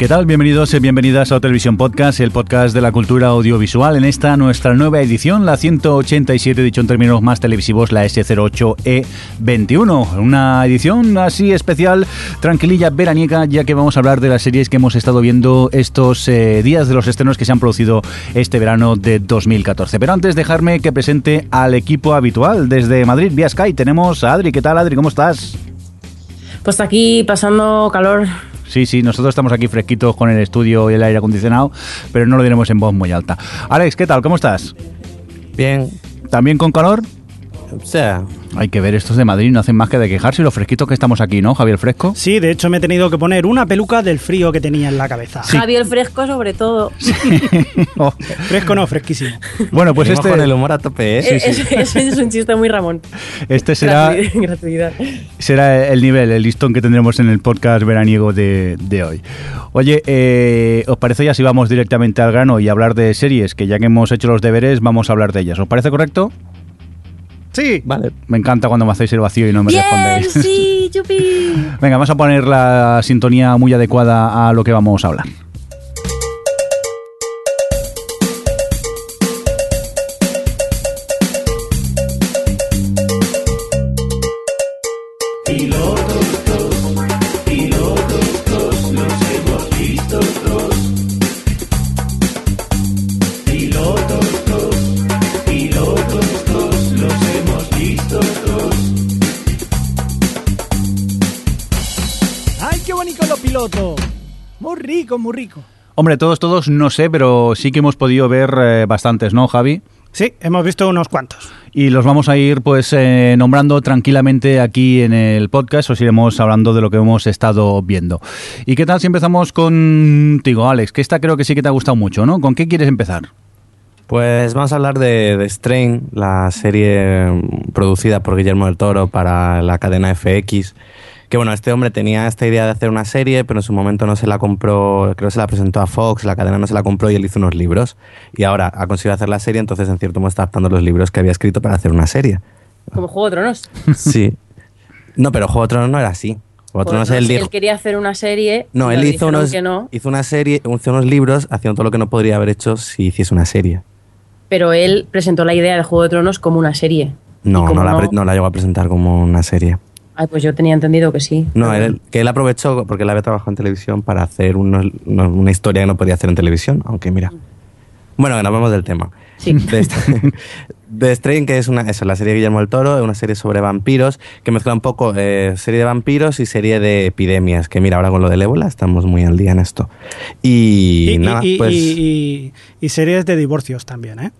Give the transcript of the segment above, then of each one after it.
¿Qué tal? Bienvenidos y bienvenidas a Televisión Podcast, el podcast de la cultura audiovisual. En esta nuestra nueva edición, la 187, dicho en términos más televisivos, la S08E21. Una edición así especial, tranquililla, veraniega, ya que vamos a hablar de las series que hemos estado viendo estos eh, días de los estrenos que se han producido este verano de 2014. Pero antes, dejarme que presente al equipo habitual. Desde Madrid, vía Sky, tenemos a Adri. ¿Qué tal, Adri? ¿Cómo estás? Pues aquí pasando calor Sí, sí, nosotros estamos aquí fresquitos con el estudio y el aire acondicionado, pero no lo diremos en voz muy alta. Alex, ¿qué tal? ¿Cómo estás? Bien. ¿También con calor? O sea, hay que ver, estos de Madrid no hacen más que de quejarse y lo fresquitos que estamos aquí, ¿no, Javier Fresco? Sí, de hecho me he tenido que poner una peluca del frío que tenía en la cabeza. Javier Fresco sobre todo. Oh, fresco no, fresquísimo. Bueno, pues este... con el humor a tope, ¿eh? Sí, sí. Ese es un chiste muy Ramón. Este será... Gratuidad. Será el nivel, el listón que tendremos en el podcast veraniego de, de hoy. Oye, eh, ¿os parece ya si vamos directamente al grano y hablar de series? Que ya que hemos hecho los deberes, vamos a hablar de ellas. ¿Os parece correcto? Sí. Vale. Me encanta cuando me hacéis el vacío y no me Bien, respondéis. sí, yupi. Venga, vamos a poner la sintonía muy adecuada a lo que vamos a hablar. Rico, muy rico. Hombre, todos, todos no sé, pero sí que hemos podido ver eh, bastantes, ¿no, Javi? Sí, hemos visto unos cuantos. Y los vamos a ir pues eh, nombrando tranquilamente aquí en el podcast, os iremos hablando de lo que hemos estado viendo. ¿Y qué tal si empezamos contigo, Alex? Que esta creo que sí que te ha gustado mucho, ¿no? ¿Con qué quieres empezar? Pues vamos a hablar de, de Strain, la serie mm, producida por Guillermo del Toro para la cadena FX. Que bueno, este hombre tenía esta idea de hacer una serie, pero en su momento no se la compró, creo que se la presentó a Fox, la cadena no se la compró y él hizo unos libros. Y ahora ha conseguido hacer la serie, entonces en cierto modo está adaptando los libros que había escrito para hacer una serie. Como Juego de Tronos. Sí. No, pero Juego de Tronos no era así. Juego de Tronos, él dijo... Él quería hacer una serie. No, él hizo unos, no, hizo una serie, hizo unos libros haciendo todo lo que no podría haber hecho si hiciese una serie. pero él presentó la idea de Juego de Tronos como una serie. No, no la, no la llegó a presentar como una serie. Ay, pues yo tenía entendido que sí. No, él- que él aprovechó porque él había trabajado en televisión para hacer unos- unos- una historia que no podía hacer en televisión, aunque mira. Bueno, que nos vamos del tema. Sí. De, Strain, que es una, eso, la serie de Guillermo del Toro, es una serie sobre vampiros, que mezcla un poco eh, serie de vampiros y serie de epidemias, que mira, ahora con lo del ébola estamos muy al día en esto. Y, Y, nada, y- pues... y- y- y series de divorcios también, ¿eh?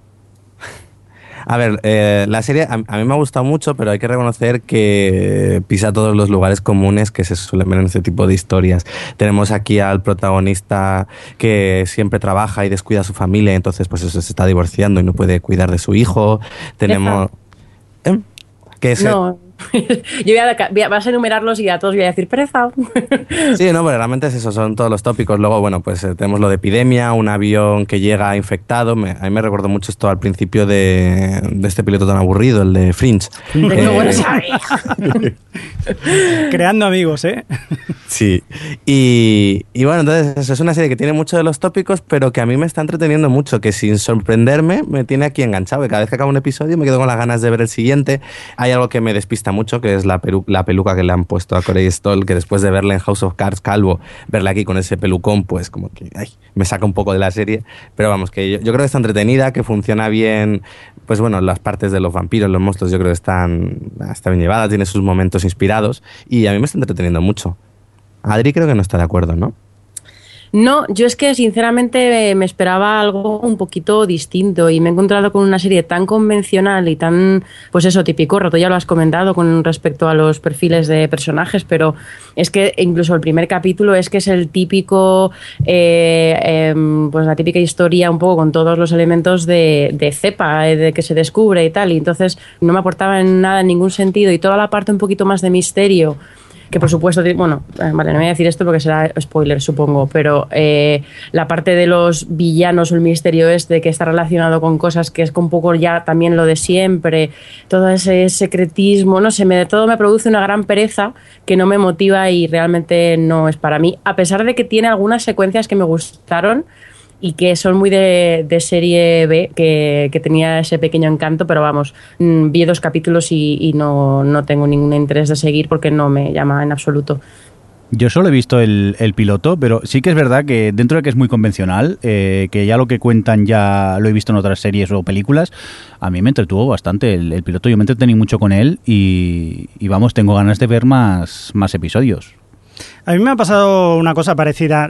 A ver, eh, la serie a, a mí me ha gustado mucho, pero hay que reconocer que pisa todos los lugares comunes que se suelen ver en este tipo de historias. Tenemos aquí al protagonista que siempre trabaja y descuida a su familia, entonces pues eso se está divorciando y no puede cuidar de su hijo. Tenemos... ¿Eh? Que es, No. yo voy a, voy a- vas a enumerarlos y a todos voy a decir pereza. Sí, no, pero realmente es eso, son todos los tópicos. Luego, bueno, pues eh, tenemos lo de epidemia, un avión que llega infectado. Me- a mí me recuerdo mucho esto al principio de, de este piloto tan aburrido, el de Fringe. Tengo Eh, buenos amigos. Creando amigos, ¿eh? Sí. Y, y bueno, entonces eso es una serie que tiene muchos de los tópicos, pero que a mí me está entreteniendo mucho, que sin sorprenderme me tiene aquí enganchado. Que cada vez que acabo un episodio me quedo con las ganas de ver el siguiente. Hay algo que me despista mucho, que es la, peluca que le han puesto a Corey Stoll, que después de verle en House of Cards calvo, verle aquí con ese pelucón, pues como que me saca un poco de la serie. Pero vamos, que yo, yo creo que está entretenida, que funciona bien. Pues bueno, las partes de los vampiros, los monstruos, yo creo que están, está bien llevadas, tiene sus momentos inspirados y a mí me está entreteniendo mucho. Adri creo que no está de acuerdo, ¿no? No, yo es que sinceramente me esperaba algo un poquito distinto y me he encontrado con una serie tan convencional y tan, pues eso, típico, roto ya lo has comentado con respecto a los perfiles de personajes, pero es que incluso el primer capítulo es que es el típico, eh, em, pues la típica historia un poco con todos los elementos de, de cepa, eh, de que se descubre y tal, y entonces no me aportaba en nada en ningún sentido y toda la parte un poquito más de misterio que por supuesto, bueno, eh, vale, no voy a decir esto porque será spoiler, supongo, pero eh, la parte de los villanos o el misterio este que está relacionado con cosas que es un poco ya también lo de siempre, todo ese secretismo, no sé, me, todo me produce una gran pereza que no me motiva y realmente no es para mí, a pesar de que tiene algunas secuencias que me gustaron y que son muy de, de serie B, que, que, tenía ese pequeño encanto, pero vamos, mm, vi dos capítulos y, y no, no, tengo ningún interés de seguir porque no me llama en absoluto. Yo solo he visto el, el, piloto, pero sí que es verdad que dentro de que es muy convencional, eh, que ya lo que cuentan ya lo he visto en otras series o películas, a mí me entretuvo bastante el, piloto, yo me entretení mucho con él y, y, vamos, tengo ganas de ver más, más episodios. A mí me ha pasado una cosa parecida.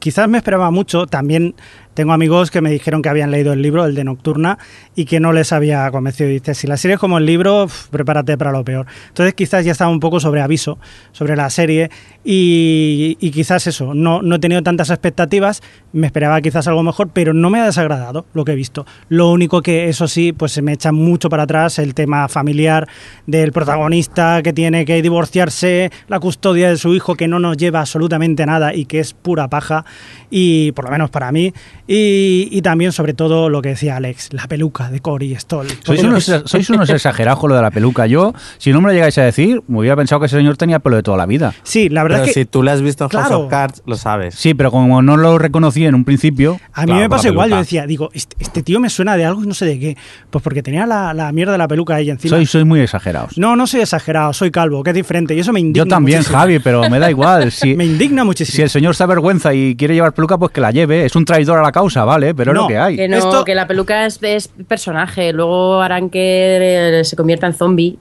Quizás me esperaba mucho. También tengo amigos que me dijeron que habían leído el libro, el de Nocturna, y que no les había convencido. Dice, si la serie es como el libro, prepárate para lo peor. Entonces quizás ya estaba un poco sobre aviso sobre la serie y, y quizás eso, no, no, he tenido tantas expectativas, me esperaba quizás algo mejor, pero no me ha desagradado lo que he visto. Lo único que eso sí, pues se me echa mucho para atrás el tema familiar del protagonista que tiene que divorciarse, la custodia de su hijo que no nos lleva absolutamente nada y que es pura paja y por lo menos para mí y, y, también, sobre todo, lo que decía Alex, la peluca de Cory Stoll. Sois unos, sois unos exagerados con lo de la peluca. Yo, si no me lo llegáis a decir, me hubiera pensado que ese señor tenía pelo de toda la vida. Sí, la verdad pero es que... si tú le has visto en claro. House of Cards, lo sabes. Sí, pero como no lo reconocí en un principio... A mí claro, me pasó igual, yo decía, digo, este, este, tío me suena de algo y no sé de qué. Pues porque tenía la, la mierda de la peluca ahí encima. Sois, sois muy exagerados. No, no soy exagerado, soy calvo, que es diferente. Y eso me indigna Yo también, muchísimo. Javi, pero me da igual. Si, me indigna muchísimo. Si el señor se avergüenza y quiere llevar peluca, pues que la lleve. Es un traidor a la causa, ¿vale? Pero No, es lo que hay. Que no, Esto- que la peluca es, es personaje, luego harán que eh, se convierta en zombie.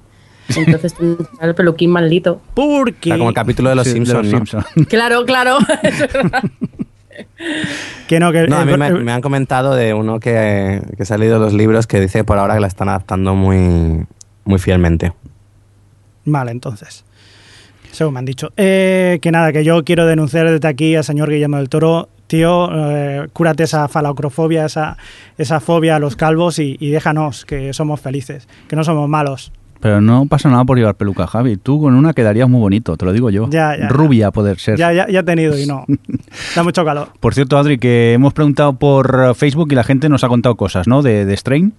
Entonces tendrá el peluquín maldito. Porque... Sea, como el capítulo de los Sí, de Simpsons. los ¿no? Simpson. Claro, claro. es verdad. Que no, que... No, a mí me, me han comentado de uno que, que se ha leído los libros que dice por ahora que la están adaptando muy, muy fielmente. Vale, entonces. Según me han dicho. Eh, que nada, que yo quiero denunciar desde aquí al señor Guillermo del Toro. Tío, eh, cúrate esa falacrofobia, esa, esa fobia a los calvos y, y déjanos que somos felices, que no somos malos. Pero no pasa nada por llevar peluca, Javi. Tú con una quedarías muy bonito, te lo digo yo. Ya, ya, Rubia poder ser. Ya, ya, ya he tenido y no. Da mucho calor. Por cierto, Adri, que hemos preguntado por Facebook y la gente nos ha contado cosas, ¿no? De, de Strain.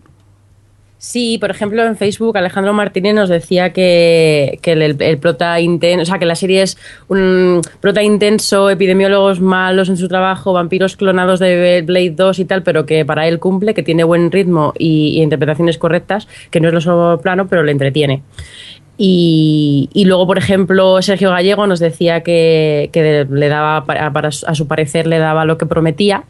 Sí, por ejemplo, en Facebook Alejandro Martínez nos decía que, el, prota intenso, o sea, que la serie es un prota intenso, epidemiólogos malos en su trabajo, vampiros clonados de Blade 2 y tal, pero que para él cumple, que tiene buen ritmo y, interpretaciones correctas, que no es lo solo plano, pero le entretiene. Y, luego, por ejemplo, Sergio Gallego nos decía que, le daba, a su parecer, le daba lo que prometía.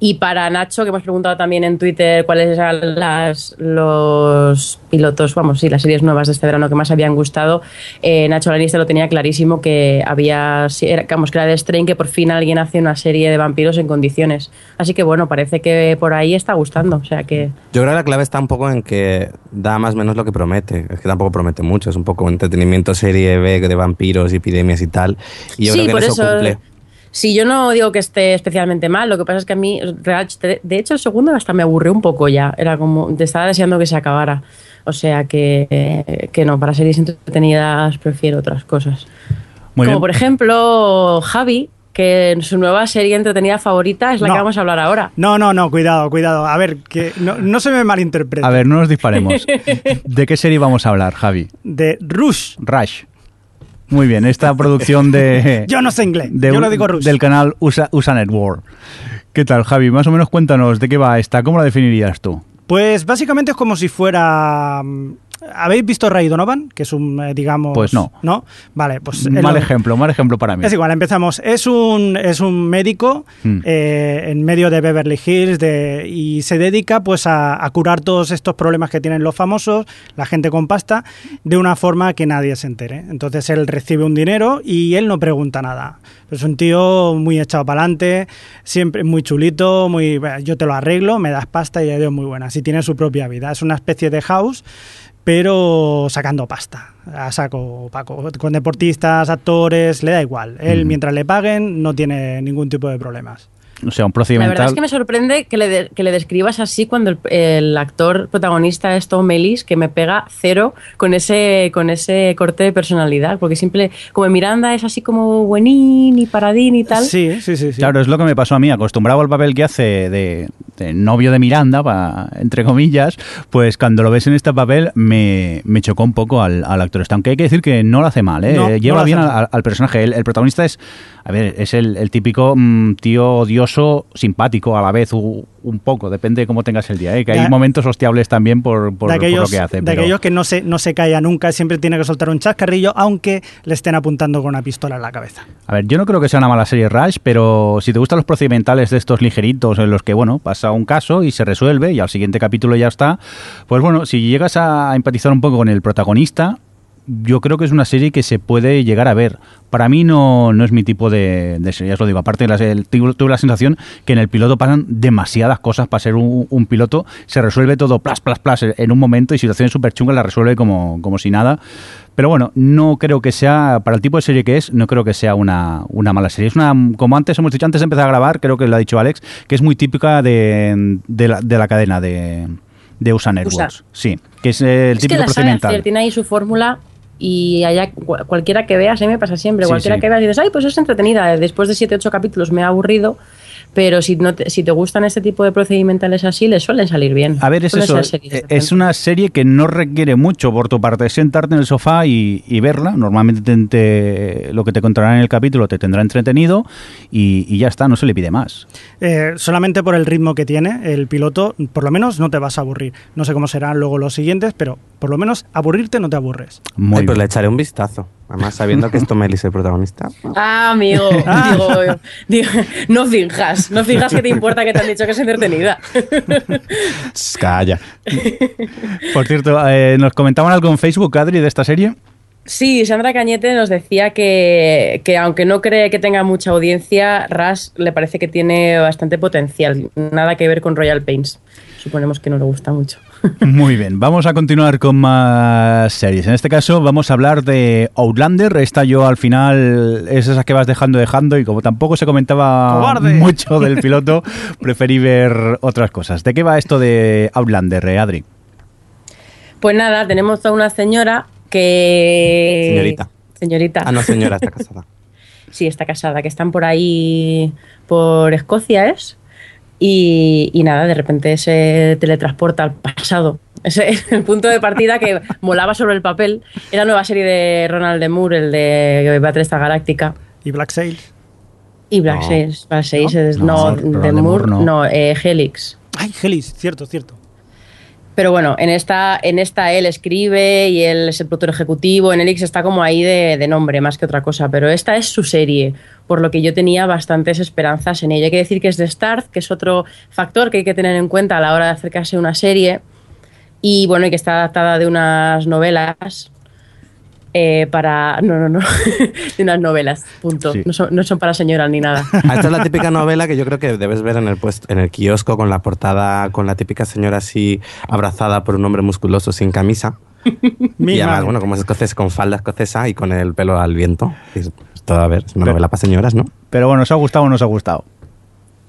Y para Nacho, que hemos preguntado también en Twitter cuáles eran las, los pilotos, vamos, sí, las series nuevas de este verano que más habían gustado, eh, Nacho Lanista lo tenía clarísimo que había, vamos, que era de Strain, que por fin alguien hace una serie de vampiros en condiciones. Así que bueno, parece que por ahí está gustando, o sea que... Yo creo que la clave está un poco en que da más o menos lo que promete, es que tampoco promete mucho, es un poco entretenimiento serie B de vampiros, epidemias y tal, y yo sí, creo que por eso, eso cumple. Sí, yo no digo que esté especialmente mal, lo que pasa es que a mí, de hecho, el segundo hasta me aburrió un poco ya, era como, te estaba deseando que se acabara. O sea que, que no, para series entretenidas prefiero otras cosas. Muy como bien. por ejemplo, Javi, que en su nueva serie entretenida favorita es la No. que vamos a hablar ahora. No, no, no, cuidado, cuidado. A ver, que no, no se me malinterprete. A ver, no nos disparemos. ¿De qué serie vamos a hablar, Javi? De Rush. Rush. Muy bien, esta producción de... Yo no sé inglés, de- yo lo digo Rush. Del canal USA, USA Network. ¿Qué tal, Javi? Más o menos cuéntanos de qué va esta. ¿Cómo la definirías tú? Pues básicamente es como si fuera mm, ¿Habéis visto Ray Donovan? Que es un, eh, digamos... Pues no. ¿No? Vale, pues... Mal lo- ejemplo, mal ejemplo para mí. Es igual, empezamos. Es un, es un médico Mm. eh, en medio de Beverly Hills de, y se dedica pues a, a curar todos estos problemas que tienen los famosos, la gente con pasta, de una forma que nadie se entere. Entonces él recibe un dinero y él no pregunta nada. Es un tío muy echado para adelante, siempre muy chulito, muy "Bueno, yo te lo arreglo, me das pasta y adiós muy buena. Si tiene su propia vida. Es una especie de house pero sacando pasta, a saco Paco, con deportistas, actores, le da igual. Él, Mm. mientras le paguen, no tiene ningún tipo de problemas. O sea, un La procedimental. verdad es que me sorprende que le, de- que le describas así cuando el, el actor protagonista es Tom Ellis, que me pega cero con ese, con ese corte de personalidad, porque siempre, como Miranda es así como buenín y paradín y tal. Sí, sí, sí. sí. Claro, es lo que me pasó a mí, acostumbrado al papel que hace de, de novio de Miranda, pa- entre comillas, pues cuando lo ves en este papel me, me chocó un poco al, al actor este, aunque hay que decir que no lo hace mal, ¿eh? No, no lleva lo bien al, personaje. El, el protagonista es, a ver, es el, el típico mm, tío odioso, simpático a la vez, u- un poco, depende de cómo tengas el día, ¿eh? que hay momentos hostiables también por, por- lo que hace. de pero- aquellos que no se, no se calla nunca, siempre tiene que soltar un chascarrillo, aunque le estén apuntando con una pistola en la cabeza. A ver, yo no creo que sea una mala serie Rush, pero si te gustan los procedimentales de estos ligeritos en los que, bueno, pasa un caso y se resuelve y al siguiente capítulo ya está, pues bueno, si llegas a empatizar un poco con el protagonista, yo creo que es una serie que se puede llegar a ver. Para mí no, no es mi tipo de, de serie, ya os lo digo. Aparte, las- el- tuve la sensación que en el piloto pasan demasiadas cosas para ser un, un piloto. Se resuelve todo plas, plas, plas en un momento y situaciones súper chungas las resuelve como, como si nada. Pero bueno, no creo que sea, para el tipo de serie que es, no creo que sea una, una mala serie. Es una, como antes hemos dicho, antes de empezar a grabar, creo que lo ha dicho Alex, que es muy típica de, de, la, de la cadena de, de USA Networks. Sí, que es el es que típico la sabe procedimental. hacer, tiene ahí su fórmula y allá cu- cualquiera que veas, a mí me pasa siempre, Sí, cualquiera sí. que veas dices, ay, pues es entretenida, después de 7 8 capítulos me ha aburrido, pero si, no te, si te gustan este tipo de procedimentales así, les suelen salir bien. A ver, es eso. decentes. una serie que no requiere mucho por tu parte. Sentarte en el sofá y, y verla. Normalmente te- te- lo que te contarán en el capítulo te tendrá entretenido y, y ya está, no se le pide más. Eh, solamente por el ritmo que tiene el piloto, por lo menos no te vas a aburrir. No sé cómo serán luego los siguientes, pero por lo menos aburrirte no te aburres. Muy Ay, pues bien. le echaré un vistazo. Además, sabiendo que es Tom Ellis el protagonista. Ah, amigo, digo, digo, no finjas, no finjas que te importa que te han dicho que es entretenida. Calla. Por cierto, eh, nos comentaban algo en Facebook, Adri, de esta serie. Sí, Sandra Cañete nos decía que, que aunque no cree que tenga mucha audiencia, Ras le parece que tiene bastante potencial. Nada que ver con Royal Pains. Suponemos que no le gusta mucho. Muy bien, vamos a continuar con más series. En este caso vamos a hablar de Outlander. Esta yo al final es esa que vas dejando, dejando y como tampoco se comentaba ¡Cobarde! mucho del piloto, preferí ver otras cosas. ¿De qué va esto de Outlander, eh, Adri? Pues nada, tenemos a una señora que... Señorita. Señorita. Ah, no, señora, está casada. Sí, está casada, que están por ahí, por Escocia, ¿es? Y, y nada, de repente se teletransporta al pasado. Ese es el punto de partida que molaba sobre el papel. Era la nueva serie de Ronald de Moore, el de Battlestar Galáctica. Y Black Sails. Y Black No. Sails, Black Sails No, es- no, de Moore, Moore no. no, eh, Helix. Ay, Helis, cierto, cierto. Pero bueno, en esta, en esta él escribe y él es el productor ejecutivo. En Elix está como ahí de, de nombre más que otra cosa. Pero esta es su serie, por lo que yo tenía bastantes esperanzas en ella. Hay que decir que es de Starz, que es otro factor que hay que tener en cuenta a la hora de acercarse a una serie. Y bueno, y que está adaptada de unas novelas. Eh, para. No, no, no. de unas novelas, punto. Sí. No, son, no son para señoras ni nada. Ah, Esta es la típica novela que yo creo que debes ver en el puesto, en el kiosco con la portada, con la típica señora así abrazada por un hombre musculoso sin camisa. Mi y además, madre. bueno, como es escocés, con falda escocesa y con el pelo al viento. Es, es todo, a ver, es una Pero- novela para señoras, ¿no? Pero bueno, ¿os ha gustado o no os ha gustado?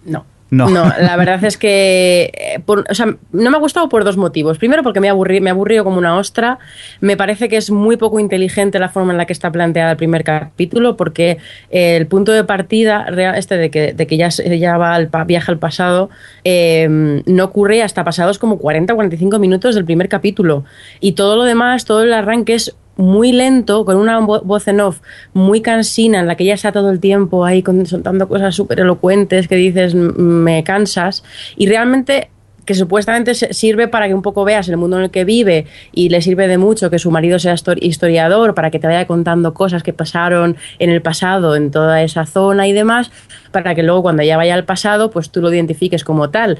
No. No. la verdad es que eh, o sea, no me ha gustado por dos motivos. Primero, porque me aburrí, me aburrió como una ostra. Me parece que es muy poco inteligente la forma en la que está planteada el primer capítulo, porque el punto de partida, este de que, de que ya, ya va al viaja al pasado, eh, no ocurre hasta pasados como 40 o 45 minutos del primer capítulo. Y todo lo demás, todo el arranque es muy lento, con una vo- voz en off muy cansina, en la que ella está todo el tiempo ahí soltando cosas súper elocuentes que dices, "M- me cansas. Y realmente que supuestamente sirve para que un poco veas el mundo en el que vive y le sirve de mucho que su marido sea historiador para que te vaya contando cosas que pasaron en el pasado en toda esa zona y demás, para que luego cuando ya vaya al pasado, pues tú lo identifiques como tal.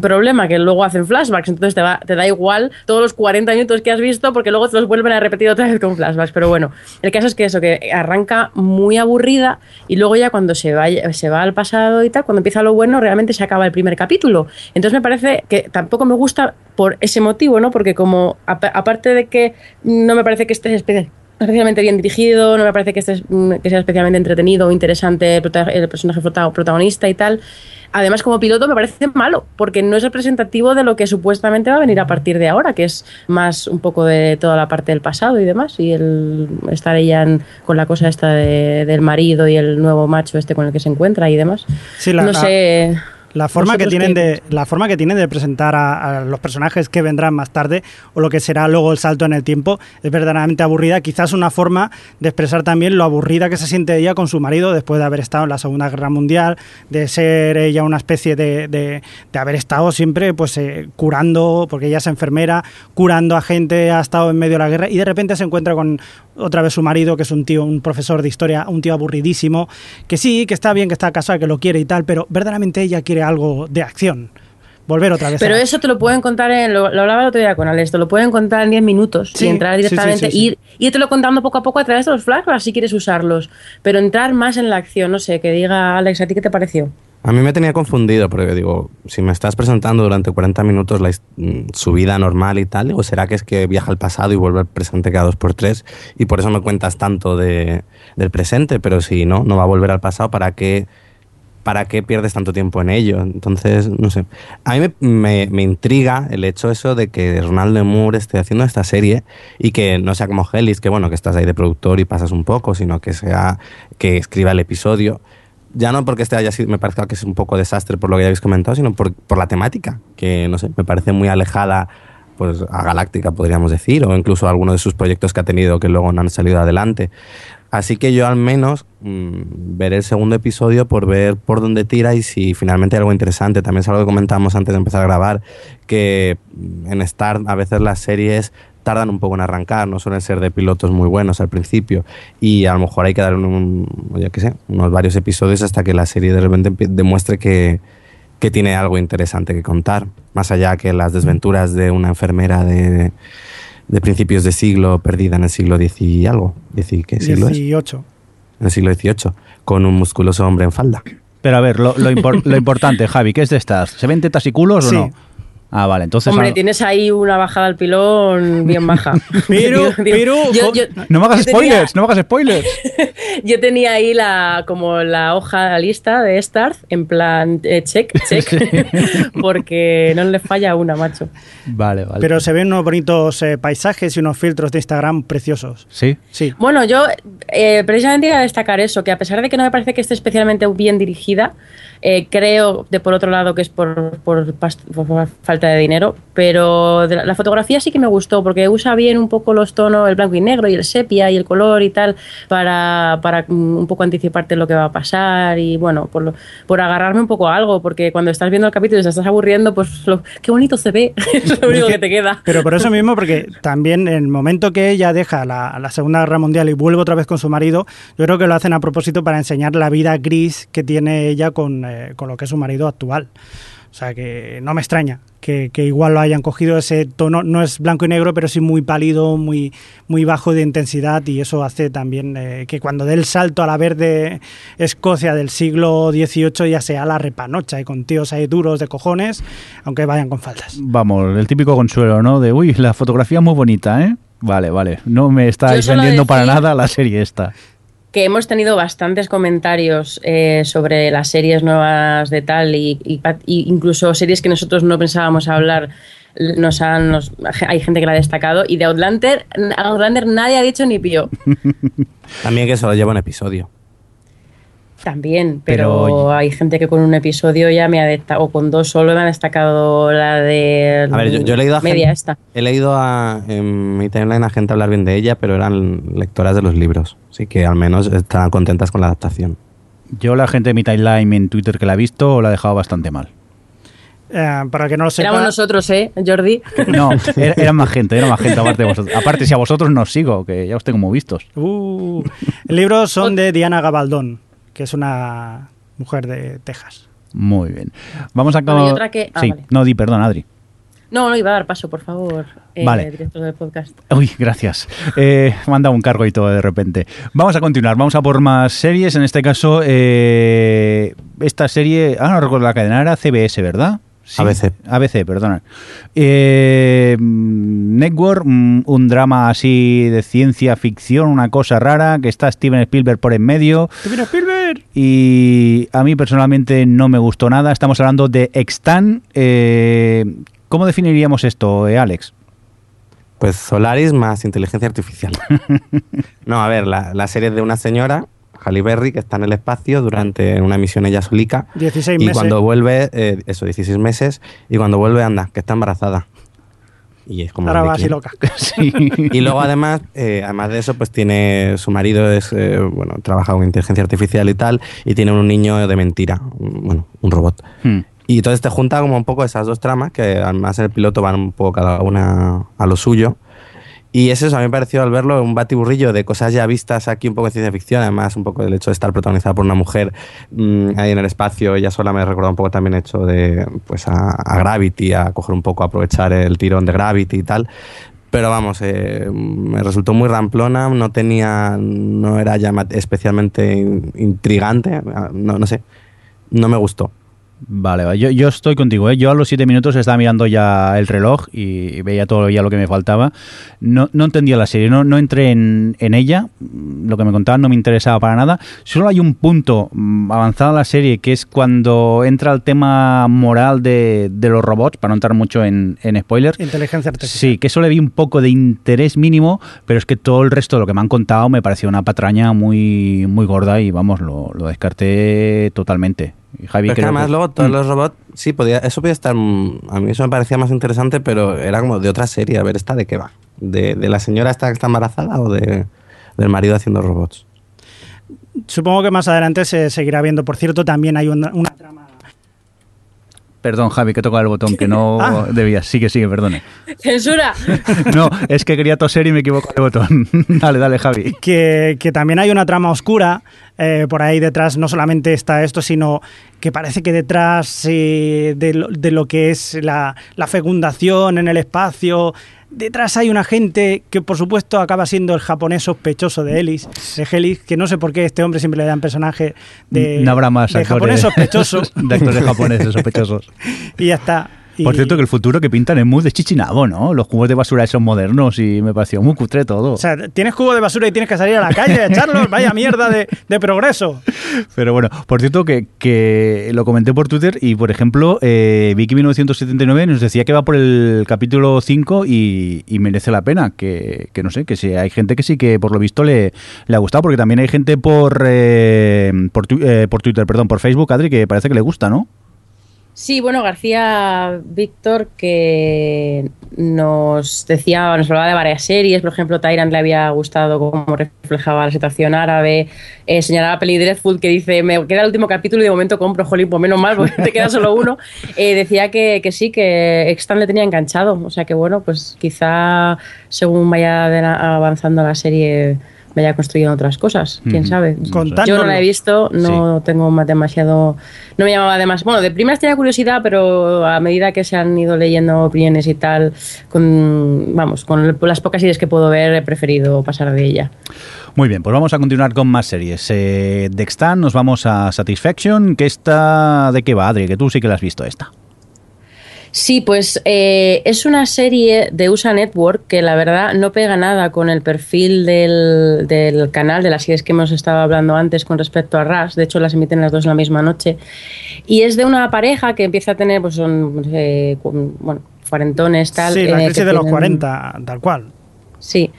Problema que luego hacen flashbacks, entonces te, va, te da igual todos los 40 minutos que has visto porque luego te los vuelven a repetir otra vez con flashbacks. Pero bueno, el caso es que eso, que arranca muy aburrida y luego ya cuando se va, se va al pasado y tal, cuando empieza lo bueno, realmente se acaba el primer capítulo. Entonces me parece que tampoco me gusta por ese motivo, ¿no? Porque como aparte de que no me parece que esté especialmente bien dirigido, no me parece que, esté, que sea especialmente entretenido o interesante el, personaje protagonista y tal. Además, como piloto me parece malo, porque no es representativo de lo que supuestamente va a venir a partir de ahora, que es más un poco de toda la parte del pasado y demás, y el estar ella con la cosa esta del marido y el nuevo macho este con el que se encuentra y demás. Sí, no sé... La forma, que tienen de, la forma que tienen de presentar a, los personajes que vendrán más tarde o lo que será luego el salto en el tiempo es verdaderamente aburrida. Quizás una forma de expresar también lo aburrida que se siente ella con su marido después de haber estado en la Segunda Guerra Mundial, de ser ella una especie de, de, haber estado siempre pues eh, curando, porque ella es enfermera, curando a gente, ha estado en medio de la guerra y de repente se encuentra con otra vez su marido, que es un tío, un profesor de historia, un tío aburridísimo, que sí, que está bien, que está casado, que lo quiere y tal, pero verdaderamente ella quiere algo de acción. Volver otra vez. Pero eso te lo pueden contar, en, lo, hablaba el otro día con Alex, te lo pueden contar en 10 minutos y entrar directamente, y ir, lo contando poco a poco a través de los flashbacks si quieres usarlos, pero entrar más en la acción, no sé, que diga Alex, ¿a ti qué te pareció? A mí me tenía confundido porque digo, si me estás presentando durante 40 minutos la, mm, su vida normal y tal, digo, ¿será que es que viaja al pasado y vuelve al presente cada dos por tres y por eso me cuentas tanto de, del presente? Pero si no, no va a volver al pasado, ¿para qué, ¿para qué pierdes tanto tiempo en ello? Entonces, no sé. A mí me, me, intriga el hecho eso de que Ronaldo Moore esté haciendo esta serie y que no sea como Hellis, que bueno, que estás ahí de productor y pasas un poco, sino que sea que escriba el episodio ya no porque este haya sido, me parezca que es un poco desastre por lo que ya habéis comentado, sino por, por la temática, que no sé, me parece muy alejada pues a Galáctica, podríamos decir, o incluso a algunos de sus proyectos que ha tenido que luego no han salido adelante. Así que yo al menos mm, veré el segundo episodio por ver por dónde tira y si finalmente hay algo interesante. También es algo que comentábamos antes de empezar a grabar, que en Star a veces las series tardan un poco en arrancar, no suelen ser de pilotos muy buenos al principio y a lo mejor hay que dar un, qué sé, unos varios episodios hasta que la serie de repente demuestre que, que, tiene algo interesante que contar, más allá que las desventuras de una enfermera de, de principios de siglo perdida en el siglo X y algo. ¿Qué siglo es? En el siglo XVIII, con un musculoso hombre en falda. Pero a ver, lo, lo, lo importante, Javi, ¿qué es de estas? ¿Se ven tetas y culos o no? Ah, vale, entonces. Hombre, tienes ahí una bajada al pilón bien baja. pero, pero. no me hagas spoilers, no me hagas spoilers. yo tenía ahí la como la hoja, la lista de Stars, en plan eh, check, check, porque no le falla una, macho. Vale, vale. Pero se ven unos bonitos eh, paisajes y unos filtros de Instagram preciosos. Sí. Sí. Bueno, yo eh, precisamente iba a destacar eso, que a pesar de que no me parece que esté especialmente bien dirigida, eh, creo, de por otro lado, que es por, por, falta de dinero, pero la, fotografía sí que me gustó porque usa bien un poco los tonos, el blanco y negro y el sepia y el color y tal, para, para un poco anticiparte lo que va a pasar y bueno, por, por agarrarme un poco a algo, porque cuando estás viendo el capítulo y te estás aburriendo, pues qué bonito se ve, es lo único que te queda. Pero por eso mismo, porque también en el momento que ella deja la, la Segunda Guerra Mundial y vuelve otra vez con su marido, yo creo que lo hacen a propósito para enseñar la vida gris que tiene ella con eh, con lo que es su marido actual. O sea que no me extraña que, igual lo hayan cogido ese tono, no es blanco y negro, pero sí muy pálido, muy, muy bajo de intensidad y eso hace también eh, que cuando dé el salto a la verde Escocia del siglo XVIII ya sea la repanocha y con tíos ahí duros de cojones, aunque vayan con faldas. Vamos, el típico consuelo, ¿no? De, uy, la fotografía es muy bonita, ¿eh? Vale, vale, no me estáis vendiendo para nada la serie esta que hemos tenido bastantes comentarios eh, sobre las series nuevas de tal y, incluso series que nosotros no pensábamos hablar. Nos han, hay gente que la ha destacado y de Outlander, Outlander nadie ha dicho ni pío. También que solo lleva un episodio. También, pero, hay gente que con un episodio ya me ha destacado, o con dos solo me ha destacado la de. A ver, yo, he leído a media esta. He leído a, en mi timeline a gente hablar bien de ella, pero eran lectoras de los libros. Así que al menos estaban contentas con la adaptación. Yo, la gente de mi timeline en Twitter que la ha visto, la ha dejado bastante mal. Eh, para que no lo sepa. Éramos nosotros, ¿eh, Jordi? No, era, era más gente, era más gente aparte de vosotros. Aparte, si a vosotros no os sigo, que ya os tengo muy vistos. Uh, el libro son de Diana Gabaldón, que es una mujer de Texas. Muy bien. Vamos a Bueno, otra que- ah, sí, vale. no, di, perdón, Adri. No, no, iba a dar paso, por favor, eh, Vale. director del podcast. Uy, gracias. Eh, me han dado un cargo y todo de repente. Vamos a continuar, vamos a por más series. En este caso, eh, esta serie, ah, no recuerdo la cadena, era CBS, ¿verdad? ABC. ABC, perdona. Eh, Network, mm, un drama así de ciencia ficción, una cosa rara, que está Steven Spielberg por en medio. ¡Steven Spielberg! Y a mí personalmente no me gustó nada. Estamos hablando de Extan. Eh, ¿Cómo definiríamos esto, eh, Alex? Pues Solaris más inteligencia artificial. no, a ver, la, la serie es de una señora, Berry, que está en el espacio durante una misión ella solica. 16 y meses. cuando vuelve, eh, eso, 16 meses, y cuando vuelve anda, que está embarazada. Y es como... Ahora ¿de va así loca. Sí. Y luego además, eh, además de eso, pues tiene su marido es eh, bueno trabaja con inteligencia artificial y tal, y tiene un niño de mentira, un- bueno, un robot. Hmm. Y entonces te junta como un poco esas dos tramas, que además el piloto van un poco cada una a lo suyo. Y es eso, a mí me pareció al verlo un batiburrillo de cosas ya vistas aquí un poco de ciencia ficción, además un poco del hecho de estar protagonizada por una mujer mm, ahí en el espacio, ella sola me recuerda un poco también hecho de pues a, Gravity, a coger un poco, aprovechar el tirón de Gravity y tal. Pero vamos, eh, me resultó muy ramplona, no tenía, no era llama- especialmente in- intrigante, no, no sé, no me gustó. Vale, vale. Yo, yo estoy contigo. ¿eh? Yo a los siete minutos estaba mirando ya el reloj y veía todo ya lo que me faltaba. No, no entendía la serie, no, no entré en, en ella. Lo que me contaban no me interesaba para nada. Solo hay un punto mm, avanzado en la serie que es cuando entra el tema moral de, de los robots, para no entrar mucho en, en spoilers. Inteligencia artificial. Sí, que eso le vi un poco de interés mínimo, pero es que todo el resto de lo que me han contado me pareció una patraña muy, muy gorda y vamos, lo, lo descarté totalmente. Y Javi, Pero que además que- luego todos Mm. los robots, sí, podía, eso podía estar, a mí eso me parecía más interesante, pero era como de otra serie, a ver, ¿esta de qué va? ¿De, de la señora esta que está embarazada o de, del marido haciendo robots? Supongo que más adelante se seguirá viendo. Por cierto, también hay una, una trama. Perdón, Javi, que toca el botón, que no Ah. debía. Sigue, sigue, perdone. ¡Censura! No, es que quería toser y me equivoco el botón. dale, dale, Javi. Que, que también hay una trama oscura. Eh, por ahí detrás no solamente está esto, sino que parece que detrás eh, de, lo, de lo que es la, la fecundación en el espacio, detrás hay un agente que por supuesto acaba siendo el japonés sospechoso de Ellis, de Helis, que no sé por qué este hombre siempre le dan personaje de, no habrá más de actores. japonés sospechoso. de actores japoneses sospechosos. y ya está. Y- Por cierto, que el futuro que pintan es muy de chichinabo, ¿no? Los cubos de basura son modernos y me pareció muy cutre todo. O sea, tienes cubo de basura y tienes que salir a la calle a echarlos. Vaya mierda de, de progreso. Pero bueno, por cierto que, que lo comenté por Twitter y, por ejemplo, eh, Vicky 1979 nos decía que va por el capítulo 5 y, y merece la pena. Que, que no sé, que sí, hay gente que sí que por lo visto le, le ha gustado, porque también hay gente por, eh, por, tu- eh, por Twitter, perdón, por Facebook, Adri, que parece que le gusta, ¿no? Sí, bueno, García Víctor que nos decía, nos hablaba de varias series, por ejemplo, Tyrant le había gustado cómo reflejaba la situación árabe, eh, señalaba Peli Dreadful que dice, me queda el último capítulo y de momento compro Holly, pues menos mal, porque te queda solo uno. Eh, decía que, que sí, que Extan le tenía enganchado, o sea que bueno, pues quizá según vaya avanzando la serie vaya construyendo otras cosas, quién sabe. Yo no la he visto, no tengo más demasiado. No me llamaba demasiado. Bueno, de primeras tenía curiosidad, pero a medida que se han ido leyendo opiniones y tal, con, vamos, con las pocas series que puedo ver, he preferido pasar de ella. Muy bien, pues vamos a continuar con más series. Eh, de Extan nos vamos a Satisfaction, que esta... ¿De qué va, Adri? Que tú sí que la has visto esta. Sí, pues eh, es una serie de USA Network que la verdad no pega nada con el perfil del, del canal, de las series que hemos estado hablando antes con respecto a Rush. De hecho, las emiten las dos en la misma noche. Y es de una pareja que empieza a tener, pues son, eh, bueno, cuarentones, tal. sí, eh, la crisis de los tienen- 40, tal cual. Sí.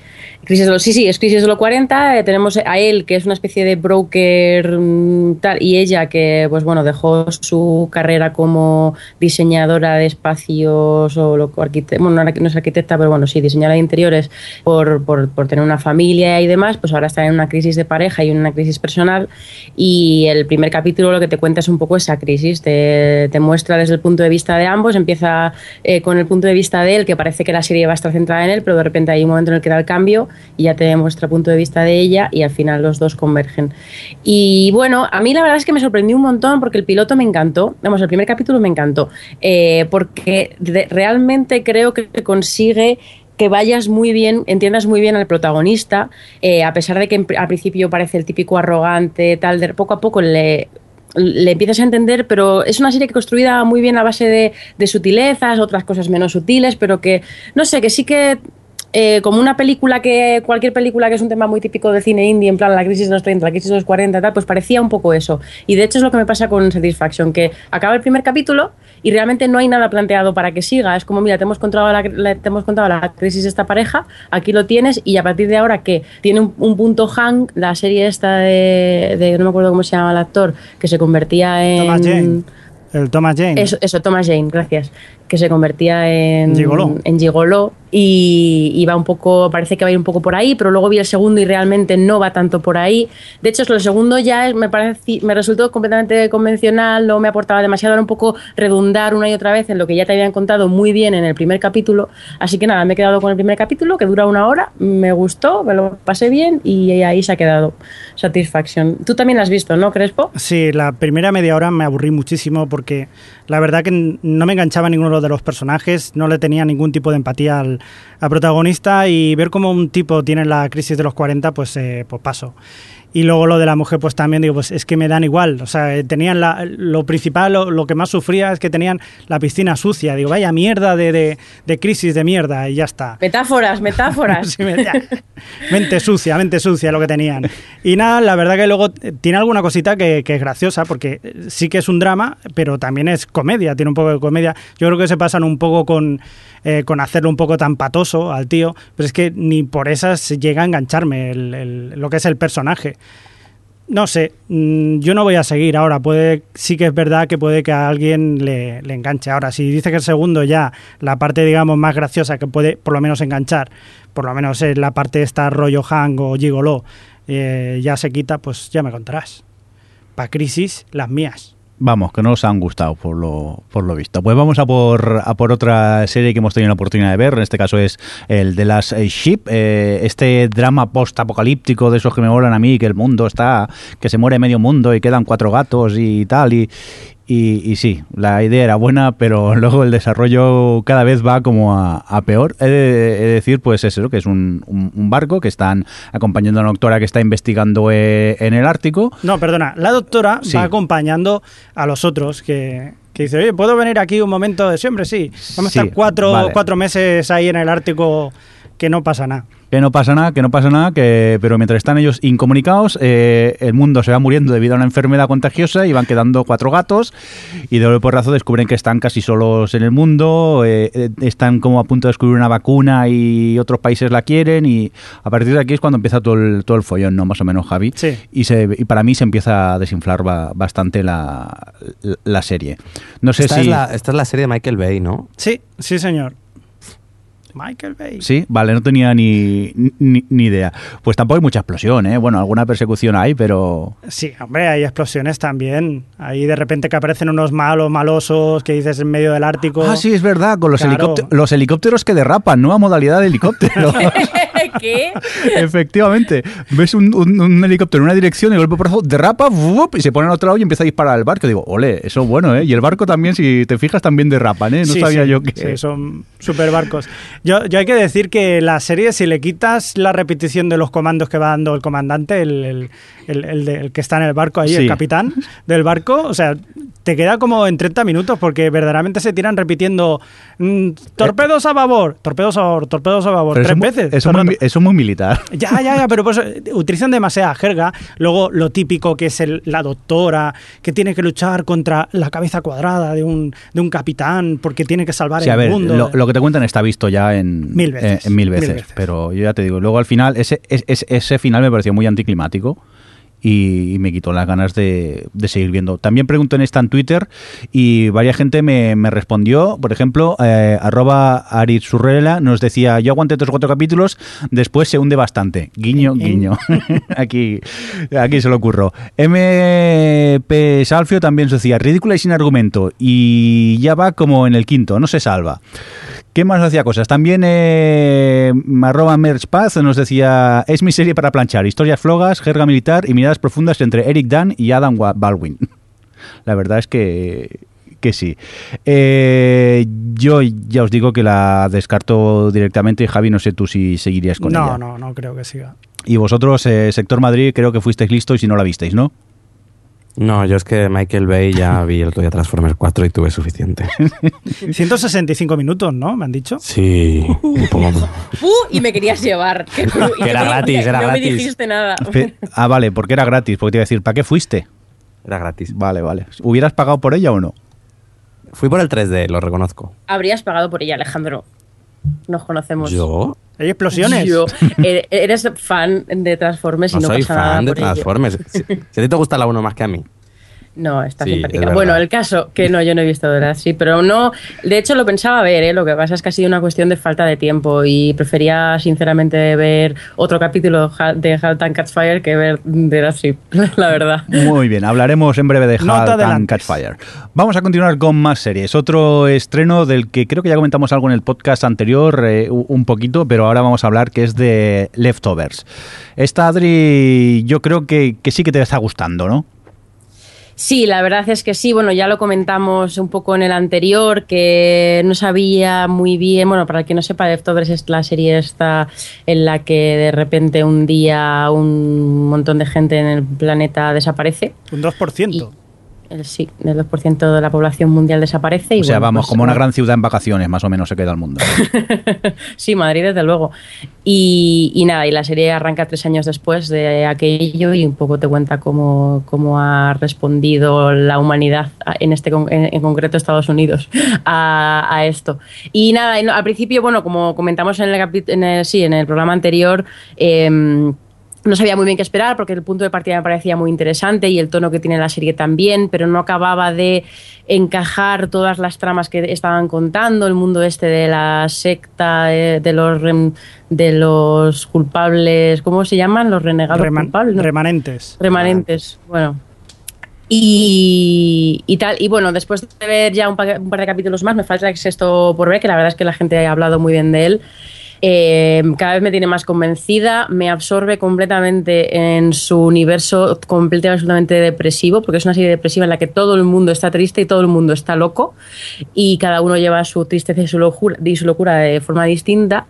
Crisis de sí, sí, es Crisis de los 40. eh, tenemos a él, que es una especie de broker mm, tal, y ella, que pues bueno, dejó su carrera como diseñadora de espacios o lo, bueno, no es arquitecta, pero bueno, sí, diseñadora de interiores por, por, por tener una familia y demás, pues ahora está en una crisis de pareja y en una crisis personal. Y el primer capítulo lo que te cuenta es un poco esa crisis, te, te muestra desde el punto de vista de ambos, empieza eh, con el punto de vista de él, que parece que la serie va a estar centrada en él, pero de repente hay un momento en el que da el cambio y ya te muestra el punto de vista de ella y al final los dos convergen. Y bueno, a mí la verdad es que me sorprendió un montón porque el piloto me encantó, vamos, el primer capítulo me encantó, eh, porque realmente creo que consigue que vayas muy bien, entiendas muy bien al protagonista, eh, a pesar de que en al principio parece el típico arrogante, tal, de poco a poco le, le empiezas a entender, pero es una serie que construida muy bien a base de, de sutilezas, otras cosas menos sutiles, pero que, no sé, que sí que eh, como una película que, cualquier película que es un tema muy típico de cine indie, en plan la crisis de los 30, la crisis de los 40, tal, pues parecía un poco eso. Y de hecho es lo que me pasa con Satisfaction, que acaba el primer capítulo y realmente no hay nada planteado para que siga. Es como, mira, te hemos contado la, la- te hemos contado la crisis de esta pareja, aquí lo tienes y a partir de ahora que tiene un, un punto hang, la serie esta de, de- no me acuerdo cómo se llama el actor, que se convertía en... Thomas Jane. El Thomas Jane. Eso, eso, Thomas Jane, gracias. Que se convertía en Gigoló. en gigoló y, y va un poco, parece que va a ir un poco por ahí, pero luego vi el segundo y realmente no va tanto por ahí. De hecho, el segundo ya es- me, parece, me resultó completamente convencional, no me aportaba demasiado, era un poco redundar una y otra vez en lo que ya te habían contado muy bien en el primer capítulo. Así que nada, me he quedado con el primer capítulo, que dura una hora, me gustó, me lo pasé bien y ahí se ha quedado. Satisfaction. Tú también la has visto, ¿no, Crespo? Sí, la primera media hora me aburrí muchísimo porque la verdad que no me enganchaba ninguno de los personajes, no le tenía ningún tipo de empatía al, protagonista y ver cómo un tipo tiene la crisis de los 40, pues, eh, pues paso. Y luego lo de la mujer, pues también digo, pues es que me dan igual. O sea, eh, tenían la- lo principal, lo, lo que más sufría es que tenían la piscina sucia. Digo, vaya mierda de, de- de crisis de mierda y ya está. Metáforas, metáforas. Sí, me- ya. mente sucia, mente sucia lo que tenían. Y nada, la verdad que luego eh, tiene alguna cosita que, que es graciosa, porque eh, sí que es un drama, pero también es comedia, tiene un poco de comedia. Yo creo que se pasan un poco con, eh, con hacerlo un poco tan patoso al tío, pero es que ni por esas llega a engancharme el- el- lo que es el personaje. No sé, mm, yo no voy a seguir ahora. Puede, sí que es verdad que puede que a alguien le, le enganche. Ahora, si dice que el segundo ya, la parte, digamos, más graciosa que puede por lo menos enganchar, por lo menos en la parte esta rollo hang o gigolo, eh, ya se quita, pues ya me contarás. Pa' crisis, las mías. Vamos, que no os han gustado por lo, por lo visto. Pues vamos a por, a por otra serie que hemos tenido la oportunidad de ver. En este caso es el de las Ship, eh, este drama post-apocalíptico de esos que me molan a mí, que el mundo está, que se muere medio mundo y quedan cuatro gatos y tal. Y, y, y sí, la idea era buena, pero luego el desarrollo cada vez va como a, a peor. He de, he de decir, pues eso, que es un, un- un barco que están acompañando a una doctora que está investigando eh, en el Ártico. No, perdona, la doctora Sí. va acompañando a los otros que, que dice, oye, ¿puedo venir aquí un momento? Sí, hombre, sí. Vamos Sí, a estar cuatro, vale. cuatro meses ahí en el Ártico que no pasa nada. Que no pasa nada, que no pasa nada, que pero mientras están ellos incomunicados, eh, el mundo se va muriendo debido a una enfermedad contagiosa y van quedando cuatro gatos y de porrazo descubren que están casi solos en el mundo, eh, están como a punto de descubrir una vacuna y otros países la quieren y a partir de aquí es cuando empieza todo el, todo el follón, ¿no? Más o menos, Javi. Sí. Y, se, y para mí se empieza a desinflar ba- bastante la, la serie. No sé Esta, si... es la, esta es la serie de Michael Bay, ¿no? Sí, sí, señor. Michael Bay. Sí, vale, no tenía ni, ni, ni idea. Pues tampoco hay mucha explosión, ¿eh? Bueno, alguna persecución hay, pero... Sí, hombre, hay explosiones también. Ahí de repente que aparecen unos malos, malosos, que dices en medio del Ártico. Ah, sí, es verdad, con los, Claro. helicópteros, los helicópteros que derrapan, nueva modalidad de helicóptero. ¿Qué? Efectivamente. Ves un, un- un helicóptero en una dirección y de golpe por abajo derrapa ¡vup! y se pone al otro lado y empieza a disparar al barco. Digo, ole, eso es bueno, ¿eh? Y el barco también, si te fijas, también derrapan, ¿eh? No Sí, sabía sí, yo que... sí, son super barcos. Yo, yo hay que decir que la serie, si le quitas la repetición de los comandos que va dando el comandante, el, el- el- el de- el que está en el barco ahí, Sí. el capitán del barco, o sea, te queda como en 30 minutos porque verdaderamente se tiran repitiendo mm, torpedos a babor, torpedos a babor, torpedos a babor, Pero tres eso, es muy- veces. Eso, el muy, eso es muy militar. Ya, ya, ya, pero pues eh, utilizan demasiada jerga. Luego lo típico que es el- la doctora que tiene que luchar contra la cabeza cuadrada de un, de un capitán porque tiene que salvar Sí, a el ver, mundo. lo, lo que te cuentan está visto ya en Mil veces, en mil mil veces. Pero yo ya te digo, luego al final, ese, es- es- ese final me pareció muy anticlimático. Y, y me quitó las ganas de, de seguir viendo. También pregunté en esta en Twitter y varias gente me, me respondió. Por ejemplo, eh, arroba Aritsurrela nos decía, yo aguanté tres o cuatro capítulos, después se hunde bastante. Guiño, guiño. aquí, aquí se lo ocurro. MP Salfio también se decía, ridícula y sin argumento. Y ya va como en el quinto, no se salva. ¿Qué más hacía cosas? También eh, arroba Merchpaz nos decía, es mi serie para planchar, historias flogas, jerga militar y miradas profundas entre Eric Dan y Adam Baldwin. La verdad es que, que sí. Eh, yo ya os digo que la descarto directamente. Javi, no sé tú si seguirías con no, ella. no, no creo que siga. Y vosotros, eh, Sector Madrid, creo que fuisteis listos y no la visteis, ¿no? No, yo es que Michael Bay ya vi el otro día Transformers 4 y tuve suficiente. 165 minutos, ¿no? Me han dicho. Sí, un poco. ¡Fu! Y me querías llevar. Que, era no- gratis, era no gratis. me dijiste nada. Ah, vale, porque era gratis. Porque te iba a decir, ¿para qué fuiste? Era gratis. Vale, vale. ¿Hubieras pagado por ella o no? Fui por el 3D, lo reconozco. Habrías pagado por ella, Alejandro. Nos conocemos. ¿Yo? Hay explosiones. Yo. E- Eres fan de Transformers y No, no, soy pasa nada fan de por ello. Transformers. Si, si a ti te gusta la 1 más que a mí. No, está Sí, simpática. es. Bueno, el caso, que no, yo no he visto de verdad, sí, pero no, de hecho lo pensaba ver, ¿eh? lo que pasa es que ha sido una cuestión de falta de tiempo y prefería sinceramente ver otro capítulo de Halt and Catch Fire que ver de Deathship, la verdad. Muy bien, hablaremos en breve de Halt and adelantes. Catch Fire. Vamos a continuar con más series. Otro estreno del que creo que ya comentamos algo en el podcast anterior, eh, un poquito, pero ahora vamos a hablar que es de Leftovers. Esta, Adri, yo creo que, que sí que te está gustando, ¿no? Sí, la verdad es que sí. Bueno, ya lo comentamos un poco en el anterior, que no sabía muy bien. Bueno, para el que no sepa, Leftovers es la serie esta en la que de repente un día un montón de gente en el planeta desaparece. Un 2%. Y- El, sí, el 2% de la población mundial desaparece. Y o sea, bueno, vamos, pues, como una bueno, gran ciudad en vacaciones, más o menos se queda el mundo. sí, Madrid, desde luego. Y, y nada, y la serie arranca tres años después de aquello y un poco te cuenta cómo, cómo ha respondido la humanidad, en este en, en concreto Estados Unidos, a, a esto. Y nada, al principio, bueno, como comentamos en el, en el- sí, en el programa anterior, em, no sabía muy bien qué esperar porque el punto de partida me parecía muy interesante y el tono que tiene la serie también, pero no acababa de encajar todas las tramas que estaban contando, el mundo este de la secta, de, de los de los culpables, ¿cómo se llaman? Los renegados Reman- culpables. ¿no? Remanentes. remanentes. Bueno. Y, y tal, y bueno, después de ver ya un, pa- un par de capítulos más, me falta el sexto por ver, que la verdad es que la gente ha hablado muy bien de él. Eh, cada vez me tiene más convencida, me absorbe completamente en su universo completamente absolutamente depresivo, porque es una serie depresiva en la que todo el mundo está triste y todo el mundo está loco, y cada uno lleva su tristeza y su locura, y su locura de forma distinta.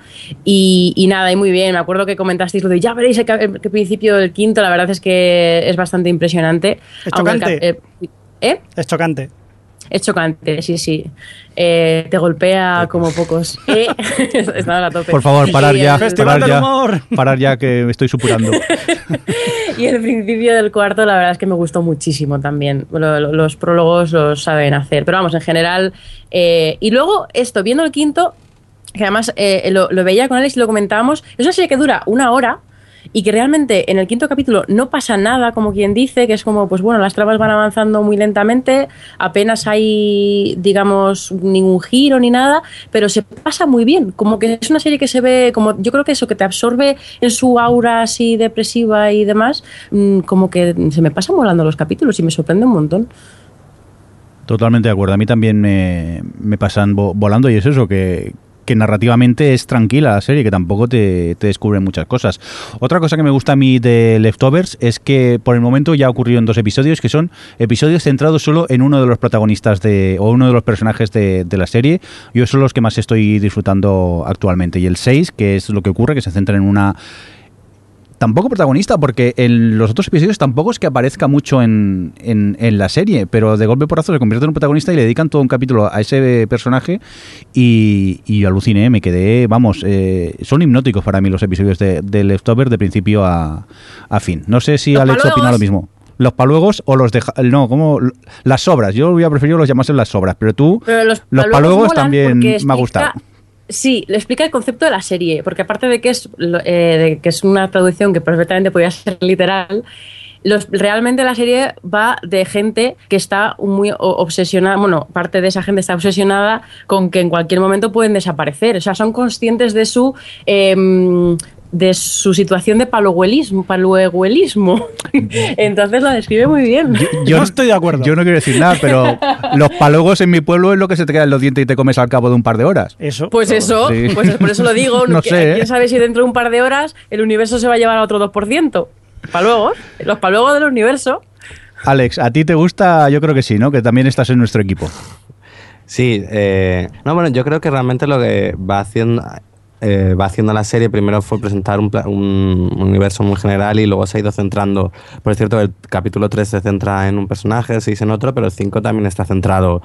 Y, y nada, y muy bien, me acuerdo que comentasteis lo de ya veréis el, el principio del quinto, la verdad es que es bastante impresionante. Es el chocante. eh, ¿Eh? Es chocante. Es chocante, sí, sí. Eh, te golpea como pocos. Eh, estaba a la tope. Por favor, parar ya, parar ya, humor. parar ya que me estoy supurando. Y el principio del cuarto, la verdad es que me gustó muchísimo también. Lo- lo- los prólogos los saben hacer. Pero vamos, en general. eh, y luego, esto, viendo el quinto, que además eh, lo, lo veía con Alex y lo comentábamos, es una serie que dura una hora. Y que realmente en el quinto capítulo no pasa nada, como quien dice, que es como, pues bueno, las tramas van avanzando muy lentamente, apenas hay, digamos, ningún giro ni nada, pero se pasa muy bien. Como que es una serie que se ve, como yo creo que eso, que te absorbe en su aura así depresiva y demás, mm, como que se me pasan volando los capítulos y me sorprende un montón. Totalmente de acuerdo. A mí también me, me pasan vo- volando y es eso, que, que narrativamente es tranquila la serie, que tampoco te, te descubre muchas cosas. Otra cosa que me gusta a mí de Leftovers es que por el momento ya ha ocurrido en dos episodios, que son episodios centrados solo en uno de los protagonistas de, o uno de los personajes de, de la serie. Yo son los que más estoy disfrutando actualmente. Y el 6, que es lo que ocurre, que se centra en una tampoco protagonista, porque en los otros episodios tampoco es que aparezca mucho en, en, en la serie, pero de golpe porrazo se convierte en un protagonista y le dedican todo un capítulo a ese personaje y, y aluciné, me quedé, vamos, eh, son hipnóticos para mí los episodios de, de Leftover de principio a, a fin. No sé si Alex opina lo mismo. Los paluegos o los de... No, como las sobras. Yo hubiera preferido los llamasen las sobras, pero tú... Pero los, Los paluegos también me ha gustado. Sí, le explica el concepto de la serie, porque aparte de que es, eh, que es una traducción que perfectamente podría ser literal, realmente la serie va de gente que está muy obsesionada, bueno, parte de esa gente está obsesionada con que en cualquier momento pueden desaparecer, o sea, son conscientes de su... em, de su situación de palueguelismo, palueguelismo. Entonces lo describe muy bien. No estoy de acuerdo. Yo no quiero decir nada, pero los paluegos en mi pueblo es lo que se te queda en los dientes y te comes al cabo de un par de horas. Eso. Pues eso, Sí. pues por eso lo digo. No que- sé, ¿eh? ¿Quién sabe si dentro de un par de horas el universo se va a llevar a otro 2%? Paluegos, los paluegos del universo. Alex, ¿a ti te gusta? Yo creo que sí, ¿no? Que también estás en nuestro equipo. Sí, eh, no, bueno, yo creo que realmente lo que va haciendo, eh, va haciendo la serie primero fue presentar un, un universo muy general y luego se ha ido centrando. Por cierto, el capítulo 3 se centra en un personaje, el 6 en otro, pero el 5 también está centrado,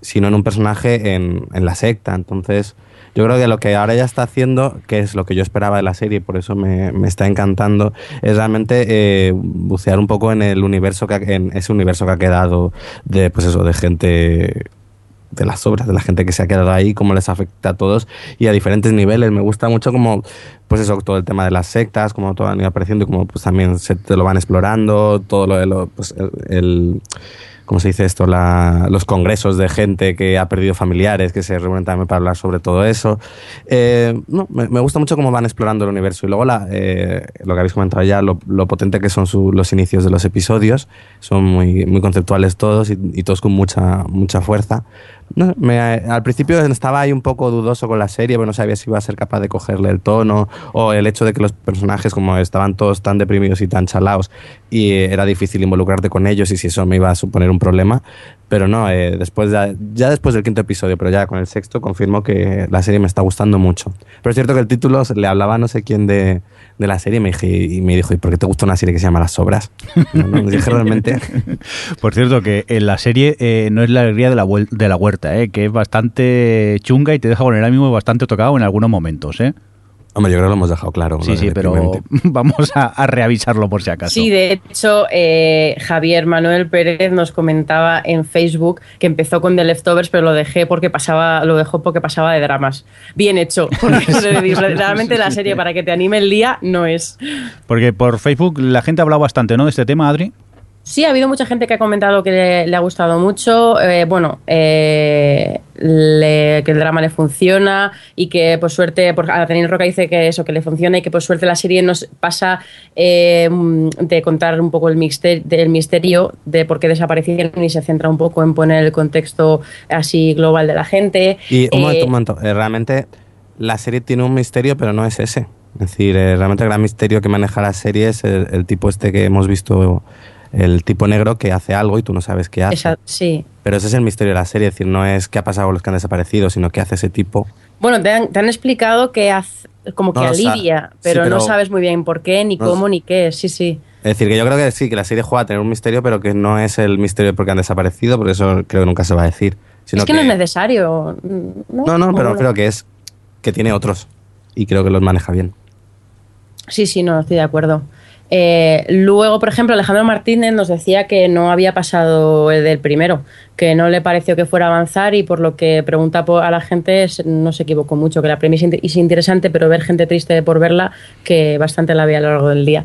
si no en un personaje, en, la secta. Entonces, yo creo que lo que ahora ya está haciendo, que es lo que yo esperaba de la serie, por eso me, me está encantando, es realmente eh, bucear un poco en el universo que ha- en ese universo que ha quedado de, pues eso, de gente de las obras, de la gente que se ha quedado ahí, cómo les afecta a todos y a diferentes niveles. Me gusta mucho como, pues eso, todo el tema de las sectas, como todo han ido apareciendo, como pues también se lo van explorando, todo lo de lo, pues el, ¿cómo se dice esto? Los congresos de gente que ha perdido familiares, que se reúnen también para hablar sobre todo eso. Eh, no, me, gusta mucho cómo van explorando el universo. Y luego la, eh, lo que habéis comentado ya, lo, lo potente que son los inicios de los episodios. Son muy, muy conceptuales todos y, y todos con mucha, mucha fuerza. No, al principio estaba ahí un poco dudoso con la serie, porque no sabía si iba a ser capaz de cogerle el tono o el hecho de que los personajes como estaban todos tan deprimidos y tan chalaos y era difícil involucrarte con ellos y si eso me iba a suponer un problema. Pero no, eh, después ya, ya después del quinto episodio, pero ya con el sexto confirmo que la serie me está gustando mucho. Pero es cierto que el título le hablaba a no sé quién de, de la serie y me, dije, y me dijo, ¿y por qué te gusta una serie que se llama Las Sobras? No, no, le dije realmente... Por cierto, que en la serie eh, no es la alegría de la, de la huerta, eh, que es bastante chunga y te deja con el ánimo bastante tocado en algunos momentos. ¿eh? Hombre, yo creo que lo hemos dejado claro. Sí, sí, pero vamos a, a reavisarlo por si acaso. Sí, de hecho, eh, Javier Manuel Pérez nos comentaba en Facebook que empezó con The Leftovers, pero lo dejé porque pasaba, lo dejó porque pasaba de dramas. Bien hecho, realmente la serie para que te anime el día no es. Porque por Facebook la gente ha hablado bastante, ¿no? De este tema, Adri. Sí, ha habido mucha gente que ha comentado que le, le ha gustado mucho. eh, bueno, eh, le- que el drama le funciona y que por suerte, por, Daniel Roca dice que eso, que le funciona y que por suerte la serie nos pasa eh, de contar un poco el misterio, del misterio de por qué desaparecieron y se centra un poco en poner el contexto así global de la gente. Y un Eh, momento, un momento. Eh, realmente la serie tiene un misterio, pero no es ese. Es decir, eh, realmente el gran misterio que maneja la serie es el, el tipo este que hemos visto, el tipo negro que hace algo y tú no sabes qué hace. esa- sí. Pero ese es el misterio de la serie. Es decir, no es qué ha pasado con los que han desaparecido, sino qué hace ese tipo. Bueno, te han, te han explicado que hace- como que No alivia, sí, pero, no sabes muy bien por qué, ni No cómo, ni qué. Sí, sí. Es decir, que yo creo que sí, que la serie juega a tener un misterio, pero que no es el misterio de por qué han desaparecido, porque eso creo que nunca se va a decir. Sino es que, no es necesario. No, No, no, pero creo que es que tiene otros y creo que los maneja bien. Sí, sí, no, estoy de acuerdo. Eh, luego, por ejemplo, Alejandro Martínez nos decía que no había pasado el del primero, que no le pareció que fuera a avanzar y por lo que pregunta a la gente no se equivocó mucho, que la premisa es inte- es interesante, pero ver gente triste por verla, que bastante la vi a lo largo del día.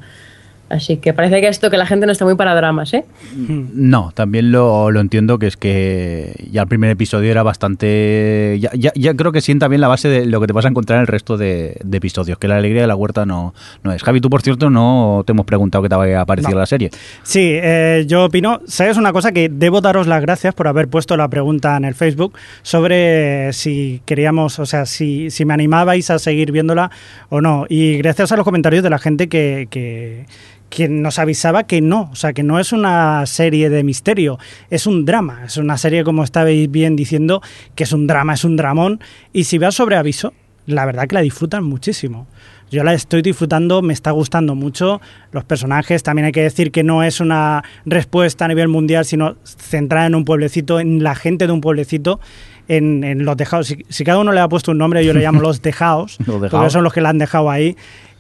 Así que parece que esto que la gente no está muy para dramas, ¿eh? No, también lo, lo entiendo que es que ya el primer episodio era bastante... Ya, ya, ya creo que sienta bien la base de lo que te vas a encontrar en el resto de, de episodios, que la alegría de la huerta no, no es. Javi, tú por cierto no te hemos preguntado qué te había parecido No. la serie. Sí, eh, yo opino, ¿sabes una cosa? Que debo daros las gracias por haber puesto la pregunta en el Facebook sobre si queríamos, o sea, si, si me animabais a seguir viéndola o no. Y gracias a los comentarios de la gente que, que, que nos avisaba que no, o sea, que no es una serie de misterio, es un drama, es una serie, como estabais bien diciendo, que es un drama, es un dramón. Y si vas sobre aviso, la verdad que la disfrutan muchísimo. Yo la estoy disfrutando, me está gustando mucho. Los personajes, también hay que decir que no es una respuesta a nivel mundial, sino centrada en un pueblecito, en la gente de un pueblecito, en, en los dejados. Si, si cada uno le ha puesto un nombre, yo le llamo los dejados, Los porque dejaos. son los que la han dejado ahí.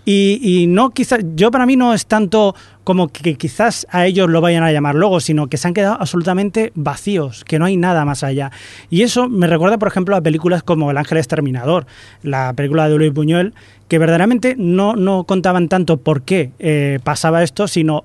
Y, no quizás, yo para mí no es tanto como que quizás a ellos lo vayan a llamar luego, sino que se han quedado absolutamente vacíos, que no hay nada más allá. Y eso me recuerda, por ejemplo, a películas como El Ángel Exterminador, la película de Luis Buñuel, que verdaderamente no, no contaban tanto por qué eh, pasaba esto, sino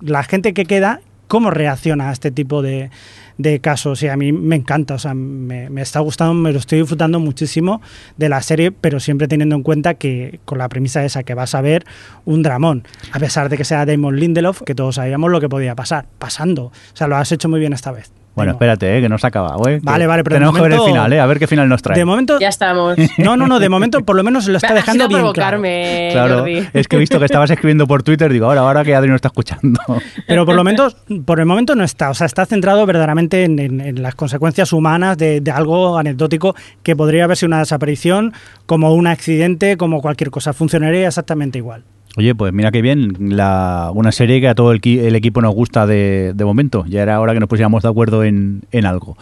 la gente que queda, cómo reacciona a este tipo de, de casos. Y a mí me encanta, o sea, me, me está gustando, me lo estoy disfrutando muchísimo de la serie, pero siempre teniendo en cuenta que con la premisa esa que vas a ver un dramón, a pesar de que sea Damon Lindelof, que todos sabíamos lo que podía pasar, pasando. O sea, lo has hecho muy bien esta vez. Bueno, espérate, eh, que no se acaba, güey. que Vale, vale, pero de Tenemos que ver el momento- final, eh, a ver qué final nos trae. De momento, Ya estamos. no, no, no, de momento por lo menos lo está dejando bien claro. provocarme, Claro, Jordi. es que he visto que estabas escribiendo por Twitter, digo, ahora, ahora que Adri no está escuchando. Pero por lo menos, por el momento no está. O sea, está centrado verdaderamente en, en- en las consecuencias humanas de, de algo anecdótico que podría haber sido una desaparición, como un accidente, como cualquier cosa. Funcionaría exactamente igual. Oye, pues mira qué bien, la, una serie que a todo el, el equipo nos gusta de, momento. Ya era hora que nos pusiéramos de acuerdo en, en algo.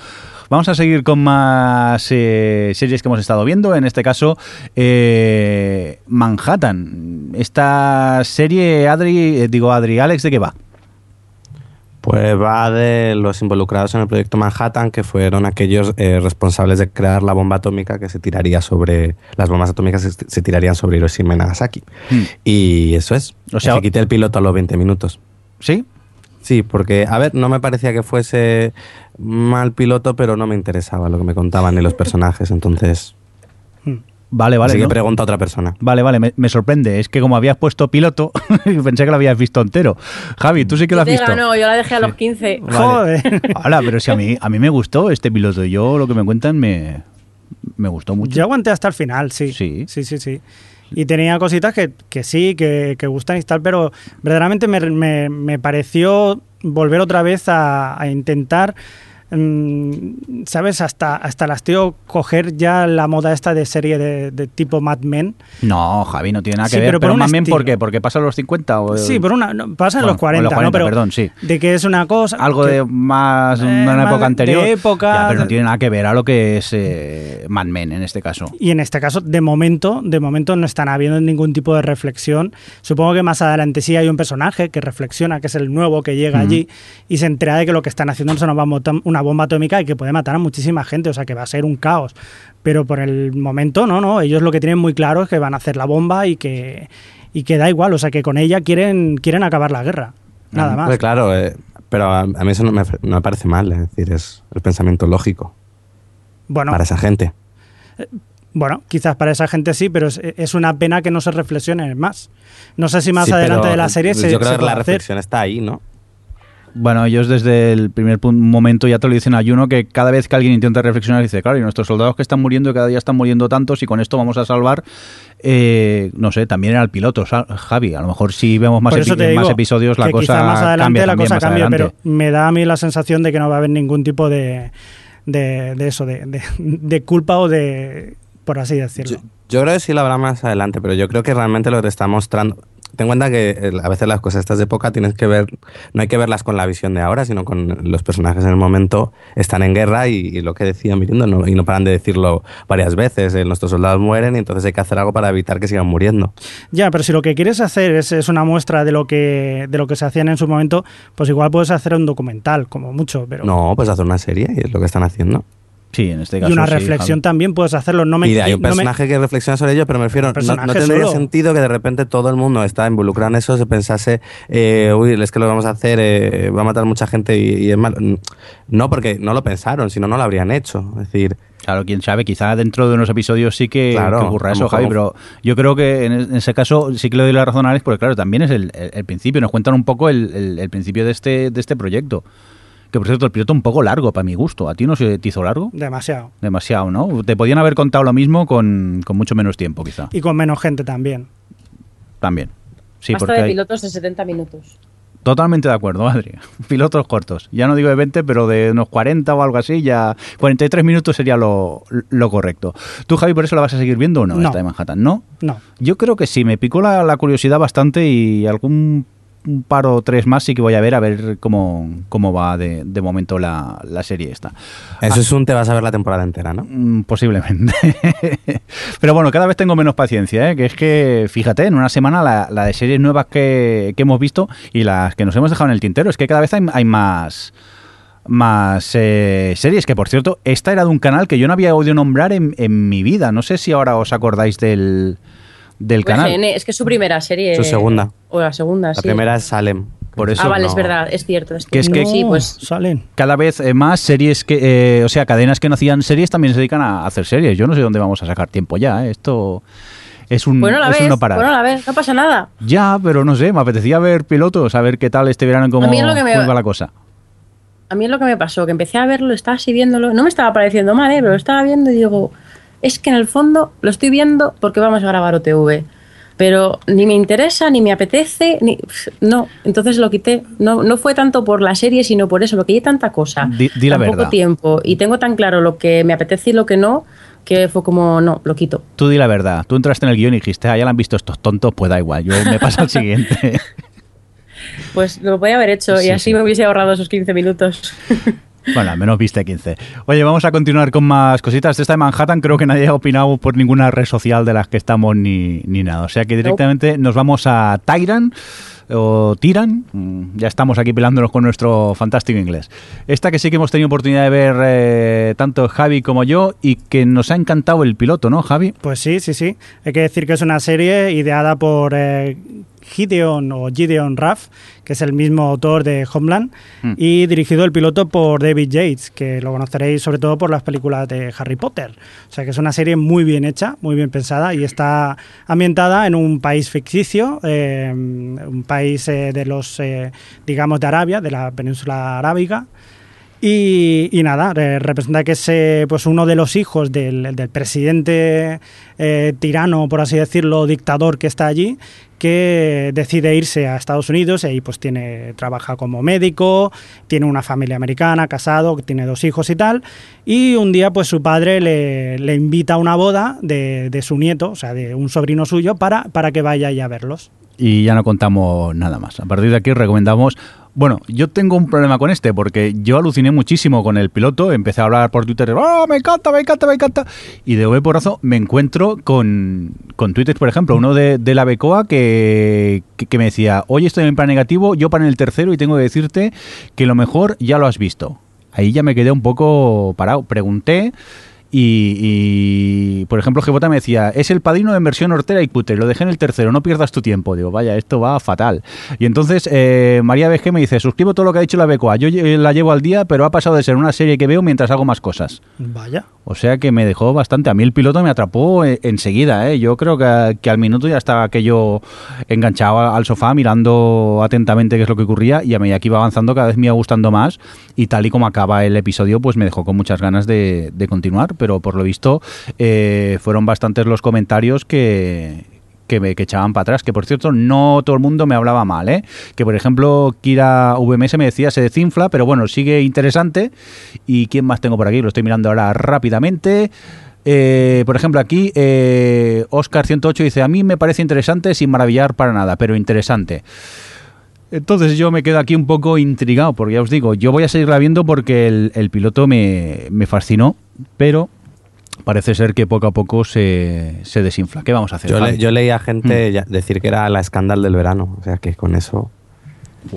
Vamos a seguir con más eh, series que hemos estado viendo. En este caso, eh, Manhattan. Esta serie, Adri, eh, digo Adri, Alex, ¿de qué va? Pues va de los involucrados en el proyecto Manhattan, que fueron aquellos eh, responsables de crear la bomba atómica que se tiraría sobre. Las bombas atómicas se, se tirarían sobre Hiroshima y Nagasaki. Hmm. Y eso es. O sea- que quité el piloto a los 20 minutos. ¿Sí? Sí, porque, a ver, no me parecía que fuese mal piloto, pero no me interesaba lo que me contaban ni los personajes, entonces. Vale, vale. así que ¿no? pregunta a otra persona. Vale, vale, me, me sorprende. Es que como habías puesto piloto, pensé que lo habías visto entero. Javi, ¿tú sí que lo has te visto? ganó, yo la dejé a los 15. Vale. Joder. Hola, pero si a mí, a mí me gustó este piloto. Yo lo que me cuentan me, me gustó mucho. Yo aguanté hasta el final, sí. Sí. Sí, sí, sí. Y tenía cositas que, que sí, que, que gustan y tal, pero verdaderamente me, me- me pareció volver otra vez a, a intentar, ¿sabes? Hasta, hasta las tío coger ya la moda esta de serie de, de tipo Mad Men. No, Javi, no tiene nada que Sí, ver. pero bien, estilo. ¿por qué? ¿Porque pasa los 50? O, Sí, por una, no, pasan Bueno, los 40, los 40, ¿no? Pero perdón, sí. de que es una cosa... Algo que- de más, Eh, una época de anterior. época, Ya, pero no de- tiene nada que ver a lo que es eh, Mad Men en este caso. Y en este caso, de momento, de momento no están habiendo ningún tipo de reflexión. Supongo que más adelante sí hay un personaje que reflexiona, que es el nuevo que llega allí y se entera de que lo que están haciendo es una bomba, una bomba atómica y que puede matar a muchísima gente, o sea que va a ser un caos. Pero por el momento, no, no, ellos lo que tienen muy claro es que van a hacer la bomba y que, y que da igual, o sea que con ella quieren, quieren acabar la guerra. Nada Ah, más. Pues claro, eh, pero a, mí eso no me, no me parece mal, es decir, es el pensamiento lógico Bueno, para esa gente. Bueno, quizás para esa gente sí, pero es, es una pena que no se reflexione más. No sé si más Sí, adelante de la serie se, Yo creo se que la hacer. reflexión está ahí, ¿no? Bueno, ellos desde el primer pun- momento ya te lo dicen a Juno que cada vez que alguien intenta reflexionar dice, claro, y nuestros soldados que están muriendo cada día están muriendo tantos y con esto vamos a salvar, eh, no sé, también era el piloto, Javi. A lo mejor si vemos más, epi- digo más episodios la cosa más adelante cambia la cosa cambia, pero me da a mí la sensación de que no va a haber ningún tipo de, de, de eso, de, de- de culpa o de, por así decirlo. Yo, yo creo que sí lo habrá más adelante, pero yo creo que realmente lo que te está mostrando. Ten en cuenta que eh, a veces las cosas estas de época tienes que ver, no hay que verlas con la visión de ahora, sino con los personajes en el momento están en guerra y, y lo que decía Mirindo, no, y no paran de decirlo varias veces, eh, nuestros soldados mueren y entonces hay que hacer algo para evitar que sigan muriendo. Ya, pero si lo que quieres hacer es, es una muestra de lo que de lo que se hacían en su momento, pues igual puedes hacer un documental, como mucho, pero No, pues hacer una serie y es lo que están haciendo. Sí, en este y caso una sí, reflexión Javi. también puedes hacerlo. No me, y hay un no me- personaje que reflexiona sobre ello, pero me refiero, no, no tendría solo. sentido que de repente todo el mundo está involucrado en eso, se pensase, eh, uy, es que lo vamos a hacer, eh, va a matar mucha gente y, y es malo. No, porque no lo pensaron, si no, no lo habrían hecho. Es decir, Claro, quién sabe, quizá dentro de unos episodios sí que, Claro, que ocurra eso, Javi, pero yo creo que en, en ese caso sí que le doy la razón a Alex, porque claro, también es el, el- el principio, nos cuentan un poco el, el- el principio de este, de este proyecto. Que por cierto, el piloto un poco largo para mi gusto. ¿A ti no se te hizo largo? demasiado. Demasiado, ¿no? Te podían haber contado lo mismo con, con mucho menos tiempo, quizá. Y con menos gente también. También. Sí, Basta porque de hay- pilotos de 70 minutos. Totalmente de acuerdo, madre. Pilotos cortos. Ya no digo de 20, pero de unos 40 o algo así, ya 43 minutos sería lo, lo correcto. ¿Tú, Javi, por eso la vas a seguir viendo o no, No. esta de Manhattan? ¿No? No. Yo creo que sí, me picó la, la curiosidad bastante y algún un par o tres más sí que voy a ver, a ver cómo, cómo va de, de momento la, la serie esta. Eso es un te vas a ver la temporada entera, ¿no? Mm, Posiblemente. Pero bueno, cada vez tengo menos paciencia, ¿eh? que es que, fíjate, en una semana la, la de series nuevas que, que hemos visto y las que nos hemos dejado en el tintero, es que cada vez hay, hay más más eh, series, que por cierto, esta era de un canal que yo no había oído nombrar en, en mi vida. No sé si ahora os acordáis del, del canal. UGN, es que es su primera serie. Su segunda. O la segunda, La sí. primera es Salem. Por eso ah, vale, no- es verdad, es cierto. Es Que que, es que- sí, pues Salen. Cada vez eh, más series que, eh, o sea, cadenas que no hacían series también se dedican a hacer series. Yo no sé dónde vamos a sacar tiempo ya. ¿eh? Esto es un, Bueno, la es un no parar. bueno, la ves, no pasa nada. Ya, pero no sé, me apetecía ver pilotos, a ver qué tal este verano, cómo, A mí es lo que me- cómo va la cosa. A mí es lo que me pasó, que empecé a verlo, estaba así viéndolo, no me estaba pareciendo mal, ¿eh? pero lo estaba viendo y digo, es que en el fondo lo estoy viendo porque vamos a grabar OTV. Pero ni me interesa, ni me apetece, ni... no. Entonces lo quité. No, no fue tanto por la serie, sino por eso, porque hay tanta cosa. Di- di la tan verdad. poco tiempo. Y tengo tan claro lo que me apetece y lo que no, que fue como, no, lo quito. Tú di la verdad, tú entraste en el guion y dijiste, ah, ya la han visto estos tontos, pues da igual, yo me paso al siguiente. Pues lo podía haber hecho Sí, y así sí. me hubiese ahorrado esos 15 minutos. Bueno, al menos viste 15. Oye, vamos a continuar con más cositas. Esta de Manhattan creo que nadie ha opinado por ninguna red social de las que estamos ni, ni nada. O sea que directamente nos vamos a Tyran o Tiran. Mm, Ya estamos aquí pelándonos con nuestro fantástico inglés. Esta que sí que hemos tenido oportunidad de ver eh, tanto Javi como yo y que nos ha encantado el piloto, ¿no, Javi? Pues sí, sí, sí. Hay que decir que es una serie ideada por eh, Gideon o Gideon Raff, que es el mismo autor de Homeland, Mm. y dirigido el piloto por David Yates, que lo conoceréis sobre todo por las películas de Harry Potter. O sea que es una serie muy bien hecha, muy bien pensada y está ambientada en un país ficticio, eh, un país eh, de los, eh, digamos, de Arabia, de la península arábiga. Y, nada, representa que es pues uno de los hijos del, presidente eh, tirano, por así decirlo, dictador que está allí, que decide irse a Estados Unidos y ahí pues tiene, trabaja como médico, tiene una familia americana, casado, tiene dos hijos y tal. Y un día pues su padre le, invita a una boda de, de su nieto, o sea, de un sobrino suyo, para, para que vaya ahí a verlos. y ya no contamos nada más. A partir de aquí recomendamos... Bueno, yo tengo un problema con este porque yo aluciné muchísimo con el piloto, empecé a hablar por Twitter, ¡ah, me encanta, me encanta, me encanta! Y de golpe porrazo me encuentro con, con Twitter, por ejemplo, uno de, de la Becoa que, que, que me decía, hoy estoy en el plan negativo, yo para en el tercero y tengo que decirte que lo mejor ya lo has visto. Ahí ya me quedé un poco parado. Pregunté y, y, por ejemplo, Gebota me decía, es el padrino en versión hortera y cutre, lo dejé en el tercero, no pierdas tu tiempo. Digo, vaya, esto va fatal. Y entonces eh, María BG me dice, suscribo todo lo que ha dicho la Becoa, yo lle- la llevo al día, pero ha pasado de ser una serie que veo mientras hago más cosas. Vaya. O sea que me dejó bastante. A mí el piloto me atrapó eh, enseguida. ¿eh? Yo creo que, que al minuto ya estaba aquello enganchado al sofá mirando atentamente qué es lo que ocurría y a medida que iba avanzando cada vez me iba gustando más y tal y como acaba el episodio pues me dejó con muchas ganas de, de continuar. Pero por lo visto eh, fueron bastantes los comentarios que, que, me, echaban para atrás. Que por cierto, no todo el mundo me hablaba mal, ¿eh? Que por ejemplo, Kira VMS me decía se desinfla, pero bueno, sigue interesante. ¿Y quién más tengo por aquí? Lo estoy mirando ahora rápidamente. Eh, por ejemplo, aquí eh, Oscar108 dice: A mí me parece interesante sin maravillar para nada, pero interesante. Entonces yo me quedo aquí un poco intrigado, porque ya os digo, yo voy a seguirla viendo porque el, el piloto me, me fascinó, pero parece ser que poco a poco se, se desinfla. ¿Qué vamos a hacer? Yo, le- yo leí a gente Mm. ya- decir que era la escándalo del verano. O sea que con eso.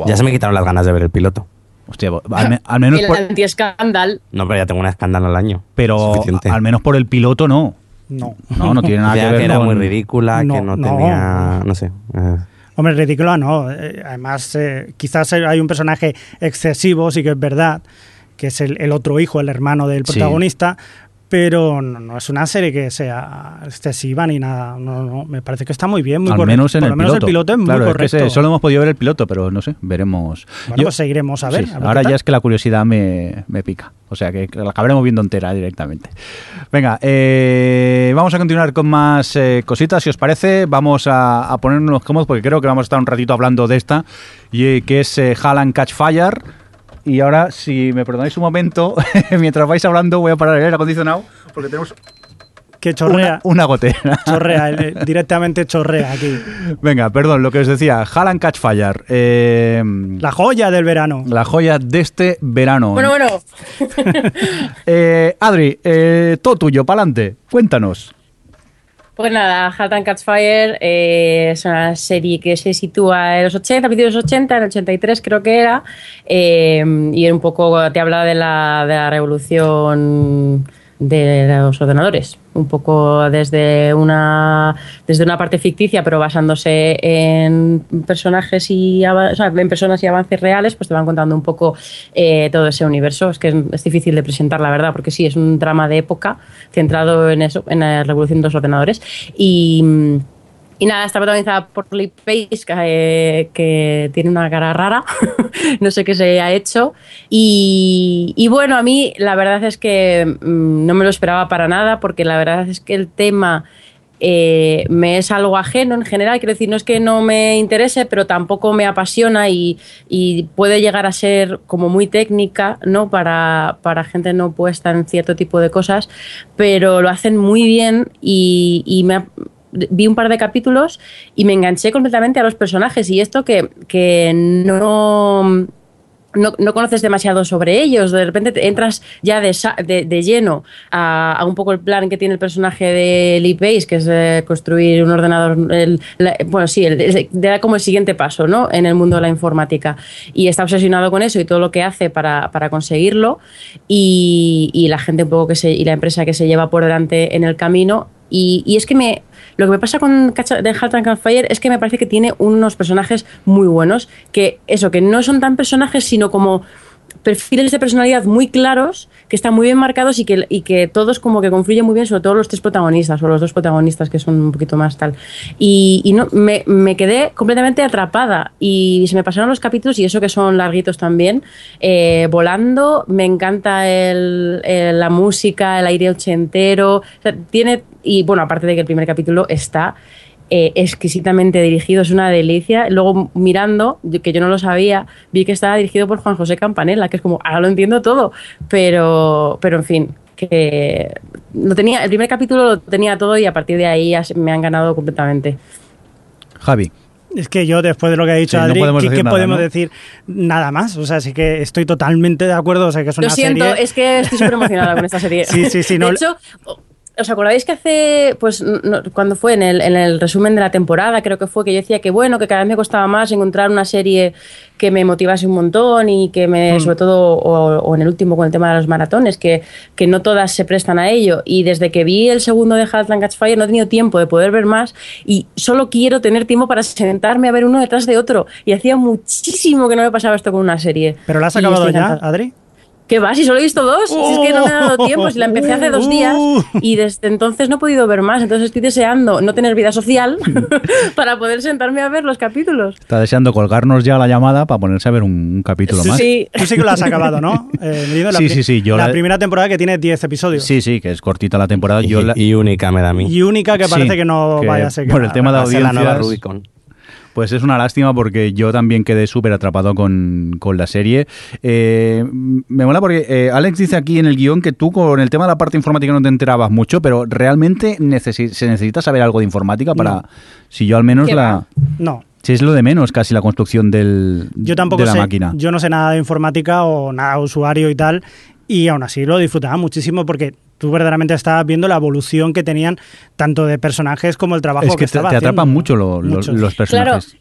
Ya se me quitaron las ganas de ver el piloto. Hostia, al, me- al menos el por, anti-escándal. No, pero ya tengo una escándalo al año. pero Suficiente. al menos por el piloto no. No. No, no tiene nada Decía que ver que era con- muy ridícula, No, que no, no. tenía. No sé. eh, Hombre, ridícula no. Eh, Además, eh, quizás hay un personaje excesivo, sí que es verdad, que es el, el otro hijo, el hermano del Sí. Pero no, no es una serie que sea excesiva ni nada. No, no, me parece que está muy bien, muy Al correcto. menos en Por el lo menos piloto. el piloto es muy Claro, es que correcto. solo hemos podido ver el piloto, pero no sé, veremos. Bueno, Yo- pues seguiremos a ver. Sí, a ver ahora ya es que la curiosidad me, me pica. O sea que la acabaremos viendo entera directamente. Venga, eh, vamos a continuar con más eh, cositas, si os parece. Vamos a, a ponernos cómodos porque creo que vamos a estar un ratito hablando de esta, y, eh, que es eh, Haaland Catch Fire. Y ahora, si me perdonáis un momento, mientras vais hablando, voy a parar el aire acondicionado porque tenemos Que chorrea, una, una gotera. chorrea, eh, directamente chorrea aquí. Venga, perdón, lo que os decía, Haaland Catch Fire. eh, La joya del verano. la joya de este verano. Bueno, bueno, Eh, Adri, eh, todo tuyo, pa'lante. Cuéntanos. Pues nada, Halt and Catch Fire eh, es una serie que se sitúa en los 80, a principios de los 80, en el 83 creo que era, eh, y un poco te habla de la, de la revolución de los ordenadores, un poco desde una desde una parte ficticia, pero basándose en personajes y o sea, en personas y avances reales, pues te van contando un poco eh, todo ese universo. Es que es, es difícil de presentar, la verdad, porque sí, es un drama de época centrado en eso, en la revolución de los ordenadores. Y. y nada, está protagonizada por Lee que, eh, que tiene una cara rara, no sé qué se ha hecho. Y, bueno, a mí la verdad es que mm, no me lo esperaba para nada, porque la verdad es que el tema eh, me es algo ajeno en general. Quiero decir, no es que no me interese, pero tampoco me apasiona y, y puede llegar a ser como muy técnica, ¿no? Para, para gente no puesta en cierto tipo de cosas, pero lo hacen muy bien y, y me ha- vi un par de capítulos y me enganché completamente a los personajes y esto que, que no no, no conoces demasiado sobre ellos, de repente te entras ya de, de, de lleno a, a un poco el plan que tiene el personaje de Lee Pace, que es eh, construir un ordenador, bueno, sí, da como el siguiente paso ¿no? en el mundo de la informática. Y está obsesionado con eso y todo lo que hace para, para conseguirlo y, y la gente un poco que se, y la empresa que se lleva por delante en el camino. Y, y es que me, lo que me pasa con de Halt and Fire es que me parece que tiene unos personajes muy buenos, que eso, que no son tan personajes, sino como perfiles de personalidad muy claros, que están muy bien marcados y que, y que todos como que confluyen muy bien, sobre todo los tres protagonistas o los dos protagonistas que son un poquito más tal. Y, no, me, me quedé completamente atrapada y se me pasaron los capítulos y eso que son larguitos también, eh, volando, me encanta el- la música, el aire ochentero, o sea, tiene, y bueno, aparte de que el primer capítulo está eh, exquisitamente dirigido, es una delicia. Luego mirando, que yo no lo sabía, vi que estaba dirigido por Juan José Campanella, que es como, ahora lo entiendo todo, pero, pero en fin, que lo tenía, el primer capítulo lo tenía todo y a partir de ahí me han ganado completamente. Javi. Es que yo, después de lo que ha dicho Sí, no podemos ¿qué, decir qué nada, podemos ¿no? decir? Nada más. O sea, sí que estoy totalmente de acuerdo. O sea, que es una Lo siento, serie... es que estoy súper emocionada con esta serie. Sí, sí, sí, De no- hecho, ¿os acordáis que hace, pues, no- cuando fue en el, en el resumen de la temporada, creo que fue, que yo decía que bueno, que cada vez me costaba más encontrar una serie que me motivase un montón y que me, sobre todo, o, o en el último con el tema de los maratones, que, que no todas se prestan a ello. Y desde que vi el segundo de and Catch Fire no he tenido tiempo de poder ver más y solo quiero tener tiempo para sentarme a ver uno detrás de otro. Y hacía muchísimo que no me pasaba esto con una serie. ¿Pero la has acabado ya. Adri? ¿Qué va? Si solo he visto dos. Si es que no me ha dado tiempo. Si la empecé hace dos días y desde entonces no he podido ver más. Entonces estoy deseando no tener vida social para poder sentarme a ver los capítulos. Está deseando colgarnos ya la llamada para ponerse a ver un, un capítulo más. Sí. Tú sí que lo has acabado, ¿no? Eh, la Sí, sí, sí, yo la, la- primera temporada que tiene 10 episodios. Sí, sí, que es cortita la temporada. Y, Yo la- y única me da a mí. Y única que parece Sí, que no que vaya a ser. por el tema de Va a ser la nueva Rubicon. Pues es una lástima porque yo también quedé súper atrapado con, con la serie. Eh, me mola porque eh, Alex dice aquí en el guion que tú con el tema de la parte informática no te enterabas mucho, pero realmente necesi- se necesita saber algo de informática para... No. Si yo al menos ¿Qué la... No. Si es lo de menos casi la construcción del, Yo tampoco de la sé. máquina. Yo no sé nada de informática o nada de usuario y tal. Y aún así lo disfrutaba muchísimo porque tú verdaderamente estabas viendo la evolución que tenían tanto de personajes como el trabajo es que te, estaba te atrapan haciendo. mucho lo- lo- Mucho. los personajes.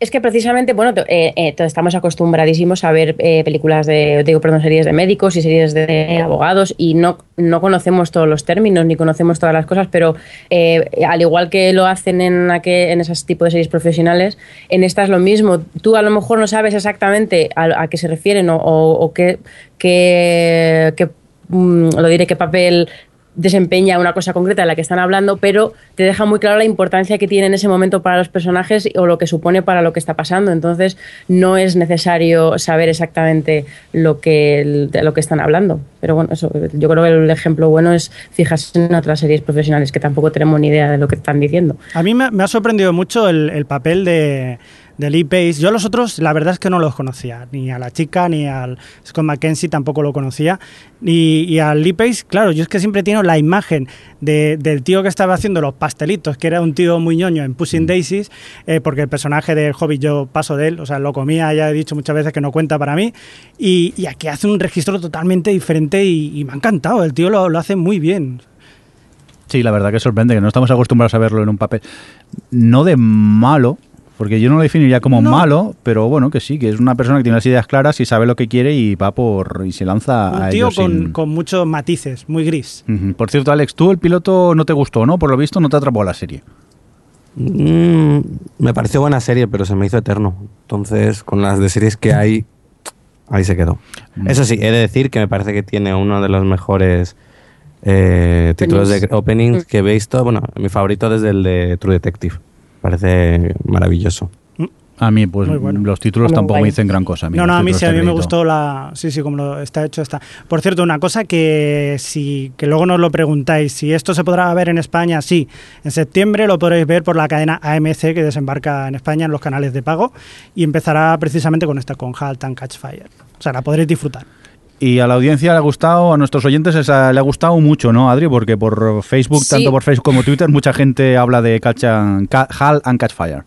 Es que precisamente, bueno, eh, eh, estamos acostumbradísimos a ver eh, películas de, digo, perdón, series de médicos y series de abogados y no, no conocemos todos los términos ni conocemos todas las cosas, pero al igual que lo hacen en, aquel- en esos tipos de series profesionales, en esta es lo mismo. Tú a lo mejor no sabes exactamente a, qué se refieren o qué, qué- qué, mm, lo diré, qué papel desempeña una cosa concreta de la que están hablando, pero te deja muy claro la importancia que tiene en ese momento para los personajes o lo que supone para lo que está pasando. Entonces, no es necesario saber exactamente lo que, de lo que están hablando. Pero bueno, eso, yo creo que el ejemplo bueno es fijarse en otras series profesionales que tampoco tenemos ni idea de lo que están diciendo. A mí me, ha sorprendido mucho el papel de, de Lee Pace. Yo a los otros, la verdad es que no los conocía, ni a la chica, ni al Scott McKenzie tampoco lo conocía. Y, y al Lee Pace, claro, yo es que siempre tengo la imagen de- del tío que estaba haciendo los pastelitos, que era un tío muy ñoño en Pushing Daisies, eh, porque el personaje del Hobbit yo paso de él, o sea, lo comía, ya he dicho muchas veces que no cuenta para mí. Y, y aquí hace un registro totalmente diferente y, y me ha encantado, el tío lo, lo hace muy bien. Sí, la verdad que sorprende, que no estamos acostumbrados a verlo en un papel. No de malo, porque yo no lo definiría como No. malo, pero bueno, que sí, que es una persona que tiene las ideas claras y sabe lo que quiere y va por. y se lanza Un a tío ello con, sin- con muchos matices, muy gris. Por cierto, Alex, tú el piloto no te gustó, ¿no? Por lo visto no te atrapó la serie. Mm, me pareció buena serie, pero se me hizo eterno. Entonces, con las de series que hay, ahí se quedó. Mm. Eso sí, he de decir que me parece que tiene uno de los mejores eh, títulos de Openings. que he visto. Bueno, mi favorito desde el de True Detective. Parece maravilloso. A mí, pues bueno. los títulos tampoco guay. me dicen gran cosa. No, no, a mí sí, a mí me gustó la... Sí, sí, como lo está hecho está. Por cierto, una cosa que si que luego nos lo preguntáis, si esto se podrá ver en España, sí. En septiembre lo podréis ver por la cadena AMC que desembarca en España en los canales de pago y empezará precisamente con esta, con Halt and Catch Fire. O sea, la podréis disfrutar. Y a la audiencia le ha gustado, a nuestros oyentes esa- le ha gustado mucho, ¿no, Adri? Porque por Facebook, Sí. tanto por Facebook como Twitter, mucha gente habla de Catch and, Ca- Hal and Catch Fire.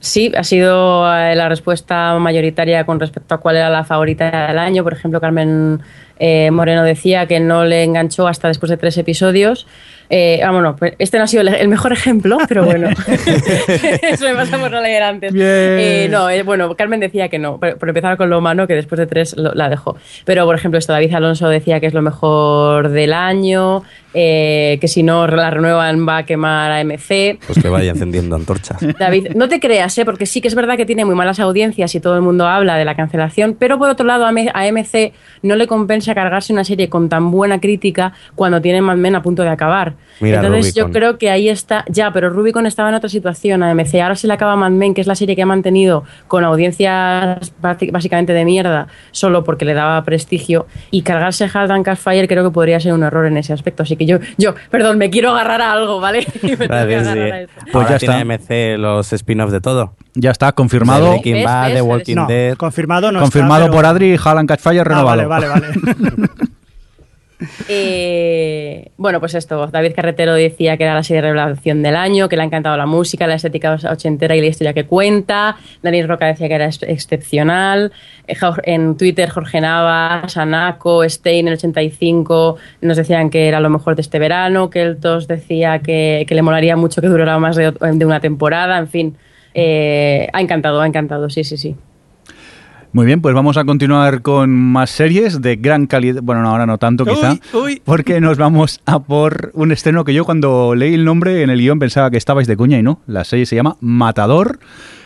Sí, ha sido eh, la respuesta mayoritaria con respecto a cuál era la favorita del año. Por ejemplo, Carmen eh, Moreno decía que no le enganchó hasta después de tres episodios. Eh, ah, bueno, pues este no ha sido el, mejor ejemplo, pero bueno, eso me pasa por no leer antes. Bien. Eh, no, eh, bueno, Carmen decía que no, por, por empezar con lo humano, que después de tres lo- la dejó. Pero, por ejemplo, esto, David Alonso decía que es lo mejor del año, eh, que si no la renuevan va a quemar a MC. Pues que vaya encendiendo antorchas. David, no te creas, ¿eh? porque sí que es verdad que tiene muy malas audiencias y todo el mundo habla de la cancelación, pero por otro lado a MC no le compensa cargarse una serie con tan buena crítica cuando tiene Mad Men a punto de acabar. Mira, Entonces yo creo que ahí está, ya, pero Rubicon estaba en otra situación a MC, ahora se le acaba Mad Men, que es la serie que ha mantenido con audiencias básicamente de mierda, solo porque le daba prestigio, y cargarse Hard and Fire creo que podría ser un error en ese aspecto, así que yo, yo, perdón, me quiero agarrar a algo, ¿vale? Y me tengo que agarrar a. Pues Ahora ya tiene está. AMC los spin-offs de todo. Ya está, confirmado. Breaking. Bad. The Walking No, Dead. confirmado no confirmado está, pero- por Adri, Hal and Catch Fire Ah, renovado. vale, vale, vale. Eh, bueno, pues esto, David Carretero decía que era la serie revelación del año, que le ha encantado la música, la estética ochentera y la historia que cuenta. Daniel Roca decía que era ex- excepcional. Eh, En Twitter, Jorge Navas, Anaco, Stein, el 85, nos decían que era lo mejor de este verano. Keltos decía que, le molaría mucho que durara más de, de una temporada. En fin, eh, ha encantado, ha encantado, sí, sí, sí. Muy bien, pues vamos a continuar con más series de gran calidad. Bueno, no, ahora no tanto quizá. Uy, uy. Porque nos vamos a por un estreno que yo cuando leí el nombre en el guion pensaba que estabais de cuña y no. La serie se llama Matador.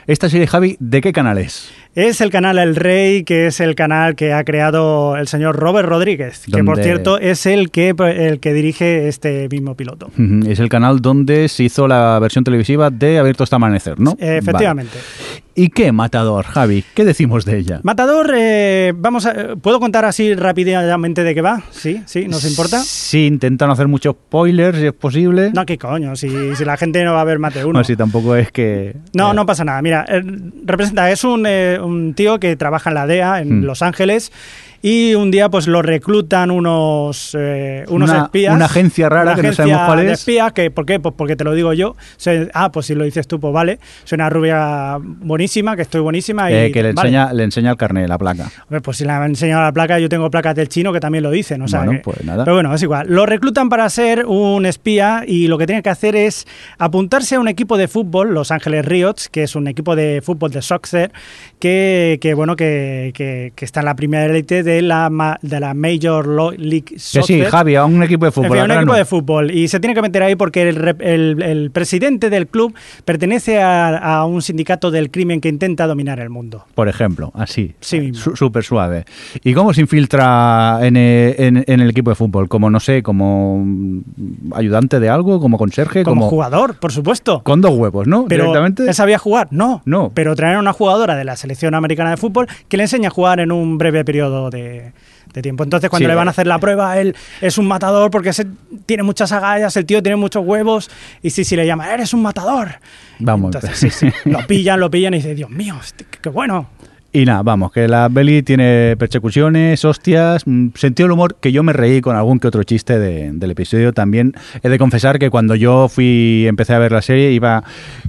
Esta serie, Javi, ¿de qué canal es? Es el canal El Rey, que es el canal que ha creado el señor Robert Rodríguez, que por cierto es el que, el que dirige este mismo piloto. Es el canal donde se hizo la versión televisiva de Abierto hasta Amanecer, ¿no? Eh, Efectivamente. Vale. ¿Y qué Matador, Javi? ¿Qué decimos de ella? Matador, eh, vamos a, ¿puedo contar así rápidamente de qué va? Sí, sí, ¿nos importa? Sí, intentan hacer muchos spoilers si es posible. No, qué coño, si, si la gente no va a ver más de uno. No, si tampoco es que... No, eh, no pasa nada. Mira, eh, representa, es un, un tío que trabaja en la DEA en Mm. Los Ángeles y un día pues lo reclutan unos, eh, unos Una- espías. una agencia rara Una que no sabemos cuál de es. espías, que, ¿Por qué? Pues porque te lo digo yo. Se- ah, pues si lo dices tú, pues vale. Soy una rubia buenísima, que estoy buenísima. Y, eh, que le vale. enseña, le enseña el carnet, la placa. Hombre, pues si le han enseñado la placa, yo tengo placas del chino que también lo dicen. O sea Bueno, que- pues nada. Pero bueno, es igual. Lo reclutan para ser un espía y lo que tiene que hacer es apuntarse a un equipo de fútbol, Los Ángeles Riots, que es un equipo de fútbol de soccer, que, que, bueno, que, que- que está en la primera élite de la, ma- de la Major League Que Soccer. sí, Javi, a un equipo de fútbol. fin, un equipo no. de fútbol. Y se tiene que meter ahí porque el, el- el presidente del club pertenece a, a un sindicato del crimen que intenta dominar el mundo. Por ejemplo, así. Sí Súper suave. ¿Y cómo se infiltra en, eh, en- en el equipo de fútbol? Como, no sé, como ayudante de algo, como conserje, Como, como... jugador, por supuesto. Con dos huevos, ¿no? Pero Directamente. ¿él sabía jugar? No. No. Pero traer a una jugadora de la selección americana de fútbol que le enseña a jugar en un breve periodo de, de tiempo. Entonces, cuando Sí, le van a hacer la prueba, él es un matador porque se- tiene muchas agallas, el tío tiene muchos huevos. Y sí, sí, le llama, eres un matador. Vamos. Entonces, sí, sí, lo pillan, lo pillan y dice, Dios mío, este, qué bueno. Y nada, vamos, que la peli tiene persecuciones, hostias, mm, sentido del humor, que yo me reí con algún que otro chiste de- del episodio. También he de confesar que cuando yo fui, empecé a ver la serie, iba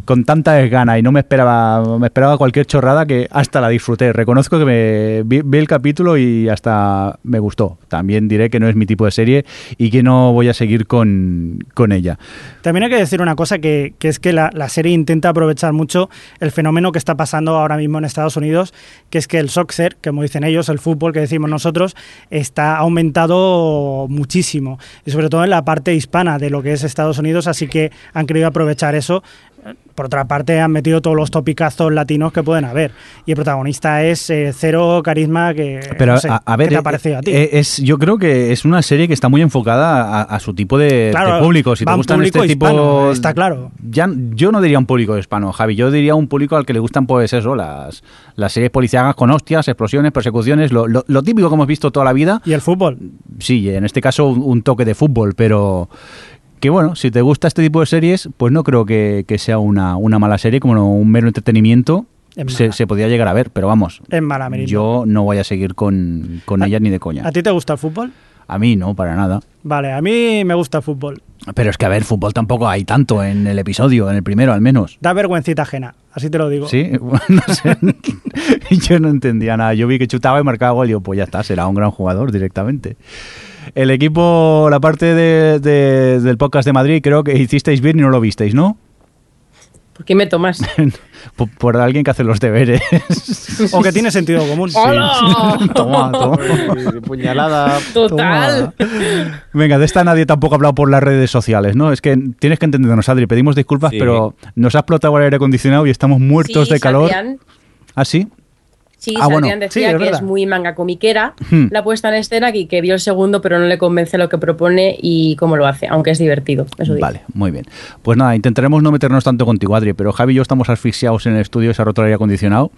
con tanta desgana y no me esperaba, me esperaba cualquier chorrada que hasta la disfruté. Reconozco que me vi, vi el capítulo y hasta me gustó. También diré que no es mi tipo de serie y que no voy a seguir con, con ella. También hay que decir una cosa, que, que es que la, la serie intenta aprovechar mucho el fenómeno que está pasando ahora mismo en Estados Unidos, que es que el soccer, como dicen ellos, el fútbol que decimos nosotros, está aumentado muchísimo, y sobre todo en la parte hispana de lo que es Estados Unidos, así que han querido aprovechar eso. Por otra parte, han metido todos los topicazos latinos que pueden haber. Y el protagonista es eh, cero carisma que... Pero no sé, a, a ver, ¿qué te eh, ha parecido a ti? eh, es, yo creo que es una serie que está muy enfocada a, a su tipo de, Claro, de público. Si te gustan este tipo, hispano, está claro. Ya, yo no diría un público hispano, Javi. Yo diría un público al que le gustan, pues eso, las, las series policiagas con hostias, explosiones, persecuciones, lo, lo- lo típico que hemos visto toda la vida. ¿Y el fútbol? Sí, en este caso un, un toque de fútbol, pero que bueno, si te gusta este tipo de series, pues no creo que, que sea una, una mala serie, como un mero entretenimiento. Se, se podría llegar a ver, pero vamos, Es mala, Merindo. yo no voy a seguir con, con ¿A- ellas ni de coña. ¿A ti te gusta el fútbol? A mí no, para nada. Vale, a mí me gusta el fútbol. Pero es que, a ver, fútbol tampoco hay tanto en el episodio, en el primero al menos. Da vergüencita ajena, así te lo digo. Sí, no sé. Yo no entendía nada. Yo vi que chutaba y marcaba gol y digo, pues ya está, será un gran jugador directamente. El equipo, la parte de- de- del podcast de Madrid, creo que hicisteis bien y no lo visteis, ¿no? ¿Por qué me tomas? por, por alguien que hace los deberes. O que tiene sentido común. ¡Hola! toma, toma. Puñalada. Total. Toma. Venga, de esta nadie tampoco ha hablado por las redes sociales, ¿no? Es que tienes que entendernos, Adri. Pedimos disculpas, Sí. pero nos ha explotado el aire acondicionado y estamos muertos Sí, de calor. Sadrián- ¿Ah, sí? Sí, Ah, bueno. Sadrián Sí, decía es que verdad. es muy manga comiquera Hmm. la puesta en escena y que vio el segundo pero no le convence lo que propone y cómo lo hace, aunque es divertido. Eso digo. Vale, muy bien. Pues nada, intentaremos no meternos tanto contigo, Adri, pero Javi y yo estamos asfixiados en el estudio, se ha roto el aire acondicionado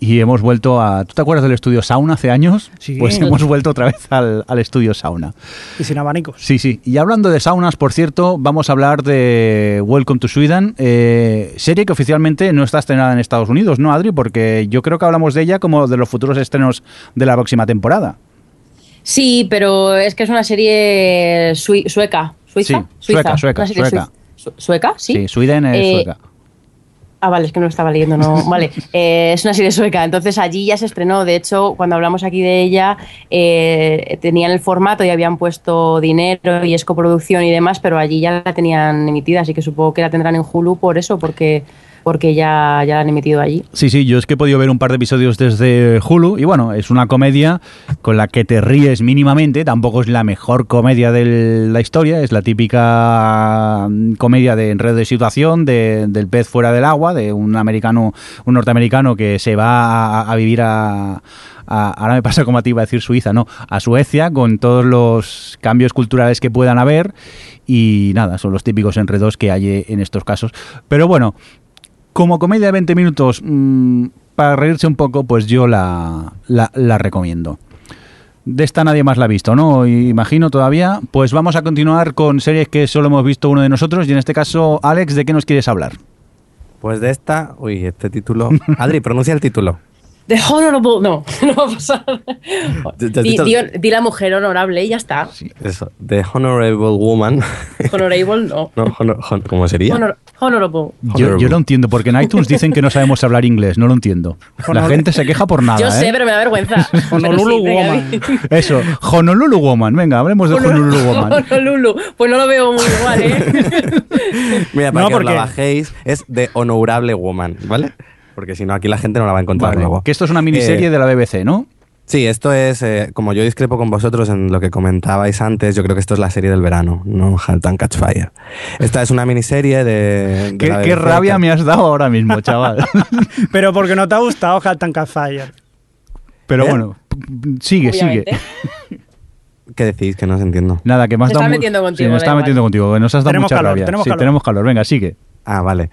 y hemos vuelto a... ¿Tú te acuerdas del estudio Sauna hace años? Sí. Pues hemos vuelto otra vez al, al estudio Sauna. Y sin abanicos. Sí, sí. Y hablando de saunas, por cierto, vamos a hablar de Welcome to Sweden, eh, serie que oficialmente no está estrenada en Estados Unidos, ¿no, Adri? Porque yo creo que hablamos de ella como de los futuros estrenos de la próxima temporada. Sí, pero es que es una serie sueca. ¿Suiza? Sí, sueca, sueca, sueca. su- ¿Sueca? Sí. Sí, Sweden es Eh, sueca. Ah, vale, es que no lo estaba leyendo, no. Vale, Eh, es una serie sueca, entonces allí ya se estrenó. De hecho, cuando hablamos aquí de ella, eh, tenían el formato y habían puesto dinero y es coproducción y demás, pero allí ya la tenían emitida, así que supongo que la tendrán en Hulu por eso, porque, porque ya, ya la han emitido allí. Sí, sí, yo es que he podido ver un par de episodios desde Hulu y bueno, es una comedia con la que te ríes mínimamente, tampoco es la mejor comedia de la historia, es la típica mm, comedia de enredo de situación, de- del pez fuera del agua, de un americano, un norteamericano que se va a, vivir a, a- ahora me pasa como a ti iba a decir Suiza, no, a Suecia con todos los cambios culturales que puedan haber y nada, son los típicos enredos que hay en estos casos. Pero bueno, como comedia de 20 minutos, mm, para reírse un poco, pues yo la, la, la recomiendo. De esta nadie más la ha visto, ¿no? Imagino todavía. Pues vamos a continuar con series que solo hemos visto uno de nosotros. Y en este caso, Alex, ¿de qué nos quieres hablar? Pues de esta, uy, este título. Adri, pronuncia el título. The Honorable. No, no va a pasar. Di, dicho- di- di la mujer honorable y ya está. Eso, The Honorable Woman. Honorable no. no, honor- hon- ¿Cómo sería? Honor- honorable. Yo, yo lo entiendo, porque en iTunes dicen que no sabemos hablar inglés. No lo entiendo. La gente se queja por nada. Yo sé, ¿eh? pero me da vergüenza. Honolulu Woman. Eso, Honolulu Woman. Venga, hablemos de Honolulu Woman. Honolulu. Pues no lo veo muy igual, ¿eh? Mira, para No, que os porque- la bajéis, es The Honorable Woman, ¿vale? Porque si no, aquí la gente no la va a encontrar Vale, luego. que esto es una miniserie Eh, de la BBC, ¿no? Sí, esto es, eh, como yo discrepo con vosotros en lo que comentabais antes, yo creo que esto es la serie del verano, no Halt and Catch Fire. Esta es una miniserie de... de ¿Qué, la qué BBC rabia que- me has dado ahora mismo, chaval. Pero porque no te ha gustado Halt and Catch Fire. Pero ¿Eh? bueno, sigue, Obviamente. sigue. ¿Qué decís? Que no os entiendo. Nada, que me has Se dado está metiendo contigo, Sí, me está igual. metiendo contigo, que nos has dado Tenemos mucha calor, rabia. tenemos sí, calor. tenemos calor. Venga, sigue. Ah, vale.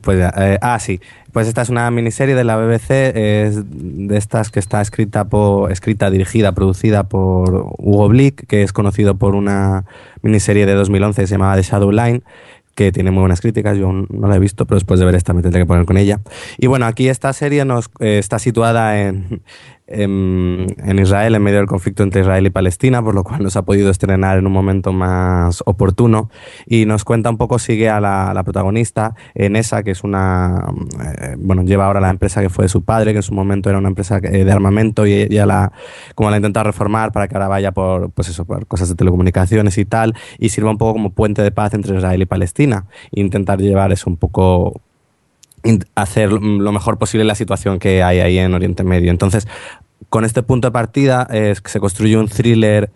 Pues, eh, ah, sí. Pues esta es una miniserie de la BBC, es de estas que está escrita, por, escrita, dirigida, producida por Hugo Blick, que es conocido por una miniserie de 2011 que se llamaba The Shadow Line, que tiene muy buenas críticas, yo no la he visto, pero después de ver esta me tendré que poner con ella. Y bueno, aquí esta serie nos eh, está situada en, en, en Israel, en medio del conflicto entre Israel y Palestina, por lo cual nos ha podido estrenar en un momento más oportuno. Y nos cuenta un poco, sigue a la, la protagonista, Enesa, que es una. eh, bueno, lleva ahora la empresa que fue de su padre, que en su momento era una empresa eh, de armamento, y ella la, como la intenta reformar para que ahora vaya por, pues eso, por cosas de telecomunicaciones y tal, y sirva un poco como puente de paz entre Israel y Palestina. Intentar llevar eso un poco hacer lo mejor posible la situación que hay ahí en Oriente Medio. Entonces, con este punto de partida eh, se construye un thriller,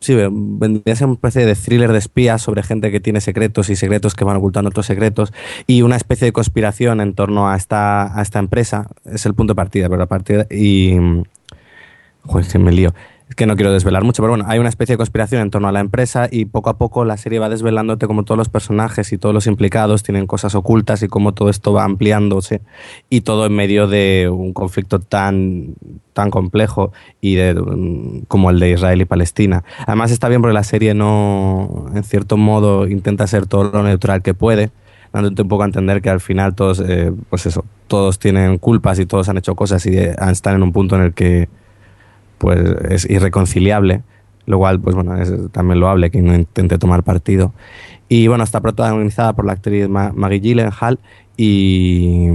sí, vendría a ser una especie de thriller de espías sobre gente que tiene secretos y secretos que van ocultando otros secretos y una especie de conspiración en torno a esta, a esta empresa. Es el punto de partida, pero a partir y... Joder, que me lío. Que no quiero desvelar mucho, pero bueno, hay una especie de conspiración en torno a la empresa y poco a poco la serie va desvelándote como todos los personajes y todos los implicados tienen cosas ocultas y cómo todo esto va ampliándose y todo en medio de un conflicto tan tan complejo y de, mm, como el de Israel y Palestina. Además está bien porque la serie no, en cierto modo, intenta ser todo lo neutral que puede dándote un poco a entender que al final todos, eh, pues eso, todos tienen culpas y todos han hecho cosas y eh, están en un punto en el que pues es irreconciliable, lo cual pues bueno, es también loable que no intente tomar partido. Y bueno, está protagonizada por la actriz Ma- Maggie Gyllenhaal y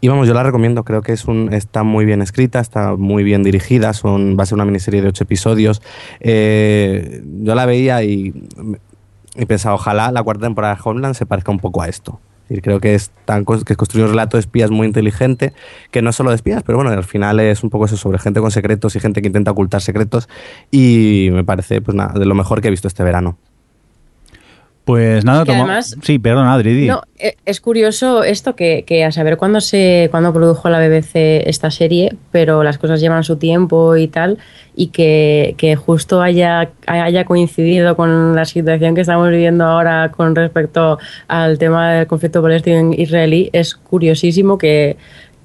y vamos, yo la recomiendo, creo que es un, está muy bien escrita, está muy bien dirigida, son, va a ser una miniserie de ocho episodios. Eh, yo la veía y, y pensaba, ojalá la cuarta temporada de Homeland se parezca un poco a esto. Creo que es tan que construye un relato de espías muy inteligente, que no es solo de espías, pero bueno, al final es un poco eso sobre gente con secretos y gente que intenta ocultar secretos y me parece pues nada, de lo mejor que he visto este verano. Pues nada, Que además- Sí, perdón, Adri. No, e- es curioso esto que, que a saber cuándo se cuándo produjo la BBC esta serie, pero las cosas llevan su tiempo y tal, y que, que justo haya, haya coincidido con la situación que estamos viviendo ahora con respecto al tema del conflicto palestino-israelí, es curiosísimo que,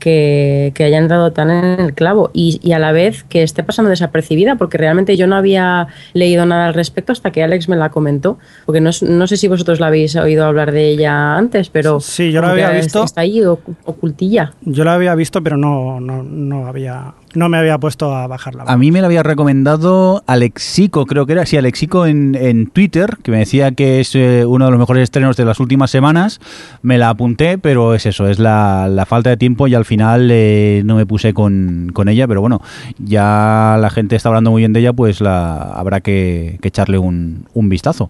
que, que haya entrado tan en el clavo y, y a la vez que esté pasando desapercibida, porque realmente yo no había leído nada al respecto hasta que Alex me la comentó, porque no, no sé si vosotros la habéis oído hablar de ella antes, pero Sí, yo la había visto. Está ahí ocu- ocultilla. Yo la había visto, pero no, no, no había, no me había puesto a bajarla. A mí me la había recomendado Alexico, creo que era, sí, Alexico en, en Twitter, que me decía que es eh, uno de los mejores estrenos de las últimas semanas. Me la apunté, pero es eso, es la, la falta de tiempo y al final eh, no me puse con, con ella, pero bueno, ya la gente está hablando muy bien de ella, pues la habrá que, que echarle un, un vistazo.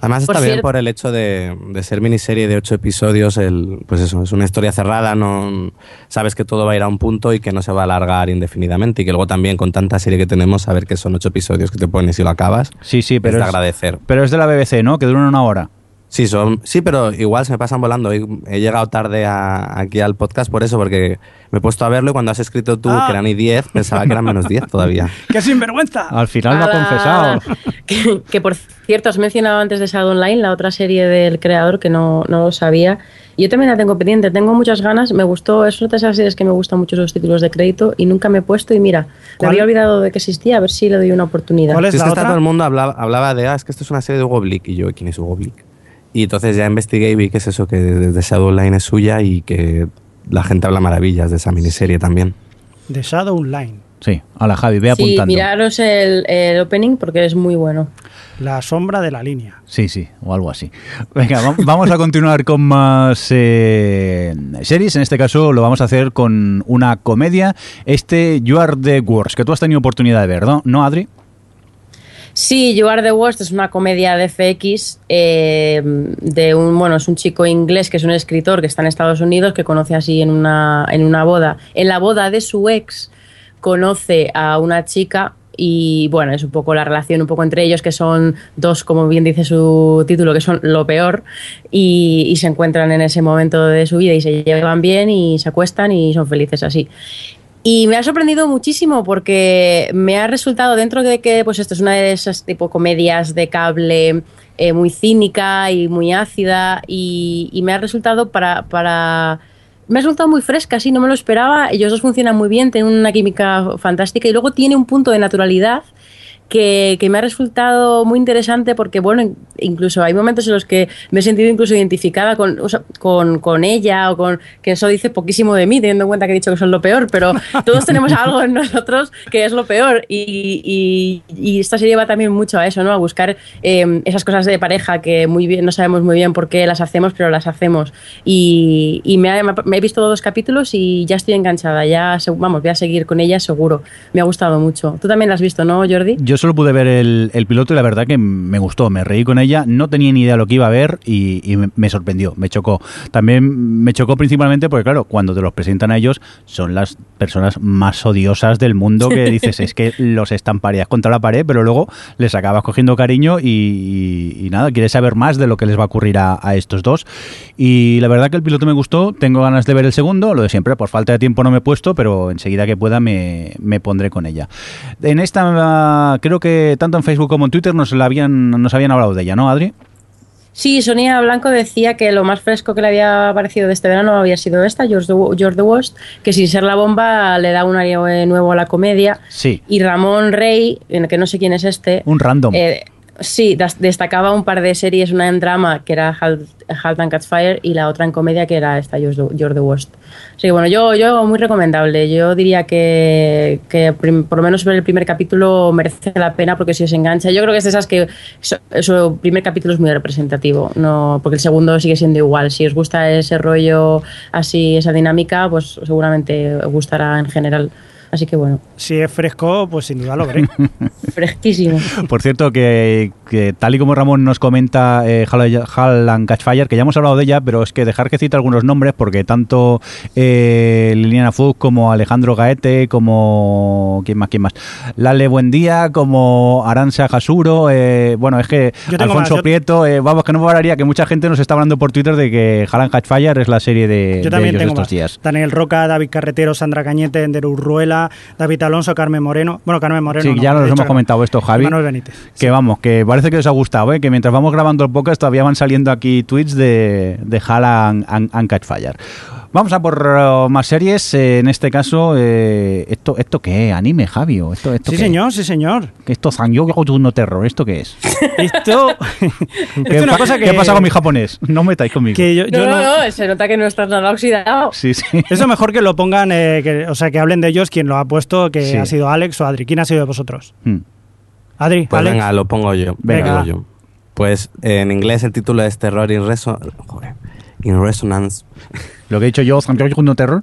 Además Por está bien cierto- por el hecho de, de ser miniserie de ocho episodios, el, pues eso, es una historia cerrada, no sabes que todo va a ir a un punto y que no se va a alargar indefinidamente y que luego también con tanta serie que tenemos, saber que son ocho episodios que te pones y lo acabas, Sí, sí, pero es de es, agradecer. pero es de la BBC, ¿no? Que duran una hora. Sí, son, sí, pero igual se me pasan volando. He llegado tarde a- aquí al podcast por eso, porque me he puesto a verlo y cuando has escrito tú Ah. que eran y 10, pensaba que eran menos 10 todavía. ¡Qué sinvergüenza! Al final lo ha ¡Hala! confesado. Que, que, por cierto, has mencionado antes de Shadow Online, la otra serie del creador que no, no lo sabía. Yo también la tengo pendiente, tengo muchas ganas. Me gustó, es una de esas series que me gustan mucho los títulos de crédito y nunca me he puesto. Y mira, me había olvidado de que existía, a ver si le doy una oportunidad. ¿Cuál es Si la está todo el mundo hablaba, hablaba de, ah, es que esto es una serie de Hugo Blick. Y yo, ¿quién es Hugo Blick? Y entonces ya investigué y vi que es eso, que desde Shadowline es suya y que la gente habla maravillas de esa miniserie también. De Shadow Line, Sí, a la Javi, ve Sí, apuntando. miraros el, el opening porque es muy bueno. la sombra de la línea. Sí, sí, o algo así. Venga, va- vamos a continuar con más eh, series. En este caso lo vamos a hacer con una comedia. Este You Are the Worst, que tú has tenido oportunidad de ver, ¿no? ¿No, Adri? Sí, You Are the Worst es una comedia de FX eh, de un, bueno, es un chico inglés que es un escritor que está en Estados Unidos que conoce así en una, en una boda, en la boda de su ex conoce a una chica y bueno, es un poco la relación un poco entre ellos, que son dos, como bien dice su título, que son lo peor, y, y se encuentran en ese momento de su vida y se llevan bien y se acuestan y son felices así. Y me ha sorprendido muchísimo porque me ha resultado dentro de que pues esto es una de esas tipo comedias de cable eh, muy cínica y muy ácida y, y me ha resultado para, para me ha resultado muy fresca, sí, no me lo esperaba. Ellos dos funcionan muy bien, tienen una química fantástica y luego tiene un punto de naturalidad que, que me ha resultado muy interesante porque, bueno, incluso hay momentos en los que me he sentido incluso identificada con, o sea, con, con ella o con que eso dice poquísimo de mí, teniendo en cuenta que he dicho que son lo peor, pero todos tenemos algo en nosotros que es lo peor y, y, y esta serie va también mucho a eso, ¿no? A buscar eh, esas cosas de pareja que muy bien no sabemos muy bien por qué las hacemos, pero las hacemos. Y, y me, ha- me he visto dos capítulos y ya estoy enganchada, ya, vamos, voy a seguir con ella seguro. Me ha gustado mucho. Tú también la has visto, ¿no, Jordi? Yo solo pude ver el, el piloto y la verdad que me gustó, me reí con ella, no tenía ni idea de lo que iba a ver y, y me, me sorprendió, me chocó. También me chocó principalmente porque, claro, cuando te los presentan a ellos, son las personas más odiosas del mundo que dices, es que los estamparías contra la pared, pero luego les acabas cogiendo cariño y, y- y nada, quieres saber más de lo que les va a ocurrir a, a estos dos. Y la verdad que el piloto me gustó, tengo ganas de ver el segundo, lo de siempre, por falta de tiempo no me he puesto, pero enseguida que pueda me, me pondré con ella. En esta, creo que tanto en Facebook como en Twitter nos, la habían, nos habían hablado de ella, ¿no, Adri? Sí, Sonia Blanco decía que lo más fresco que le había parecido de este verano había sido esta, George the, George the Worst, que sin ser la bomba le da un aire nuevo a la comedia. Sí. Y Ramón Rey, que no sé quién es este. Un random. eh, sí, destacaba un par de series, una en drama que era Halt, and Catch Fire y la otra en comedia que era esta, George the, Worst. Así que bueno, yo, yo muy recomendable. Yo diría que, que por lo menos ver el primer capítulo merece la pena porque si os engancha. Yo creo que es de esas que su, su primer capítulo es muy representativo, no porque el segundo sigue siendo igual. Si os gusta ese rollo así, esa dinámica, pues seguramente os gustará en general. Así que bueno, Si es fresco, pues sin duda lo veré. fresquísimo. Por cierto, que, que tal y como Ramón nos comenta eh, Hal, Hal and Catch Fire, que ya hemos hablado de ella, pero es que dejar que cite algunos nombres, porque tanto eh, Liliana Fuchs como Alejandro Gaete, como. ¿Quién más? ¿Quién más? Lale Buendía, como Aranza Jasuro, eh, bueno, es que Alfonso más, yo- Prieto, eh, vamos, que no me pararía que mucha gente nos está hablando por Twitter de que Hal and Catch Fire es la serie de, Yo de también ellos tengo estos más. días. Daniel Roca, David Carretero, Sandra Cañete, Ender Urruela, David Alonso, Carmen Moreno. Bueno, Carmen Moreno. Sí, no, ya nos hemos comentado esto, Javi. Manuel Benítez. Que vamos, que parece que os ha gustado, ¿eh? que mientras vamos grabando el podcast todavía van saliendo aquí tweets de, de Hal and, and-. Vamos a por uh, más series, eh, en este caso, eh, ¿esto, ¿esto qué? ¿Anime, Javi? ¿O ¿Esto, esto Sí, qué? señor, sí, señor. ¿Que ¿Esto Sanyo no Terror? ¿Esto qué es? Esto ¿Qué, es una cosa que, ¿Qué pasa con mi japonés? No metáis conmigo. que yo, yo no, no- no, se nota que no estás nada oxidado. Sí, sí. Eso mejor que lo pongan, eh, que, o sea, que hablen de ellos quien lo ha puesto, que Sí. ha sido Alex o Adri. ¿Quién ha sido de vosotros? Hmm. Adri, Pues Alex. venga, lo pongo yo. Venga. lo pongo yo. Pues en inglés el título es Terror in, Reso- joder, in Resonance. Lo que he dicho yo, no Terror.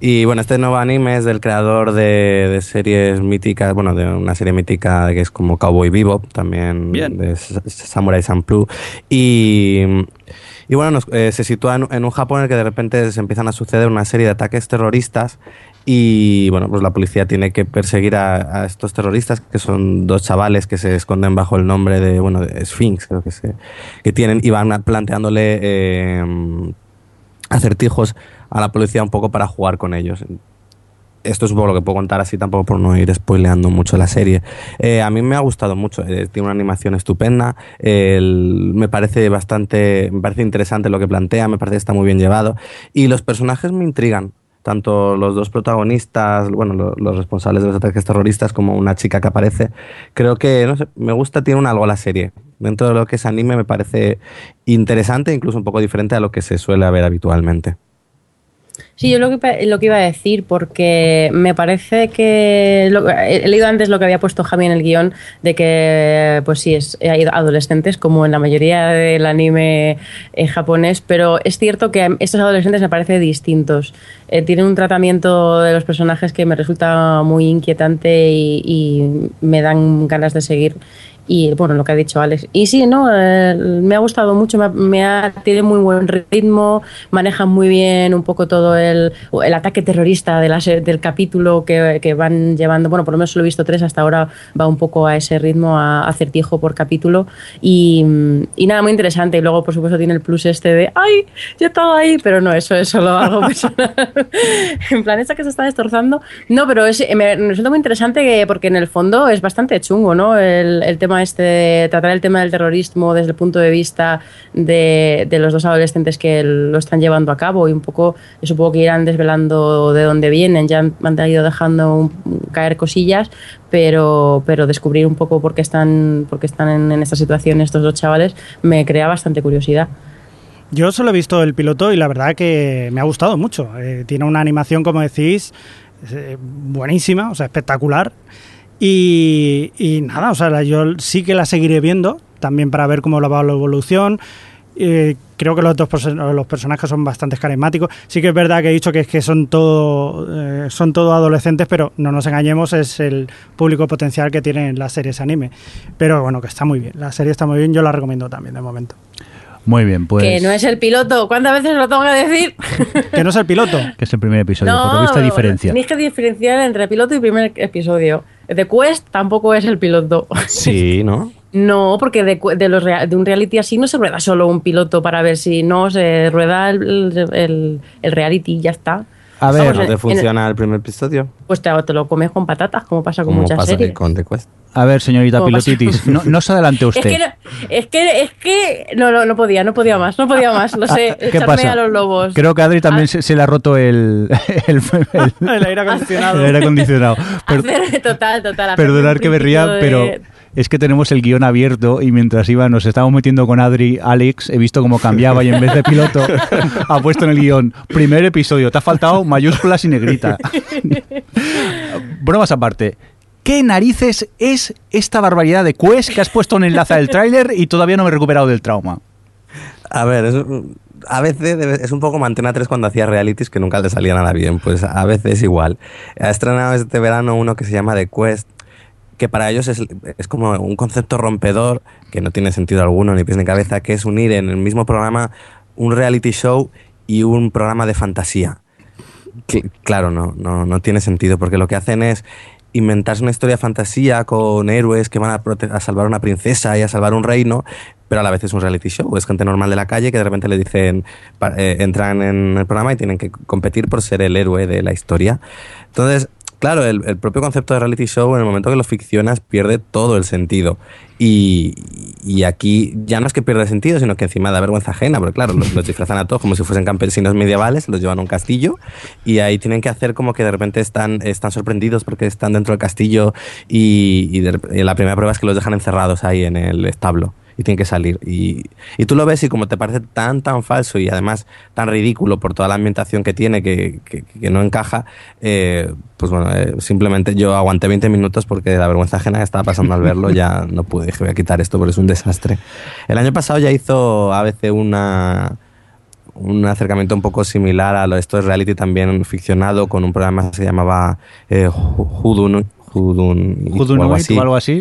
Y bueno, este nuevo anime es del creador de, de series míticas, bueno, de una serie mítica que es como Cowboy Bebop, también Bien. de Sa- Samurai Champloo. Y, y bueno, nos- eh, se sitúa en, un Japón en el que de repente se empiezan a suceder una serie de ataques terroristas y bueno, pues la policía tiene que perseguir a, a estos terroristas, que son dos chavales que se esconden bajo el nombre de, bueno, de Sphinx, creo que se, que tienen, y van planteándole eh, acertijos a la policía un poco para jugar con ellos. Esto es poco lo que puedo contar así, tampoco por no ir spoileando mucho la serie. Eh, a mí me ha gustado mucho, eh, tiene una animación estupenda, me parece bastante, me parece interesante lo que plantea, me parece que está muy bien llevado y los personajes me intrigan. Tanto los dos protagonistas, bueno, lo- los, responsables de los ataques terroristas, como una chica que aparece. Creo que, no sé, me gusta, tiene algo la serie. Dentro de lo que es anime me parece interesante, incluso un poco diferente a lo que se suele ver habitualmente. Sí, yo lo que, lo que iba a decir, porque me parece que. lo- he leído antes lo que había puesto Javi en el guion, de que, pues sí, es, hay adolescentes, como en la mayoría del anime eh, japonés, pero es cierto que estos adolescentes me parecen distintos. Eh, tienen un tratamiento de los personajes que me resulta muy inquietante y, y me dan ganas de seguir. Y bueno, lo que ha dicho Alex. Y sí, no, eh, me ha gustado mucho, me, tiene muy buen ritmo, maneja muy bien un poco todo el, el ataque terrorista de del capítulo que, que van llevando, bueno, por lo menos solo he visto tres, hasta ahora va un poco a ese ritmo, a, acertijo por capítulo y, y nada, muy interesante. Y luego, por supuesto, tiene el plus este de, ¡ay! Yo he estado ahí, pero no, eso es solo algo personal. en plan, esta que se está destrozando. No, pero es, me, resulta muy interesante que- porque en el fondo es bastante chungo, ¿no? El, el tema este, de tratar el tema del terrorismo desde el punto de vista de, de los dos adolescentes que lo están llevando a cabo y un poco, yo supongo que irán desvelando de dónde vienen, ya han, han ido dejando un- caer cosillas, pero, pero descubrir un poco por qué están, por qué están en, en esta situación estos dos chavales me crea bastante curiosidad. Yo solo he visto el piloto y la verdad que me ha gustado mucho. Eh, tiene una animación, como decís, eh, buenísima, o sea, espectacular. Y, y nada, o sea, yo sí que la seguiré viendo, también para ver cómo va la evolución. Eh, creo que los dos los personajes son bastante carismáticos. Sí que es verdad que he dicho que es que son todo eh, son todo adolescentes, pero no nos engañemos, es el público potencial que tienen las series anime. Pero bueno, que está muy bien. La serie está muy bien, yo la recomiendo también de momento. Muy bien, pues. Que no es el piloto. ¿Cuántas veces lo tengo que decir? Que no es el piloto. que es el primer episodio, por lo visto diferencia. Tenéis que diferenciar entre piloto y primer episodio. The Quest tampoco es el piloto. Sí, ¿no? No, porque de, de los de un reality así no se rueda solo un piloto para ver si no se rueda el, el- el reality y ya está. A ver, Vamos, ¿No te funciona el primer episodio? Pues te, te lo comes con patatas, como pasa con Como muchas pasa series. con The Quest. A ver, señorita. Pilotitis, no, no se adelante Es usted. que, no, es que, es que, no, no, no podía, no podía más, no podía más, sé, Ah, ¿Qué echarme pasa? a los lobos. Creo que a Adri también Ah. se, se le ha roto el, el, el- El aire acondicionado. el aire acondicionado. Hacer- total, total. perdonar que me ría, principio de- pero es que tenemos el guion abierto y mientras iba nos estábamos metiendo con Adri, Alex, he visto cómo cambiaba y en vez de piloto ha puesto en el guion primer episodio, te ha faltado mayúsculas y negrita. Bromas aparte. ¿Qué narices es esta barbaridad de Quest que has puesto un enlace al tráiler y todavía no me he recuperado del trauma? A ver, a veces es un poco Mantena 3 cuando hacía realities que nunca le salía nada bien. Pues a veces igual. Ha estrenado este verano uno que se llama The Quest, que para ellos es, es como un concepto rompedor que no tiene sentido alguno, ni pies ni cabeza, que es unir en el mismo programa un reality show y un programa de fantasía. Cl- Claro, no, no, no tiene sentido, porque lo que hacen es inventarse una historia fantasía con héroes que van a, a salvar a una princesa y a salvar un reino, pero a la vez es un reality show. Es gente normal de la calle que de repente le dicen, eh, entran en el programa y tienen que competir por ser el héroe de la historia. Entonces, claro, el, el propio concepto de reality show, en el momento que lo ficcionas, pierde todo el sentido. Y, y aquí ya no es que pierda sentido, sino que encima da vergüenza ajena, porque claro, los, disfrazan a todos como si fuesen campesinos medievales, los llevan a un castillo y ahí tienen que hacer como que de repente están, están sorprendidos porque están dentro del castillo y, de y la primera prueba es que los dejan encerrados ahí en el establo y tienen que salir. Y, y tú lo ves y como te parece tan, tan falso y además tan ridículo por toda la ambientación que tiene que, que- que no encaja, eh, pues bueno, eh, simplemente yo aguanté 20 minutos porque la vergüenza ajena que estaba pasando al verlo ya no pude. Dije, voy a quitar esto porque es un desastre. El año pasado ya hizo ABC una un acercamiento un poco similar a lo esto de reality también ficcionado con un programa que se llamaba eh, Hudun Hudun Judunuit o algo así.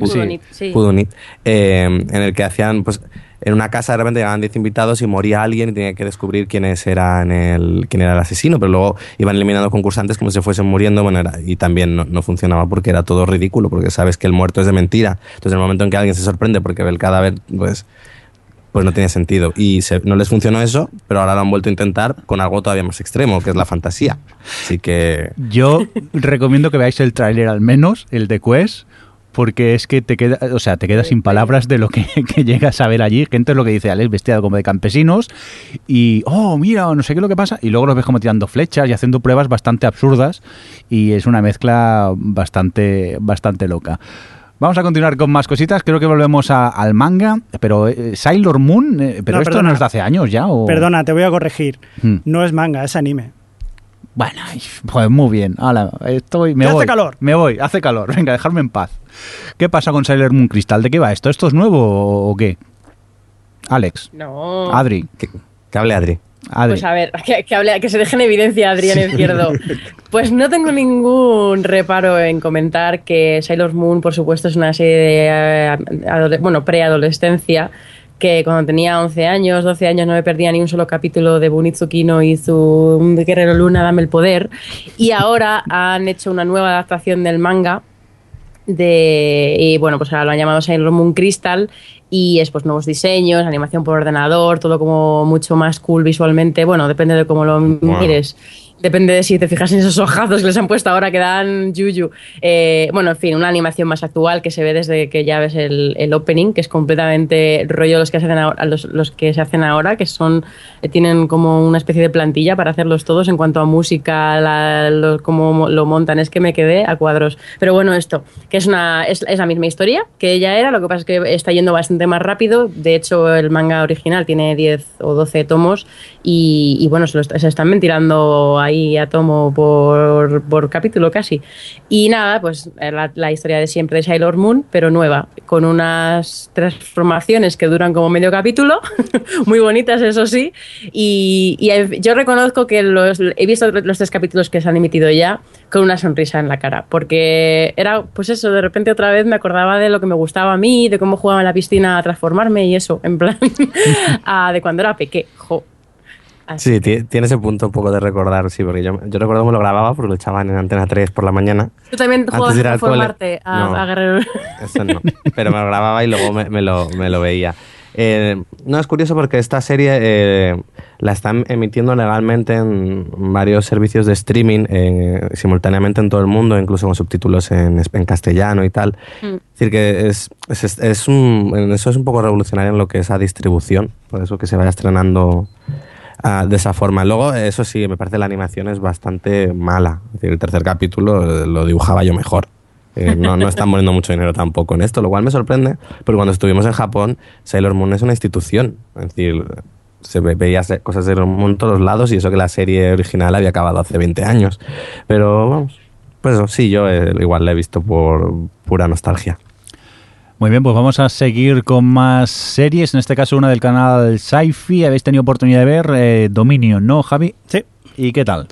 Sí. Hudunit, eh, en el que hacían, pues, en una casa de repente llegaban 10 invitados y moría alguien y tenía que descubrir quiénes eran el, quién era el asesino, pero luego iban eliminando concursantes como si fuesen muriendo, bueno, era- y también no, no funcionaba porque era todo ridículo, porque sabes que el muerto es de mentira. Entonces, en el momento en que alguien se sorprende porque ve el cadáver, pues, pues no tiene sentido. Y no les funcionó eso, pero ahora lo han vuelto a intentar con algo todavía más extremo, que es la fantasía. Así que Yo recomiendo que veáis el tráiler al menos, el de Quest, porque es que te queda, o sea, te quedas sin palabras de lo que, que llegas a ver allí. Gente es lo que dice Alex, vestida como de campesinos, y oh, mira, no sé qué es lo que pasa, y luego los ves como tirando flechas y haciendo pruebas bastante absurdas, y es una mezcla bastante, bastante loca. Vamos a continuar con más cositas. Creo que volvemos a- al manga, pero eh, Sailor Moon, eh, pero No, esto perdona. no es de hace años ya. ¿o? Perdona, te voy a corregir. Hmm. No es manga, es anime. Bueno, pues muy bien. Hala, estoy, me ¿Qué hace voy. calor? Me voy, hace calor. Venga, dejarme en paz. ¿Qué pasa con Sailor Moon Crystal? ¿De qué va esto? ¿Esto es nuevo o qué? Alex, No. Adri, que, que hable Adri. Adri. Pues a ver, que, que, hable- que se deje en evidencia Adrián Izquierdo. Pues no tengo ningún reparo en comentar que Sailor Moon, por supuesto, es una serie de eh, bueno, preadolescencia que cuando tenía 11 años, 12 años no me perdía ni un solo capítulo de Bunitsuki no Izu Guerrero Luna, Dame el Poder. Y ahora han hecho una nueva adaptación del manga de y bueno pues ahora lo han llamado Sailor Moon Crystal y es pues nuevos diseños animación por ordenador todo como mucho más cool visualmente. Bueno depende de cómo lo mires depende de si te fijas en esos ojazos que les han puesto ahora que dan yuyu Eh, bueno en fin una animación más actual que se ve desde que ya ves el, el opening que es completamente rollo los que se hacen ahora, los, los que se hacen ahora que son eh, tienen como una especie de plantilla para hacerlos todos en cuanto a música la, lo- cómo mo- lo montan. Es que me quedé a cuadros. Pero bueno esto que es una es, es la misma historia que ella era lo que pasa es que está yendo bastante más rápido. De hecho el manga original tiene 10 o 12 tomos y, y bueno se, lo se están ventilando ahí a tomo por, por capítulo casi. Y nada pues eh, la, la historia de siempre de Sailor Moon pero nueva con unas transformaciones que duran como medio capítulo muy bonitas eso sí. Y, y yo reconozco que los, he visto los tres capítulos que se han emitido ya con una sonrisa en la cara porque era pues eso de repente otra vez me acordaba de lo que me gustaba a mí de cómo jugaba en la piscina a transformarme y eso en plan ah, de cuando era pequeño Así Sí, que- ti- tiene ese punto un poco de recordar, sí, porque yo, yo recuerdo que me lo grababa porque lo echaban en Antena 3 por la mañana. ¿Tú también jugabas a transformarte a, No. a Guerrero? Eso no, pero me lo grababa y luego me, me lo, me lo veía. Eh, no, es curioso porque esta serie eh, la están emitiendo legalmente en varios servicios de streaming eh, simultáneamente en todo el mundo, incluso con subtítulos en, en castellano y tal. Mm. Es decir, que es, es, es un, eso es un poco revolucionario en lo que es a distribución, por eso que se vaya estrenando ah, de esa forma. Luego, eso sí, me parece la animación es bastante mala. El tercer capítulo eh, lo dibujaba yo mejor. Eh, no, no están poniendo mucho dinero tampoco en esto, lo cual me sorprende, porque cuando estuvimos en Japón, Sailor Moon es una institución. Es decir, se ve- veía cosas de Sailor Moon todos lados y eso que la serie original había acabado hace 20 años. Pero vamos, pues eso, sí, yo eh, igual la he visto por pura nostalgia. Muy bien, pues vamos a seguir con más series. En este caso, una del canal Sci-Fi. Habéis tenido oportunidad de ver eh, Dominion, ¿no, Javi? Sí. ¿Y qué tal?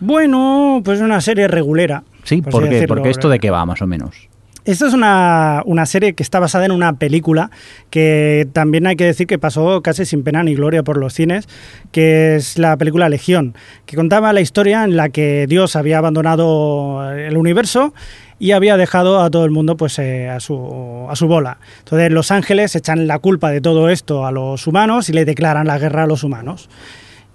Bueno, pues una serie regulera. Sí, por ¿por así qué? decirlo. Porque esto de qué va, más o menos. Esta es una, una serie que está basada en una película que también hay que decir que pasó casi sin pena ni gloria por los cines, que es la película Legión, que contaba la historia en la que Dios había abandonado el universo y había dejado a todo el mundo pues eh, a, su, a su bola. Entonces los ángeles echan la culpa de todo esto a los humanos y le declaran la guerra a los humanos.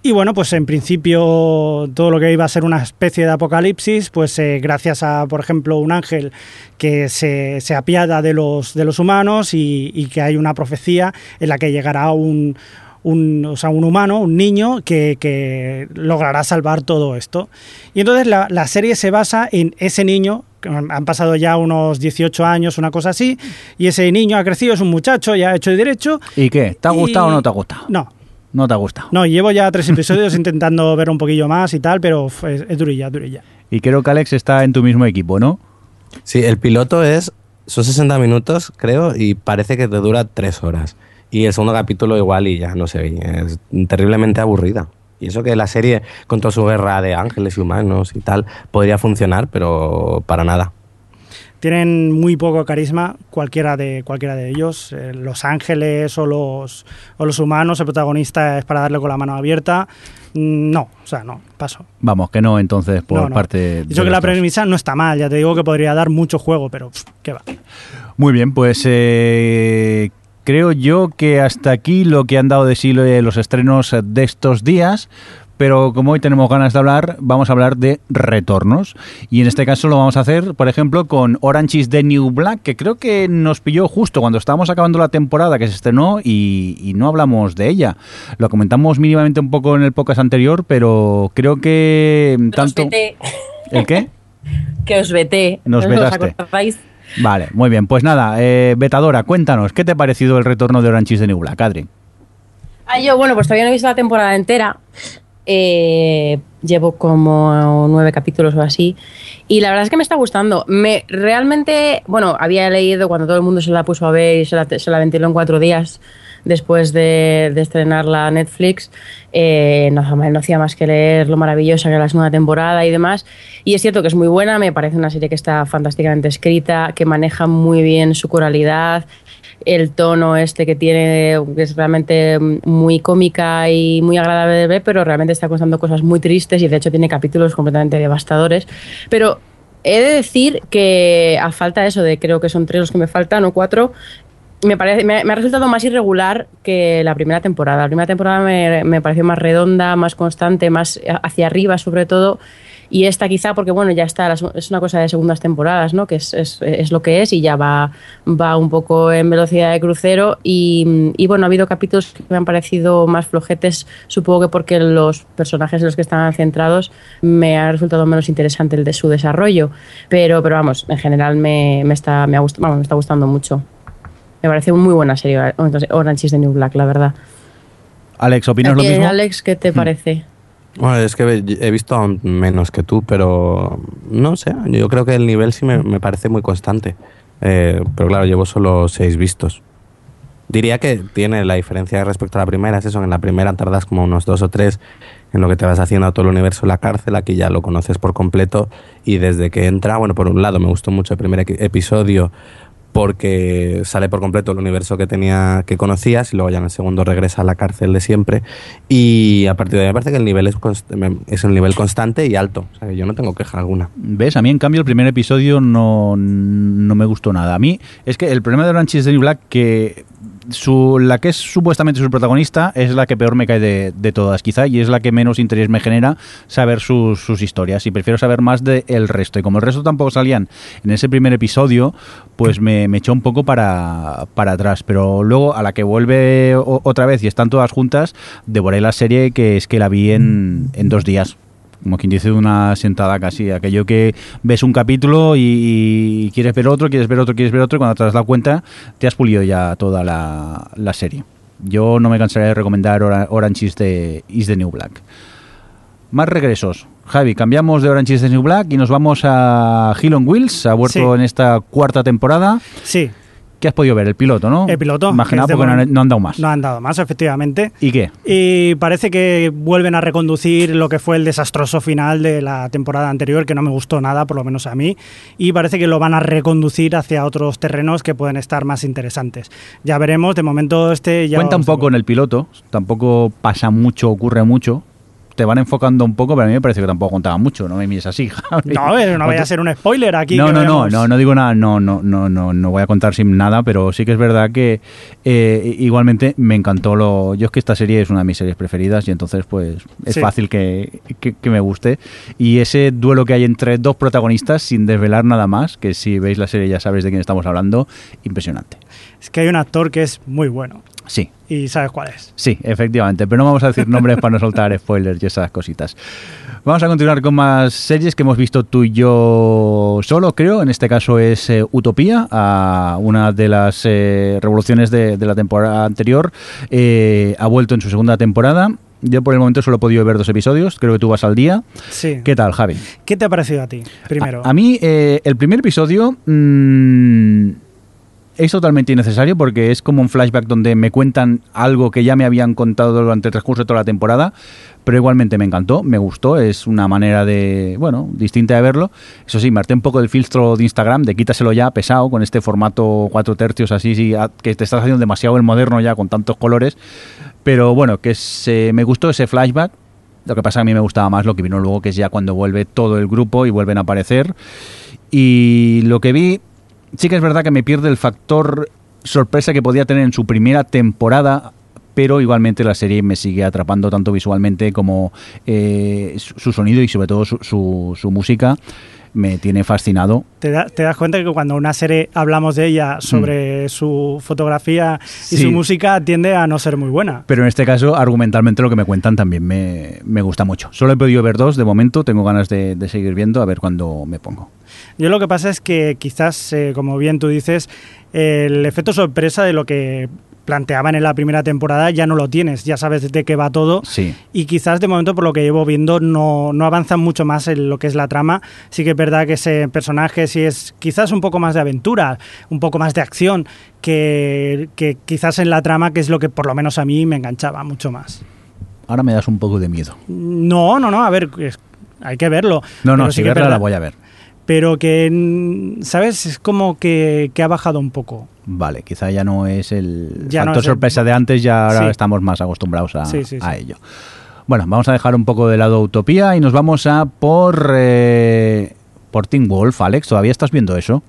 Y bueno, pues en principio todo lo que iba a ser una especie de apocalipsis, pues eh, gracias a, por ejemplo, un ángel que se, se apiada de los, de los humanos y, y que hay una profecía en la que llegará un, un, o sea, un humano, un niño, que, que logrará salvar todo esto. Y entonces la, la serie se basa en ese niño, han pasado ya unos 18 años, una cosa así, y ese niño ha crecido, es un muchacho, ya ha hecho derecho. ¿Y qué? ¿Te ha y- gustado o no te ha gustado? No, No te ha gustado. no, llevo ya tres episodios intentando ver un poquillo más y tal, pero es, es durilla, durilla. Y creo que Alex está en tu mismo equipo, ¿no? Sí, el piloto es. Son 60 minutos, creo, y parece que te dura 3 horas. Y el segundo capítulo igual y ya no sé, es terriblemente aburrida. Y eso que la serie, con toda su guerra de ángeles y humanos y tal, podría funcionar, pero para nada. Tienen muy poco carisma cualquiera de, cualquiera de ellos. Eh, los ángeles o los, o los humanos, el protagonista es para darle con la mano abierta. Mm, No, o sea, no, paso. Vamos, que no, entonces, por No, no. parte de. Dicho que la premisa no está mal, ya te digo que podría dar mucho juego, pero pff, qué va. Muy bien, pues eh, creo yo que hasta aquí lo que han dado de sí los estrenos de estos días. Pero como hoy tenemos ganas de hablar, vamos a hablar de retornos. Y en este caso lo vamos a hacer, por ejemplo, con Orange is the New Black, que creo que nos pilló justo cuando estábamos acabando la temporada que se estrenó y, y no hablamos de ella. Lo comentamos mínimamente un poco en el podcast anterior, pero creo que Os tanto... ¿El qué? que os veté. Nos ¿os vetaste. acordáis? Vale, muy bien. Pues nada, eh, Betadora, cuéntanos, ¿qué te ha parecido el retorno de Orange is the New Black, Adri? Ah, yo, bueno, pues todavía no he visto la temporada entera. Eh, llevo como nueve capítulos o así. Y la verdad es que me está gustando. Me realmente, bueno, había leído cuando todo el mundo se la puso a ver y se la, se la ventiló en cuatro días después de, de estrenarla Netflix, eh, no, no, hacía más que leer lo maravillosa que era la segunda temporada y demás. Y es cierto que es muy buena, me parece una serie que está fantásticamente escrita, que maneja muy bien su coralidad, el tono este que tiene, que es realmente muy cómica y muy agradable de ver, pero realmente está contando cosas muy tristes y de hecho tiene capítulos completamente devastadores. Pero he de decir que a falta de eso, de creo que son tres los que me faltan o cuatro, me, ha resultado más irregular que la primera temporada. La primera temporada me, pareció más redonda, más constante, más hacia arriba sobre todo. Y esta quizá porque, bueno, ya está, es una cosa de segundas temporadas, ¿no? Que es, lo que es y ya va, un poco en velocidad de crucero. Y, y, bueno, ha habido capítulos que me han parecido más flojetes, supongo que porque los personajes en los que están centrados me ha resultado menos interesante el de su desarrollo. Pero, pero vamos, en general me, me está, me está gustando mucho. Me parece muy buena serie Orange is the New Black, la verdad. Alex, ¿opinas lo mismo? Alex, ¿qué te parece? Bueno, es que he visto aún menos que tú, pero no sé, yo creo que el nivel sí me, me parece muy constante. Eh, pero claro, llevo solo seis vistos. Diría que tiene la diferencia respecto a la primera, es eso, en la primera tardas como unos dos o tres en lo que te vas haciendo a todo el universo la cárcel, aquí ya lo conoces por completo y desde que entra, bueno, por un lado me gustó mucho el primer episodio porque sale por completo el universo que tenía que conocías y luego ya en el segundo regresa a la cárcel de siempre. Y a partir de ahí me parece que el nivel es, es un nivel constante y alto. O sea, yo no tengo queja alguna. Ves a mí en cambio el primer episodio no, no me gustó nada. A mí es que el problema de Orange is the New Black que su, la que es supuestamente su protagonista es la que peor me cae de, de todas, quizá, y es la que menos interés me genera saber sus, sus historias. Y prefiero saber más del el resto. Y como el resto tampoco salían en ese primer episodio, pues me, me echó un poco para, para atrás. Pero luego, a la que vuelve otra vez y están todas juntas, devoré la serie que es que la vi en, en dos días como quien dice de una sentada casi, aquello que ves un capítulo y, y, quieres ver otro, quieres ver otro, quieres ver otro, y cuando te das la cuenta te has pulido ya toda la, la serie. Yo no me cansaré de recomendar Orange is the, is the New Black. Más regresos. Javi, cambiamos de Orange is the New Black y nos vamos a Hill on Wheels, ha vuelto sí. en esta cuarta temporada. Sí. ¿Qué has podido ver? El piloto, ¿no? El piloto. Imaginado porque no han, no han, dado más. No han dado más, efectivamente. ¿Y qué? Y parece que vuelven a reconducir lo que fue el desastroso final de la temporada anterior, que no me gustó nada, por lo menos a mí. Y parece que lo van a reconducir hacia otros terrenos que pueden estar más interesantes. Ya veremos, de momento este ya... Cuenta un poco en el piloto, tampoco pasa mucho, ocurre mucho te van enfocando un poco, pero a mí me parece que tampoco contaba mucho, no me mires así. Javi. No, pero no vaya a ser un spoiler aquí. No, no, no, no, no digo nada, no, no, no, no, no voy a contar sin nada, pero sí que es verdad que eh, igualmente me encantó lo. Yo es que esta serie es una de mis series preferidas y entonces pues es sí. fácil que, que, que, me guste. Y ese duelo que hay entre dos protagonistas, sin desvelar nada más, que si veis la serie ya sabéis de quién estamos hablando, impresionante. Es que hay un actor que es muy bueno. Sí. ¿Y sabes cuál es? Sí, efectivamente, pero no vamos a decir nombres para no soltar spoilers y esas cositas. Vamos a continuar con más series que hemos visto tú y yo solo, creo. En este caso es eh, Utopía, a una de las eh, revoluciones de, de, la temporada anterior. Eh, ha vuelto en su segunda temporada. Yo por el momento solo he podido ver dos episodios, creo que tú vas al día. Sí. ¿Qué tal, Javi? ¿Qué te ha parecido a ti, primero? A, a mí, eh, el primer episodio... Mmm, es totalmente innecesario porque es como un flashback donde me cuentan algo que ya me habían contado durante el transcurso de toda la temporada, pero igualmente me encantó, me gustó, es una manera de, bueno, distinta de verlo. Eso sí, me harté un poco del filtro de Instagram, de quítaselo ya pesado con este formato cuatro tercios así, sí, que te estás haciendo demasiado el moderno ya con tantos colores, pero bueno, que se, me gustó ese flashback. Lo que pasa a mí me gustaba más lo que vino luego, que es ya cuando vuelve todo el grupo y vuelven a aparecer. Y lo que vi, sí que es verdad que me pierde el factor sorpresa que podía tener en su primera temporada pero igualmente la serie me sigue atrapando tanto visualmente como eh, su sonido y sobre todo su, su, su música me tiene fascinado. ¿Te, da, ¿Te, das cuenta que cuando una serie hablamos de ella sobre mm. su fotografía y sí. su música tiende a no ser muy buena? Pero en este caso, argumentalmente lo que me cuentan también me, me gusta mucho. Solo he podido ver dos de momento, tengo ganas de, de seguir viendo a ver cuándo me pongo. Yo lo que pasa es que quizás, eh, como bien tú dices, el efecto sorpresa de lo que planteaban en la primera temporada ya no lo tienes, ya sabes de qué va todo. Sí. Y quizás de momento, por lo que llevo viendo, no, no avanzan mucho más en lo que es la trama. Sí que es verdad que ese personaje sí es quizás un poco más de aventura, un poco más de acción, que, que quizás en la trama, que es lo que por lo menos a mí me enganchaba mucho más. Ahora me das un poco de miedo. No, no, no, a ver, es- hay que verlo. No, no, si sí que verla la voy a ver. Pero que, mm, ¿sabes? Es como que, que ha bajado un poco. Vale, quizá ya no es el Ya no el- sorpresa de antes, ya ahora Sí. estamos más acostumbrados a, Sí, sí, a ello. Bueno, vamos a dejar un poco de lado Utopía y nos vamos a por, eh, por Teen Wolf. Alex, ¿todavía estás viendo eso?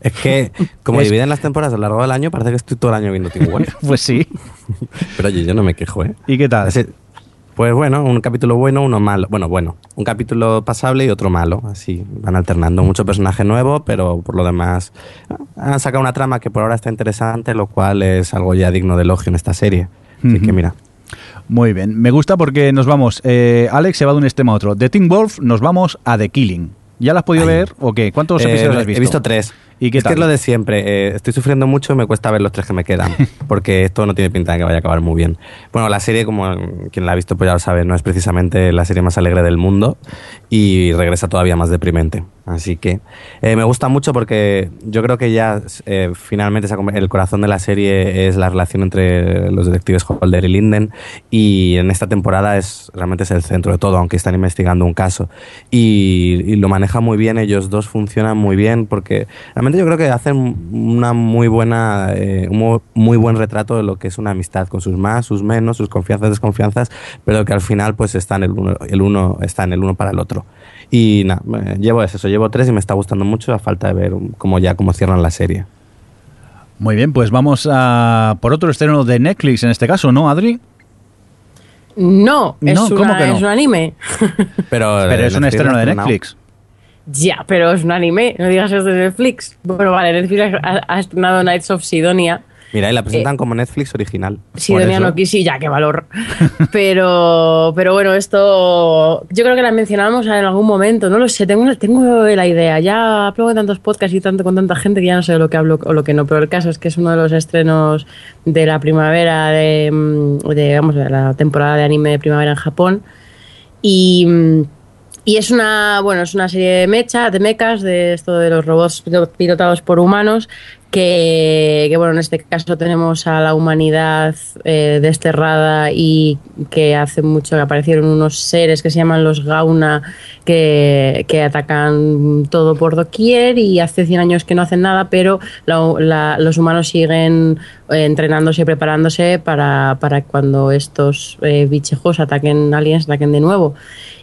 Es que, como Es- dividen las temporadas a lo largo del año, parece que estoy todo el año viendo Teen Wolf. Pues sí. Pero oye, yo no me quejo, ¿eh? ¿Y qué tal? Ese- pues bueno, un capítulo bueno, uno malo. Bueno, bueno, un capítulo pasable y otro malo. Así van alternando. Mucho personaje nuevo, pero por lo demás ah, han sacado una trama que por ahora está interesante, lo cual es algo ya digno de elogio en esta serie. Así que mira. Muy bien, me gusta porque nos vamos. eh, Alex se va de un extremo a otro. De Teen Wolf nos vamos a The Killing. ¿Ya la has podido Ay. ver o qué? ¿Cuántos Eh, episodios has visto? He visto tres. ¿Y qué es tal? que es lo de siempre. eh, estoy sufriendo mucho y me cuesta ver los tres que me quedan. porque esto no tiene pinta de que vaya a acabar muy bien. Bueno, la serie, como quien la ha visto, pues ya lo sabe, no es precisamente la serie más alegre del mundo. Y regresa todavía más deprimente. Así que eh, me gusta mucho porque yo creo que ya eh, finalmente el corazón de la serie es la relación entre los detectives Holder y Linden. Y en esta temporada es realmente es el centro de todo, aunque están investigando un caso. Y, lo maneja muy bien, ellos dos funcionan muy bien porque realmente yo creo que hacen una muy buena, eh, muy buen retrato de lo que es una amistad con sus más, sus menos, sus confianzas, desconfianzas, pero que al final pues están el uno, el uno está en el uno para el otro. Y nada, llevo eso, llevo tres y me está gustando mucho a falta de ver cómo ya cómo cierran la serie. Muy bien, pues vamos a por otro estreno de Netflix en este caso, ¿no, Adri? No, es, No, ¿cómo una- que no? es un anime. Pero, Pero es un estreno de. Netflix. ya, pero es un anime. No digas eso de Netflix. Bueno, vale, Netflix ha, ha estrenado Nights of Sidonia. Mira, y la presentan como Netflix original. Sidonia eso. no ya, qué valor. Pero, pero bueno, esto yo creo que la mencionamos en algún momento, no lo sé, tengo, tengo la idea. Ya hablo en tantos podcasts y tanto con tanta gente que ya no sé de lo que hablo o lo que no, pero el caso es que es uno de los estrenos de la primavera, de, mm, de, vamos, de la temporada de anime de primavera en Japón. Y, mm, y es una, bueno, es una serie de mecha, de mechas, de esto de los robots pilo- pilotados por humanos, que, bueno, en este caso tenemos a la humanidad eh, desterrada y que hace mucho que aparecieron unos seres que se llaman los Gauna, que, que atacan todo por doquier y hace 100 años que no hacen nada, pero los humanos siguen eh, entrenándose y preparándose para, para cuando estos eh, bichejos ataquen aliens, ataquen de nuevo.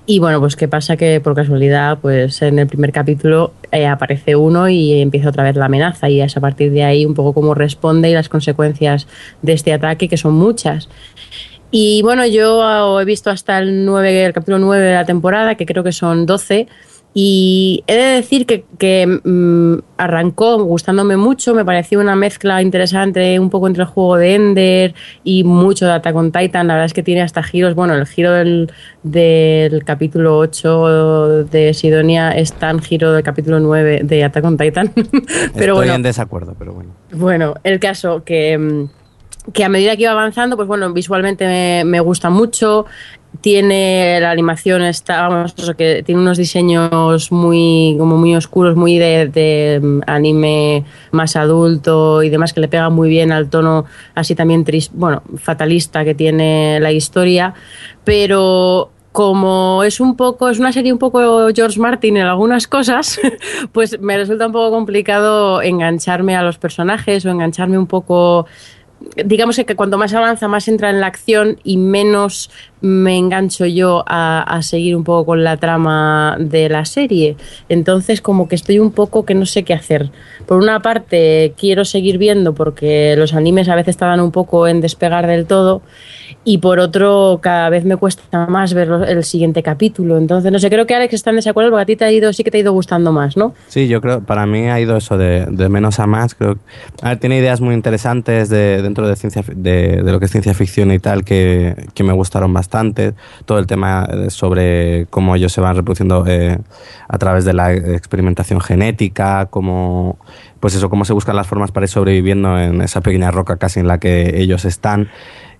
Y bueno, pues qué pasa que por casualidad, pues en el primer capítulo eh, aparece uno y empieza otra vez la amenaza y es a partir de ahí un poco cómo responde y las consecuencias de este ataque, que son muchas. Y bueno, yo he visto hasta el 9, el capítulo 9 de la temporada, que creo que son 12. Y he de decir que, que, mm, arrancó gustándome mucho, me pareció una mezcla interesante, un poco entre el juego de Ender y mucho de Attack on Titan. La verdad es que tiene hasta giros. Bueno, el giro del, del capítulo 8 de Sidonia es tan giro del capítulo 9 de Attack on Titan. pero Estoy bueno, en desacuerdo, pero bueno. bueno, el caso que, mm, que a medida que iba avanzando, pues bueno, visualmente me, me gusta mucho. Tiene la animación, está, vamos, que tiene unos diseños muy, como muy oscuros, muy de, de, mm, anime más adulto y demás, que le pega muy bien al tono así también tris, bueno, fatalista que tiene la historia. Pero como es un poco, es una serie un poco George Martin en algunas cosas, pues me resulta un poco complicado engancharme a los personajes o engancharme un poco. Digamos que cuanto más avanza, más entra en la acción y menos me engancho yo a, a seguir un poco con la trama de la serie. Entonces, como que estoy un poco que no sé qué hacer. Por una parte, quiero seguir viendo porque los animes a veces tardan un poco en despegar del todo. Y por otro, cada vez me cuesta más ver el siguiente capítulo. Entonces, no sé, creo que Alex está en desacuerdo porque a ti te ha ido, sí que te ha ido gustando más, ¿no? Sí, yo creo, para mí ha ido eso de, de menos a más. Creo, a ver, tiene ideas muy interesantes de, dentro de, ciencia, de, de, lo que es ciencia ficción y tal que, que, me gustaron bastante. Todo el tema sobre cómo ellos se van reproduciendo eh, a través de la experimentación genética, cómo, pues eso, cómo se buscan las formas para ir sobreviviendo en esa pequeña roca casi en la que ellos están.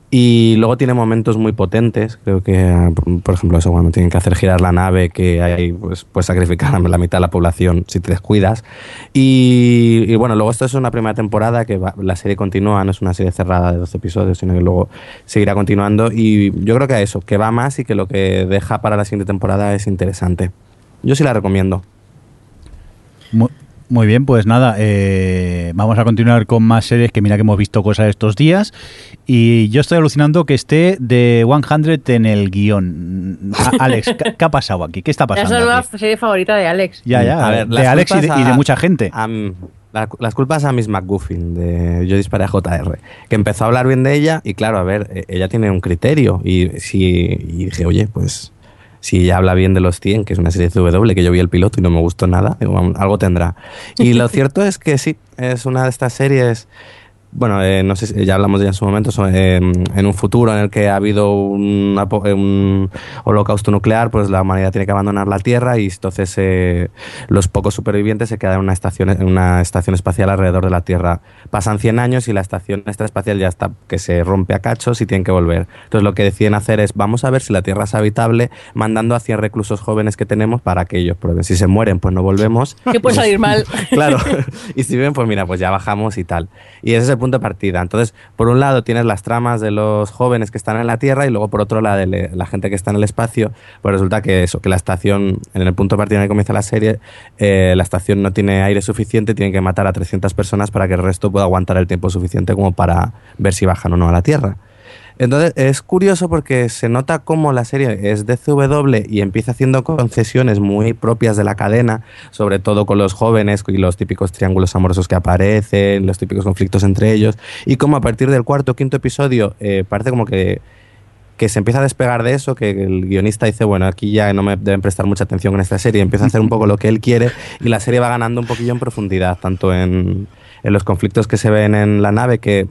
Y luego tiene momentos muy potentes, creo que, por ejemplo, eso cuando tienen que hacer girar la nave, que hay, pues, pues sacrificar a la mitad de la población si te descuidas. Y, y bueno, luego esto es una primera temporada que va, la serie continúa, no es una serie cerrada de 12 episodios, sino que luego seguirá continuando. Y yo creo que eso, que va más y que lo que deja para la siguiente temporada es interesante. Yo sí la recomiendo. Muy, muy bien, pues nada, eh, vamos a continuar con más series que mira que hemos visto cosas estos días y yo estoy alucinando que esté de 100 en el guion. A Alex, ¿qué ha pasado aquí? ¿Qué está pasando? Esa es la serie favorita de Alex. Ya, ya, A ver, de Alex y de, y mucha gente. a- la- las culpas a Miss McGuffin, de Yo disparé a JR, que empezó a hablar bien de ella y claro, a ver, eh, ella tiene un criterio y, si, y dije, oye, pues si ella habla bien de los 100, que es una serie CW, que yo vi el piloto y no me gustó nada, digo, "Vamos, algo tendrá. Y lo cierto es que sí, es una de estas series... Bueno, eh, no sé si ya hablamos de ella en su momento, so- eh, en un futuro en el que ha habido un, un holocausto nuclear, pues la humanidad tiene que abandonar la Tierra y entonces eh, los pocos supervivientes se quedan en una, estación, en una estación espacial alrededor de la Tierra. Pasan 100 años y la estación esta espacial ya está que se rompe a cachos y tienen que volver. Entonces lo que deciden hacer es vamos a ver si la Tierra es habitable mandando a 100 reclusos jóvenes que tenemos para que ellos prueben. Si se mueren, pues no volvemos. ¿Qué puede salir mal? Claro, y si ven, pues mira, pues ya bajamos y tal. Y ese es el punto de partida. Entonces, por un lado tienes las tramas de los jóvenes que están en la Tierra y luego por otro la de la gente que está en el espacio. Pues resulta que eso, que la estación, en el punto de partida en el que comienza la serie, eh, la estación no tiene aire suficiente, tienen que matar a 300 personas para que el resto pueda aguantar el tiempo suficiente como para ver si bajan o no a la Tierra. Entonces es curioso porque se nota cómo la serie es de CW y empieza haciendo concesiones muy propias de la cadena, sobre todo con los jóvenes y los típicos triángulos amorosos que aparecen, los típicos conflictos entre ellos, y como a partir del cuarto o quinto episodio eh, parece como que, que se empieza a despegar de eso, que el guionista dice, bueno, aquí ya no me deben prestar mucha atención en esta serie, empieza a hacer un poco lo que él quiere y la serie va ganando un poquillo en profundidad, tanto en, en los conflictos que se ven en la nave, que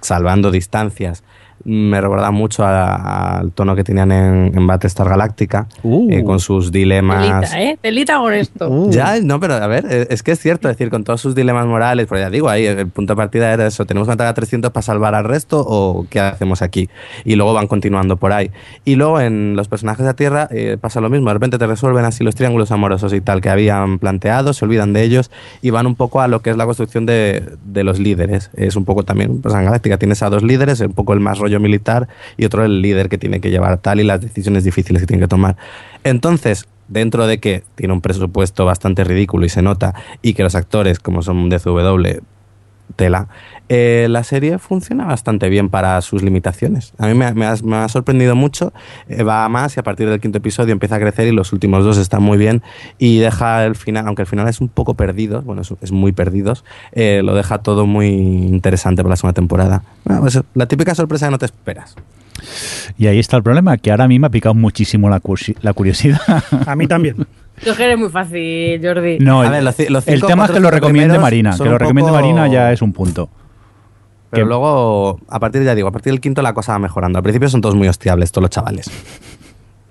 salvando distancias, me recuerda mucho a- al tono que tenían en, en Battlestar Galactica, Uh. eh, con sus dilemas. Telita, ¿eh? Telita con esto. Uh. Ya, no, pero a ver, eh, es que es cierto, es decir, con todos sus dilemas morales, pero ya digo, ahí el punto de partida era eso, ¿tenemos que matar a 300 para salvar al resto o qué hacemos aquí? Y luego van continuando por ahí. Y luego en los personajes de la Tierra eh, pasa lo mismo, de repente te resuelven así los triángulos amorosos y tal que habían planteado, se olvidan de ellos y van un poco a lo que es la construcción de, de los líderes. Es un poco también, pues en Galáctica tienes a dos líderes, un poco el más rollo militar y otro el líder que tiene que llevar tal y las decisiones difíciles que tiene que tomar. Entonces, dentro de que tiene un presupuesto bastante ridículo y se nota, y que los actores, como son de CW, tela, eh, la serie funciona bastante bien para sus limitaciones. A mí me, ha- me ha, me ha sorprendido mucho, eh, va a más y a partir del quinto episodio empieza a crecer y los últimos dos están muy bien y deja el final, aunque el final es un poco perdido, bueno, es, es muy perdidos, eh, lo deja todo muy interesante para la segunda temporada. Bueno, pues, la típica sorpresa que no te esperas. Y ahí está el problema, que ahora a mí me ha picado muchísimo la curiosidad. A mí también. Eres muy fácil, Jordi. No, A el, ver, los ci- los el tema es que lo recomiende Marina, que lo un recomiende poco- Marina ya es un punto. Pero Que- luego, a partir, ya digo, a partir del quinto la cosa va mejorando. Al principio son todos muy hostiables, todos los chavales.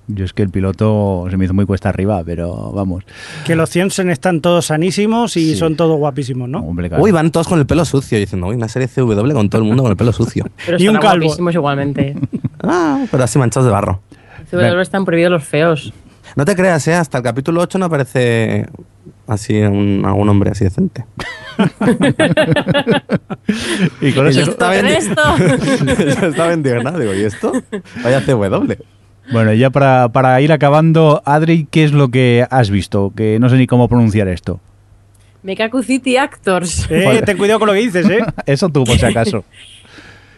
Yo es que el piloto se me hizo muy cuesta arriba, pero vamos. Que los Ciensen están todos sanísimos y Sí. son todos guapísimos, ¿no? Hombre, claro. Uy, van todos con el pelo sucio, diciendo, uy, una serie CW con todo el mundo con el pelo sucio. Pero Y un están calvo. guapísimos igualmente. Ah, pero así manchados de barro. CW están prohibidos los feos. No te creas, ¿eh? hasta el capítulo 8 no aparece así un, algún hombre así decente. y con Y ese- yo estaba, ¿Con indi- esto? yo estaba indignado, digo, ¿y esto? Vaya CW. Bueno, ya para, para ir acabando, Adri, ¿qué es lo que has visto? Que no sé ni cómo pronunciar esto. Mekaku City Actors. Eh, ten cuidado con lo que dices, ¿eh? Eso tú, por si acaso.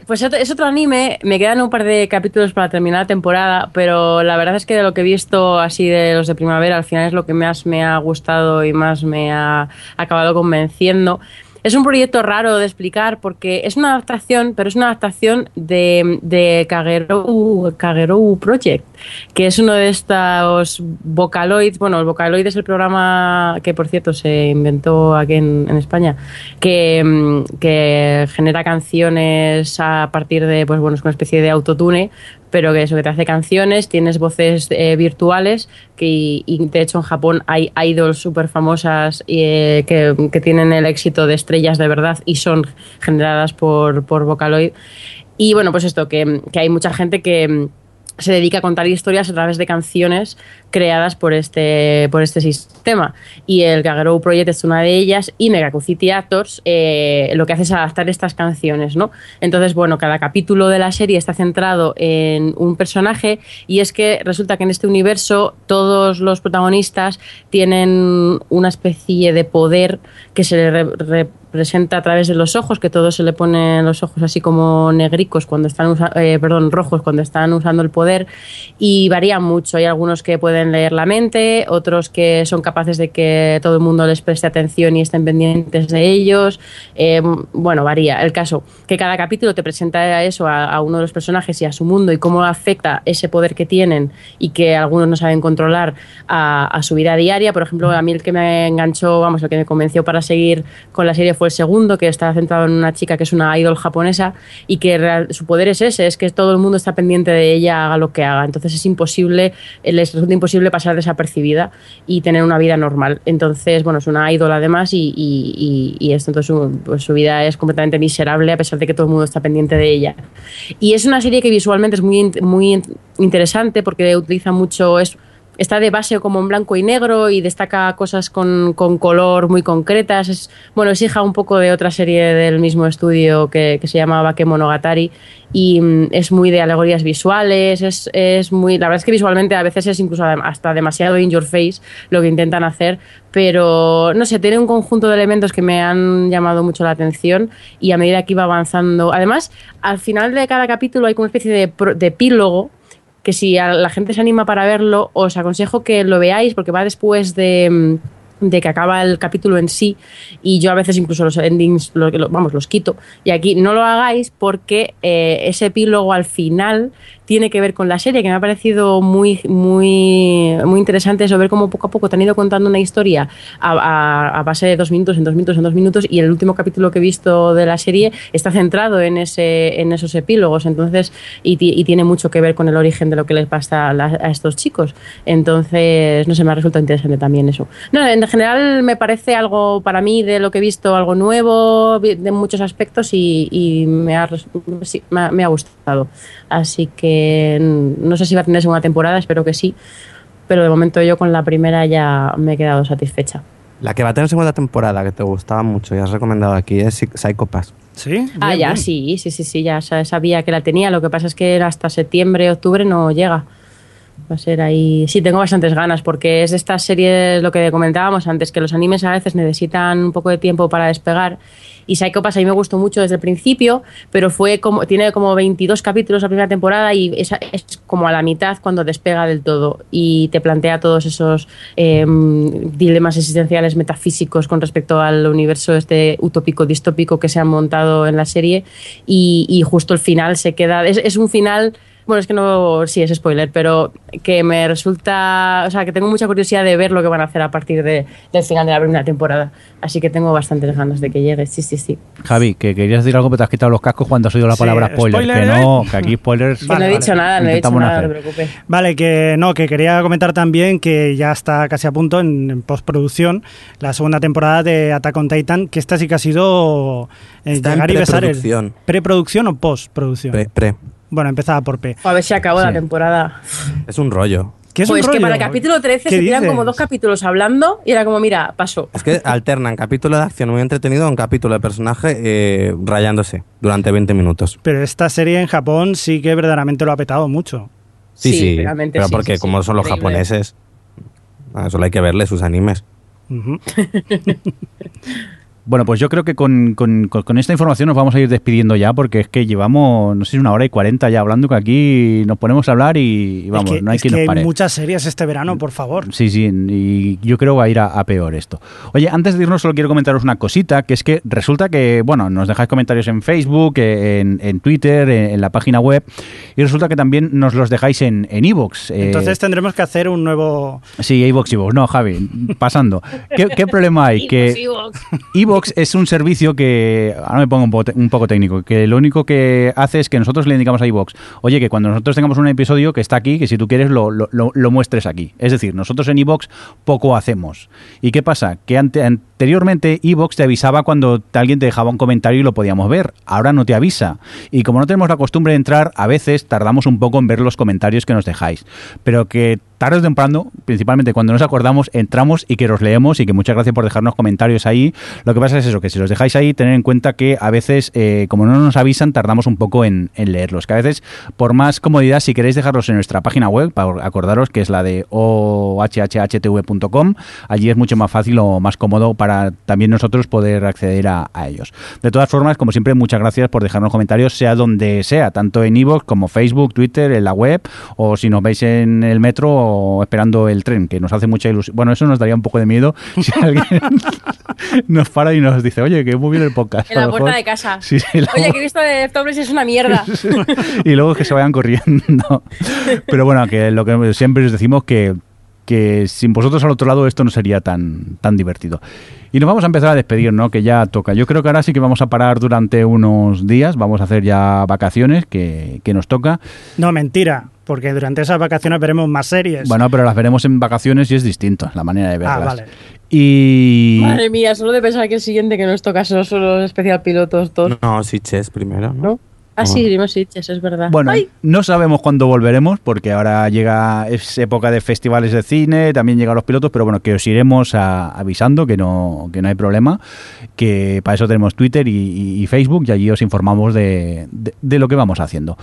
Pues es otro anime, me quedan un par de capítulos para terminar la temporada, pero la verdad es que de lo que he visto así de los de primavera, al final es lo que más me ha gustado y más me ha acabado convenciendo. Es un proyecto raro de explicar porque es una adaptación, pero es una adaptación de, de Kagerou, Kagerou Project, que es uno de estos Vocaloid. Bueno, el Vocaloid es el programa que, por cierto, se inventó aquí en, en España, que, mm, que genera canciones a partir de, pues bueno, es una especie de autotune pero que eso que te hace canciones, tienes voces eh, virtuales que, y de hecho en Japón hay idols súper famosas eh, que, que tienen el éxito de estrellas de verdad y son generadas por, por Vocaloid. Y bueno, pues esto, que, que hay mucha gente que se dedica a contar historias a través de canciones creadas por este, por este sistema. Y el Kagero Project es una de ellas y Megacucity Actors eh, lo que hace es adaptar estas canciones, ¿no? Entonces, bueno, cada capítulo de la serie está centrado en un personaje y es que resulta que en este universo todos los protagonistas tienen una especie de poder que se le representa a través de los ojos, que todos se le ponen los ojos así como negricos cuando están eh, perdón, rojos cuando están usando el poder y varían mucho. Hay algunos que pueden leer la mente, otros que son capaces de que todo el mundo les preste atención y estén pendientes de ellos. Eh, bueno, varía. El caso que cada capítulo te presenta eso a, a, uno de los personajes y a su mundo y cómo afecta ese poder que tienen y que algunos no saben controlar a, a su vida diaria. Por ejemplo, a mí el que me enganchó, vamos, el que me convenció para seguir con la serie fue el segundo, que está centrado en una chica que es una idol japonesa y que su poder es ese, es que todo el mundo está pendiente de ella, haga lo que haga. Entonces es imposible, les resulta imposible pasar desapercibida y tener una vida normal. Entonces, bueno, es una idol además y, y, esto, entonces su, pues, su vida es completamente miserable a pesar de que todo el mundo está pendiente de ella. Y es una serie que visualmente es muy, muy interesante porque utiliza mucho... Es, está de base como en blanco y negro y destaca cosas con, con color muy concretas. Es, bueno, es hija un poco de otra serie del mismo estudio que, que se llama Bakemonogatari y mm, es muy de alegorías visuales, es, es, muy, la verdad es que visualmente a veces es incluso hasta demasiado in your face lo que intentan hacer, pero no sé, tiene un conjunto de elementos que me han llamado mucho la atención y a medida que iba avanzando, además, al final de cada capítulo hay como una especie de, de epílogo que si la gente se anima para verlo, os aconsejo que lo veáis porque va después de, de que acaba el capítulo en sí y yo a veces incluso los endings vamos los quito. Y aquí no lo hagáis porque eh, ese epílogo al final tiene que ver con la serie que me ha parecido muy muy muy interesante eso ver cómo poco a poco te han ido contando una historia a, a, a, base de dos minutos en dos minutos en dos minutos y el último capítulo que he visto de la serie está centrado en ese en esos epílogos entonces y, y tiene mucho que ver con el origen de lo que les pasa a, a estos chicos. Entonces no sé me ha resultado interesante también eso. No en general me parece algo para mí de lo que he visto algo nuevo de muchos aspectos y, y me, ha, me, ha, gustado. Así que no sé si va a tener segunda temporada espero que sí pero de momento yo con la primera ya me he quedado satisfecha la que va a tener segunda temporada que te gustaba mucho y has recomendado aquí es Psycho Pass ¿Sí? Bien, ah, ya, bien. sí, sí, sí, sí, ya sabía que la tenía. Lo que pasa es que hasta septiembre, octubre no llega. Va a ser ahí. Sí, tengo bastantes ganas porque es de estas series, lo que comentábamos antes, que los animes a veces necesitan un poco de tiempo para despegar. Y Psycho Pass a mí me gustó mucho desde el principio, pero fue como tiene como 22 capítulos la primera temporada y es, es como a la mitad cuando despega del todo y te plantea todos esos eh, dilemas existenciales metafísicos con respecto al universo este utópico distópico que se han montado en la serie y, y justo el final se queda es, es un final bueno, es que no, sí es spoiler, pero que me resulta, o sea, que tengo mucha curiosidad de ver lo que van a hacer a partir de, del final de la primera temporada. Así que tengo bastantes ganas de que llegue, sí, sí, sí. Javi, que querías decir algo, pero te has quitado los cascos cuando has oído la sí, palabra spoiler. spoiler que no, que aquí spoilers. Que vale, no he dicho vale. nada, no he dicho nada, no te preocupes. Vale, que no, que quería comentar también que ya está casi a punto en, en postproducción la segunda temporada de Attack on Titan, que esta sí que ha sido eh, llegar y besar el. ¿Preproducción o postproducción? Pre, pre. Bueno, empezaba por P. A ver si acabó sí. la temporada. Es un rollo. ¿Qué es pues un rollo? que para el capítulo 13 se tiran como dos capítulos hablando y era como, mira, pasó. Es que alternan capítulo de acción muy entretenido a un capítulo de personaje eh, rayándose durante 20e minutos. Pero esta serie en Japón sí que verdaderamente lo ha petado mucho. Sí, sí, sí pero sí, porque como son los increíble. japoneses, solo hay que verle sus animes. Uh -huh. Bueno, pues yo creo que con, con- con- con esta información nos vamos a ir despidiendo ya, porque es que llevamos, no sé si una hora y cuarenta ya hablando, que aquí nos ponemos a hablar y, y vamos, es que, no hay es quien que nos hay pare. muchas series este verano, por favor. Sí, sí, y yo creo que va a ir a, a peor esto. Oye, antes de irnos solo quiero comentaros una cosita, que es que resulta que, bueno, nos dejáis comentarios en Facebook, eh, en, en Twitter, en, en la página web, y resulta que también nos los dejáis en en iVoox. eh, Entonces tendremos que hacer un nuevo... Sí, iVoox, iVoox. No, Javi, pasando. ¿Qué, qué problema hay? Que iVoox es un servicio que, ahora me pongo un poco, técnico, que lo único que hace es que nosotros le indicamos a iVoox, oye, que cuando nosotros tengamos un episodio que está aquí, que si tú quieres lo, lo- muestres aquí. Es decir, nosotros en iVoox poco hacemos. ¿Y qué pasa? Que ante- anteriormente iVoox te avisaba cuando alguien te dejaba un comentario y lo podíamos ver. Ahora no te avisa. Y como no tenemos la costumbre de entrar, a veces tardamos un poco en ver los comentarios que nos dejáis. Pero que tarde o temprano, principalmente cuando nos acordamos, entramos y que los leemos y que muchas gracias por dejarnos comentarios ahí. Lo que pasa es eso, que si los dejáis ahí, tener en cuenta que a veces, eh, como no nos avisan, tardamos un poco en, en leerlos. Que a veces, por más comodidad, si queréis dejarlos en nuestra página web, para acordaros que es la de ohhhtv.com, allí es mucho más fácil o más cómodo para también nosotros poder acceder a, a ellos. De todas formas, como siempre, muchas gracias por dejarnos comentarios, sea donde sea, tanto en iVoox como Facebook, Twitter, en la web, o si nos veis en el metro o esperando el tren, que nos hace mucha ilusión. Bueno, eso nos daría un poco de miedo si alguien nos para y nos dice, oye, que muy bien el podcast. En la puerta de casa. Sí, sí, la- Oye, que visto de Tobles es una mierda. y luego que se vayan corriendo. Pero bueno, que lo que siempre os decimos que, que sin vosotros al otro lado esto no sería tan, tan divertido. Y nos vamos a empezar a despedir, ¿no? Que ya toca. Yo creo que ahora sí que vamos a parar durante unos días, vamos a hacer ya vacaciones, que, que nos toca. No, mentira, porque durante esas vacaciones veremos más series. Bueno, pero las veremos en vacaciones y es distinto la manera de verlas. ah, vale. Y... Madre mía, solo de pensar que el siguiente que nos toca son solo especial pilotos dos. No, sí, Chess primero, ¿no? ¿No? Ah, sí, Grimos Sitges, es verdad. Bueno, Ay, no sabemos cuándo volveremos, porque ahora llega es época de festivales de cine, también llegan los pilotos, pero bueno, que os iremos a- avisando que no, que no hay problema, que para eso tenemos Twitter y, Facebook y allí os informamos de, de- de lo que vamos haciendo.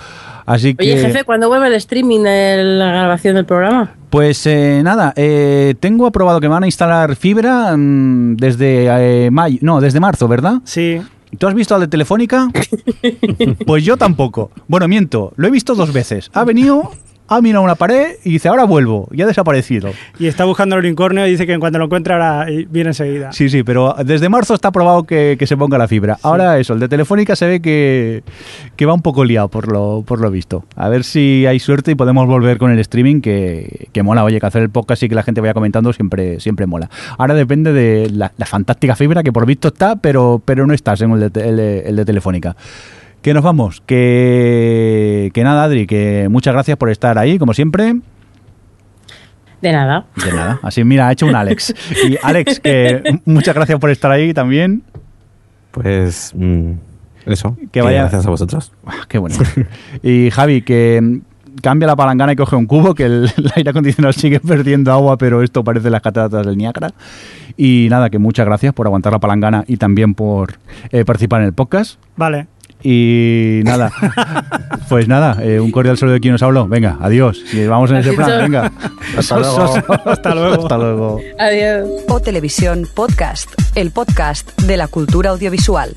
Así que, Oye, jefe, ¿cuándo vuelve el streaming de la grabación del programa? pues eh, nada, eh, tengo aprobado que me van a instalar fibra mm, desde eh, mayo, no, desde marzo, ¿verdad? Sí, ¿Tú has visto al de Telefónica? Pues yo tampoco. Bueno, miento, lo he visto dos veces. Ha venido, ha mirado una pared y dice, ahora vuelvo. Y ha desaparecido. y está buscando el unicornio y dice que en cuanto lo encuentra ahora eh, viene enseguida. Sí, sí, pero desde marzo está probado que, que se ponga la fibra. Ahora eso, el de Telefónica se ve que, que va un poco liado por lo, por lo visto. A ver si hay suerte y podemos volver con el streaming que, que mola. Oye, que hacer el podcast y que la gente vaya comentando siempre, siempre mola. Ahora depende de la, la fantástica fibra que por visto está, pero, pero no está según el de, el el de Telefónica. Que nos vamos, que, que nada, Adri, que muchas gracias por estar ahí, como siempre. De nada. De nada. Así, mira, ha hecho un Alex. Y Alex, que muchas gracias por estar ahí también. Pues mm, eso. Que vaya- Gracias a vosotros. Ah, Qué bueno. Y Javi, que mm, cambia la palangana y coge un cubo, que el, el aire acondicionado sigue perdiendo agua, pero esto parece las cataratas del Niágara. Y nada, que muchas gracias por aguantar la palangana y también por eh, participar en el podcast. Vale. Y nada, pues nada, eh, un cordial saludo de quien nos habló. Venga, adiós. Y vamos en ese plan, venga. Hasta luego. Hasta luego. Hasta luego. Adiós. O Televisión Podcast, el podcast de la cultura audiovisual.